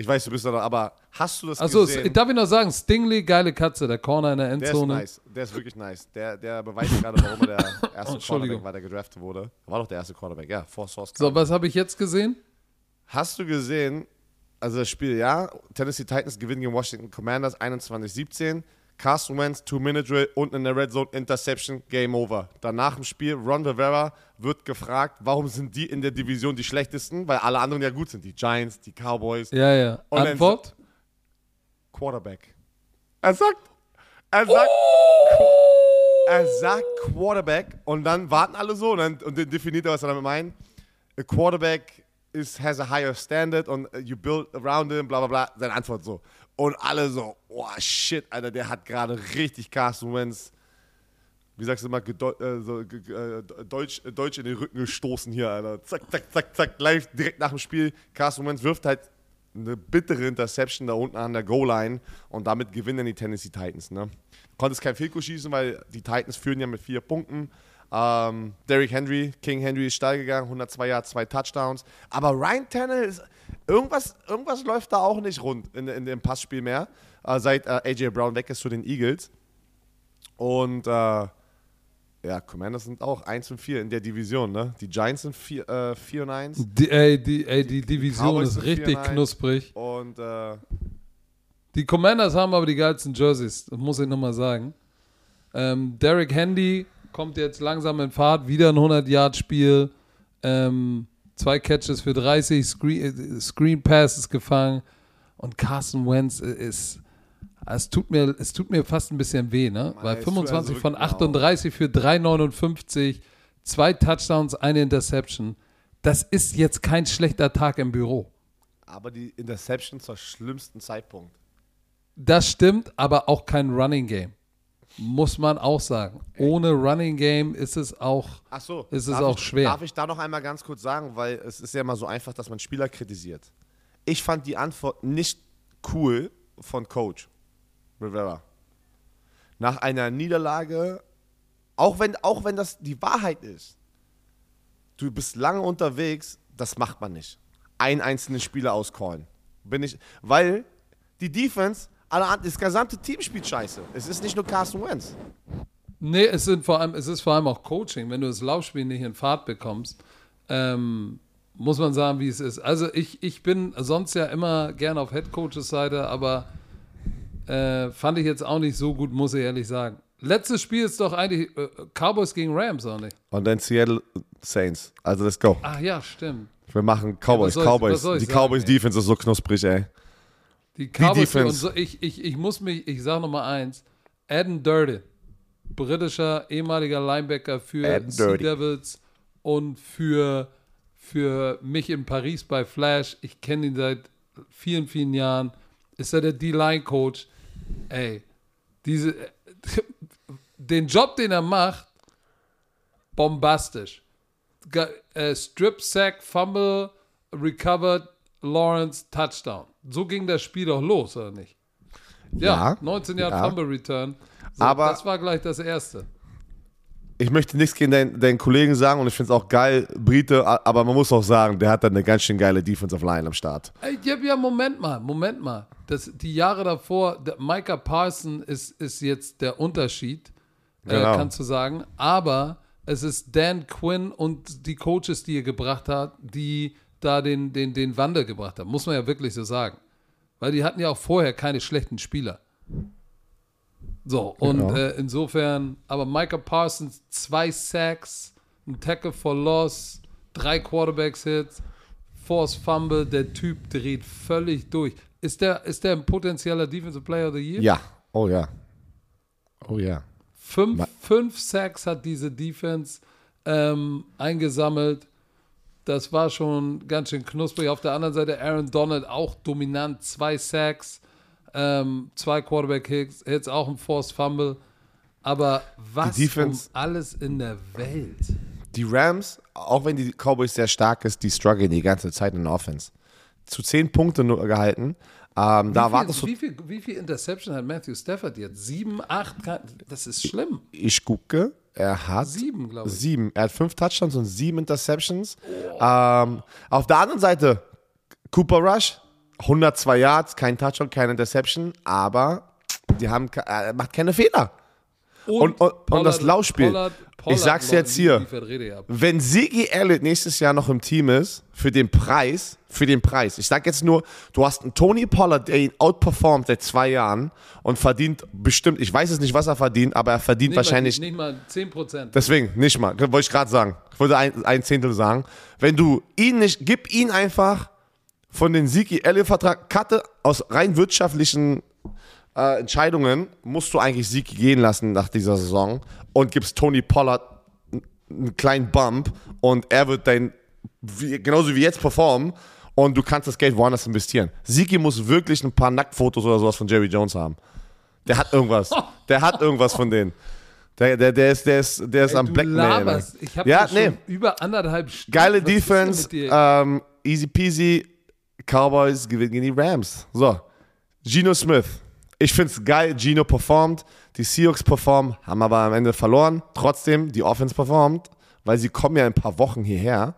Ich weiß, du bist da noch, aber hast du das Achso, gesehen? darf ich noch sagen, Stingley, geile Katze, der Corner in der Der ist Endzone. nice. Der ist wirklich nice. Der, der beweist gerade, warum er der [laughs] erste Oh. Quarterback war, der gedraftet wurde. War doch der erste Quarterback, ja, vor Source. So, was habe ich jetzt gesehen? Hast du gesehen, also das Spiel, ja, Tennessee Titans gewinnen gegen Washington Commanders 21-17. Carson Wentz, Two-Minute-Drill und in der Red Zone Interception, Game Over. Danach im Spiel, Ron Rivera wird gefragt, warum sind die in der Division die schlechtesten? Weil alle anderen ja gut sind. Die Giants, die Cowboys, Ja, ja. Und Antwort? Quarterback. Er sagt, er sagt, er sagt Quarterback und dann warten alle so und dann, und dann definiert er, was er damit meint. A quarterback is, has a higher standard und uh, you build around him, bla bla bla. Seine Antwort so. Und alle so, oh shit, Alter, der hat gerade richtig Carson Wentz, wie sagst du mal, äh, so, äh, Deutsch, äh, Deutsch in den Rücken gestoßen hier, Alter. Zack, zack, zack, zack, live direkt nach dem Spiel. Carson Wentz wirft halt eine bittere Interception da unten an der Goal-Line und damit gewinnen die Tennessee Titans. Ne? Konntest kein Filko schießen, weil die Titans führen ja mit vier Punkten. Ähm, Derrick Henry, King Henry ist steil gegangen, 102 Yards, zwei Touchdowns. Aber Ryan Tannehill ist, irgendwas, irgendwas läuft da auch nicht rund in, in dem Passspiel mehr, äh, seit äh, AJ Brown weg ist zu den Eagles. Und äh, ja, Commanders sind auch 1 und 4 in der Division, ne? Die Giants sind 4, äh, 4 und 1. Die, ey, die, ey, die Division Cowboys ist richtig 4-1. knusprig. Und äh, Die Commanders haben aber die geilsten Jerseys, das muss ich nochmal sagen. Ähm, Derek Handy kommt jetzt langsam in Fahrt, wieder ein 100-Yard-Spiel, ähm, zwei Catches für 30, Screen, äh, Screen Passes gefangen und Carson Wentz ist, es tut mir, es tut mir fast ein bisschen weh, ne? Weil es tut 25 also von wirklich- 38 für 3,59, zwei Touchdowns, eine Interception. Das ist jetzt kein schlechter Tag im Büro. aber die Interception zur schlimmsten Zeitpunkt. Das stimmt, aber auch kein Running Game. Muss man auch sagen. Ohne Running Game ist es auch. Ach so. Ist es auch ich, schwer. Darf ich da noch einmal ganz kurz sagen, weil es ist ja immer so einfach, dass man Spieler kritisiert. Ich fand die Antwort nicht cool von Coach Rivera. Nach einer Niederlage, auch wenn, auch wenn das die Wahrheit ist, du bist lange unterwegs, das macht man nicht. Einen einzelnen Spieler auscallen. Bin ich, weil die Defense, alle, das gesamte Team spielt scheiße. Es ist nicht nur Carson Wentz. Nee, es, sind vor allem, es ist vor allem auch Coaching. Wenn du das Laufspiel nicht in Fahrt bekommst, ähm, muss man sagen, wie es ist. Also ich, ich bin sonst ja immer gern auf Head Coaches Seite, aber äh, fand ich jetzt auch nicht so gut, muss ich ehrlich sagen. Letztes Spiel ist doch eigentlich äh, Cowboys gegen Rams, auch nicht? Und dann Seattle Saints. Also let's go. Ach ja, stimmt. Wir machen Cowboys, was Cowboys. ich Die sagen, Cowboys ey? Defense ist so knusprig, ey. Die Cowboys Defense. und so, ich, ich, ich muss mich, ich sage noch mal eins, Adam Durden, britischer ehemaliger Linebacker für Sea Dirty. Devils und für, für mich in Paris bei Flash, ich kenne ihn seit vielen, vielen Jahren, ist er der D-Line-Coach. Ey, diese, [laughs] den Job, den er macht, bombastisch. Äh, Strip Sack, Fumble, Recovered, Lawrence, Touchdown. So ging das Spiel doch los, oder nicht? Ja, Ja, 19 Jahre ja. Fumble Return. So, Aber- das war gleich das erste. Ich möchte nichts gegen deinen, deinen Kollegen sagen und ich finde es auch geil, Brite, aber man muss auch sagen, der hat dann eine ganz schön geile Defensive Line am Start. Ey, ja, ja, Moment mal, Moment mal. Das, die Jahre davor, der Micah Parson ist, ist jetzt der Unterschied, äh, Genau. kannst du sagen. Aber es ist Dan Quinn und die Coaches, die er gebracht hat, die da den, den, den Wandel gebracht haben. Muss man ja wirklich so sagen. Weil die hatten ja auch vorher keine schlechten Spieler. So, und Genau. äh, insofern, aber Micah Parsons, zwei Sacks, ein Tackle for Loss, drei Quarterbacks-Hits, Force Fumble, der Typ dreht völlig durch. Ist der, ist der ein potenzieller Defensive Player of the Year? Ja, oh ja. Oh ja. Fünf, Ma- fünf Sacks hat diese Defense ähm, eingesammelt. Das war schon ganz schön knusprig. Auf der anderen Seite Aaron Donald auch dominant. Zwei Sacks, ähm, zwei Quarterback-Hits, jetzt auch ein Forced Fumble. Aber was Defense- um alles in der Welt? Die Rams, auch wenn die Cowboys sehr stark ist, die strugglen die ganze Zeit in der Offense. Zu zehn Punkte nur gehalten. Ähm, da wie, wartest viel, wie, viel, wie viel Interception hat Matthew Stafford jetzt? Sieben, acht? Das ist schlimm. ich gucke, er hat Sieben, glaube ich. sieben. Er hat fünf Touchdowns und sieben Interceptions. Ähm, auf der anderen Seite, Cooper Rush, 102 Yards, kein Touchdown, keine Interception, aber die haben, ke- er macht keine Fehler. Und- und- und das Laufspiel. Ich sag's jetzt hier. Wenn Sigi Elliott nächstes Jahr noch im Team ist, für den Preis, für den Preis. Ich sag jetzt nur, du hast einen Tony Pollard, der ihn outperformt seit zwei Jahren und verdient bestimmt, ich weiß es nicht, was er verdient, aber er verdient Nicht wahrscheinlich Mal, nicht mal 10 Prozent. Deswegen, nicht mal. Wollte ich gerade sagen. Ich wollte ein, ein Zehntel sagen. Wenn du ihn nicht, gib ihn einfach von den Siki Elliott-Vertrag, Katte aus rein wirtschaftlichen äh, Entscheidungen, musst du eigentlich Siki gehen lassen nach dieser Saison und gibst Tony Pollard einen kleinen Bump und er wird dein wie, genauso wie jetzt performen und du kannst das Geld woanders investieren. Siki muss wirklich ein paar Nacktfotos oder sowas von Jerry Jones haben. Der hat irgendwas. [laughs] Der hat irgendwas von denen. Der, der, der ist, der ist, der ist Ey, am Blackmail. Ich habe Ja, nee. über anderthalb Stunden. Geile Was Defense, ähm, easy peasy, Cowboys gewinnen gegen die Rams. So, Geno Smith. Ich find's geil, Geno performt, die Seahawks performen, haben aber am Ende verloren. Trotzdem, die Offense performt, weil sie kommen ja in ein paar Wochen hierher.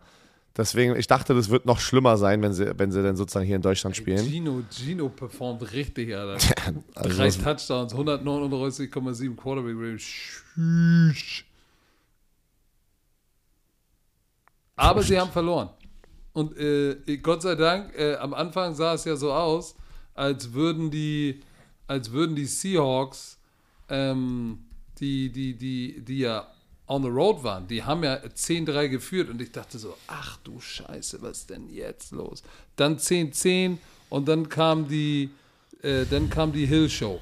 Deswegen, ich dachte, das wird noch schlimmer sein, wenn sie, wenn sie dann sozusagen hier in Deutschland spielen. Gino, Gino performt richtig, Alter. [laughs] Also Drei Touchdowns, 139,7 Quarterback Rating. Aber sie haben verloren. Und äh, Gott sei Dank, äh, am Anfang sah es ja so aus, als würden die, als würden die Seahawks, ähm, die, die, die, die ja on the road waren, die haben ja 10-3 geführt und ich dachte so, ach du Scheiße, was ist denn jetzt los? Dann 10-10 und dann kam die, äh, dann kam die Hill Show.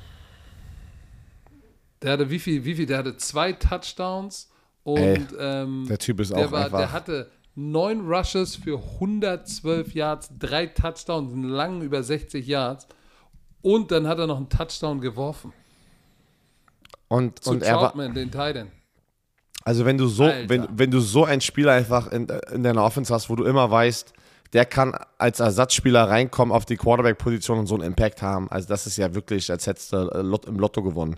Der hatte wie viel, wie viel? Der hatte zwei Touchdowns und Ey, ähm, der Typ ist der auch war, einfach- Der hatte neun Rushes für 112 Yards, drei Touchdowns, einen langen über 60 Yards und dann hat er noch einen Touchdown geworfen. Und, Zu und er war, den Titan. Also wenn du so, Alter. wenn, wenn du so einen Spieler einfach in, in deiner Offense hast, wo du immer weißt, der kann als Ersatzspieler reinkommen auf die Quarterback-Position und so einen Impact haben. Also das ist ja wirklich, als hättest du äh, im Lotto gewonnen.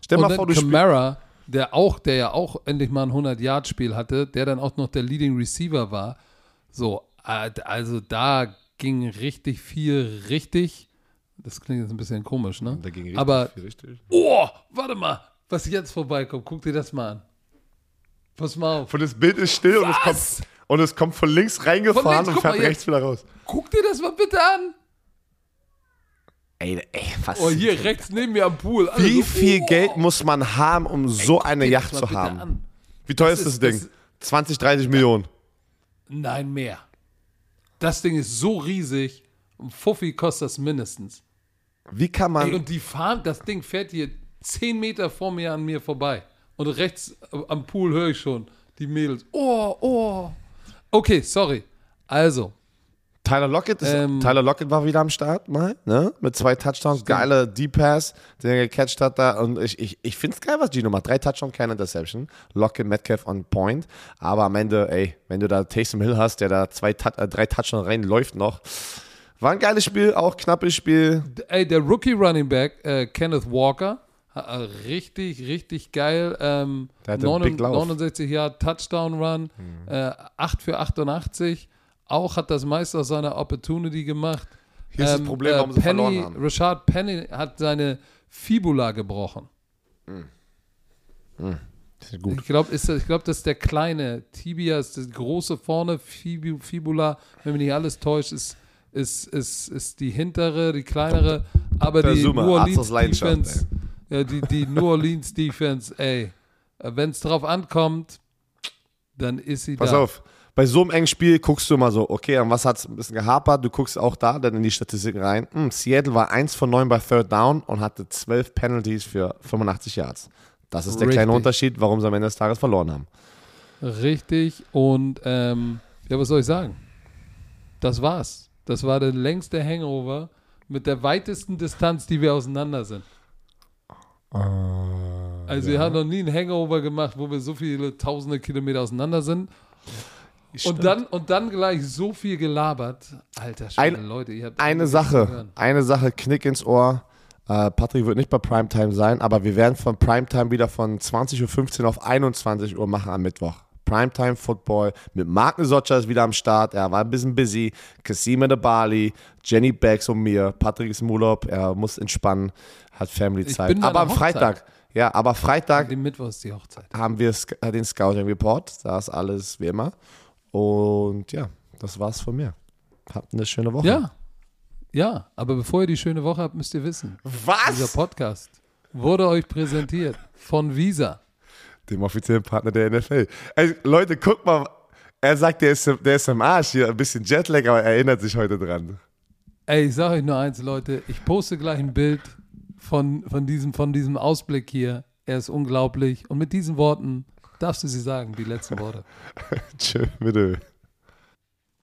Stell Und mal vor, du. Kamara, der auch, der ja auch endlich mal ein 100-Yard-Spiel hatte, der dann auch noch der Leading Receiver war. So, äh, also da ging richtig viel richtig. Das klingt jetzt ein bisschen komisch, ne? Da ging richtig Aber viel richtig. Oh, warte mal, was jetzt vorbeikommt. Guck dir das mal an. Pass mal auf. Und das Bild ist still und es, kommt, und es kommt von links reingefahren Von links, und fährt rechts wieder raus. Guck dir das mal bitte an. Ey, ey was? Oh, hier rechts neben mir am Pool. Alle Wie so, viel oh. Geld muss man haben, um so Guck eine Yacht zu haben? an. Wie teuer Das ist das Ding? das- 20, 30 Millionen. Nein, mehr. Das Ding ist so riesig. Und Fuffi kostet das mindestens. Wie kann man. Ey, und die fahren, das Ding fährt hier 10 Meter vor mir an mir vorbei. Und rechts am Pool höre ich schon die Mädels. Oh, oh. Okay, sorry. Also, Tyler Lockett, ist, Ähm, Tyler Lockett war wieder am Start, mal, ne? Mit zwei Touchdowns, geile Deep-Pass, den er gecatcht hat da. Und ich, ich, ich finde es geil, was Gino macht. Drei Touchdowns, keine Interception. Lockett, Metcalf on point. Aber am Ende, ey, wenn du da Taysom Hill hast, der da zwei, äh, drei Touchdowns reinläuft noch. War ein geiles Spiel, auch knappes Spiel. ey, der Rookie Running Back, äh, Kenneth Walker, äh, richtig, richtig geil. Ähm, Der hatte einen Big Lauf. 69 Jahre Touchdown Run, äh, 8 für 88. Auch hat das meiste aus seiner Opportunity gemacht. Hier ist das Problem, warum sie Penny, verloren haben. Rashad Penny hat seine Fibula gebrochen. Gut. Ich glaube, glaub, das ist der kleine. Tibia ist das große vorne, Fibu, Fibula, wenn mich nicht alles täuscht, ist, ist, ist, ist die hintere, die kleinere. Aber die New Orleans Defense, ja, die, die New Orleans Defense, ey, wenn es drauf ankommt, dann ist sie Pass da. auf. Bei so einem engen Spiel guckst du immer so, okay, an was hat es ein bisschen gehapert? Du guckst auch da dann in die Statistiken rein. Hm, Seattle war 1 von 9 bei Third Down und hatte 12 Penalties für 85 Yards. Das ist der kleine Richtig. Unterschied, warum sie am Ende des Tages verloren haben. Richtig. Und ähm, ja, was soll ich sagen? Das war's. Das war der längste Hangover mit der weitesten Distanz, die wir auseinander sind. Also wir haben noch nie einen Hangover gemacht, wo wir so viele tausende Kilometer auseinander sind. Und dann, und dann gleich so viel gelabert. Alter Schwede, Ein- Leute, ihr habt Eine Sache, eine Sache, Knick ins Ohr. Äh, Patrick wird nicht bei Primetime sein, aber wir werden von Primetime wieder von 20.15 Uhr auf 21 Uhr machen am Mittwoch. Primetime Football mit Mark Socha ist wieder am Start. Er war ein bisschen busy. Kasim de Bali, Jenny Bags und mir. Patrick ist im Urlaub. Er muss entspannen, hat Family-Zeit. bin bei Aber am Hochzeit. Freitag, ja, aber Freitag Dem Mittwoch ist die Hochzeit. haben wir äh, den Scouting Report. Da ist alles wie immer. Und ja, das war's von mir. Habt eine schöne Woche. Ja. Ja, aber bevor ihr die schöne Woche habt, müsst ihr wissen, dieser Was? Podcast wurde euch präsentiert von Visa. Dem offiziellen Partner der NFL. Ey, Leute, guck mal. Er sagt, der ist, der ist im Arsch hier. Ein bisschen Jetlag, aber er erinnert sich heute dran. Ey, ich sage euch nur eins, Leute. Ich poste gleich ein Bild von, von, diesem, von diesem Ausblick hier. Er ist unglaublich. Und mit diesen Worten darfst du sie sagen, die letzten Worte. [laughs] Tschö, bitte.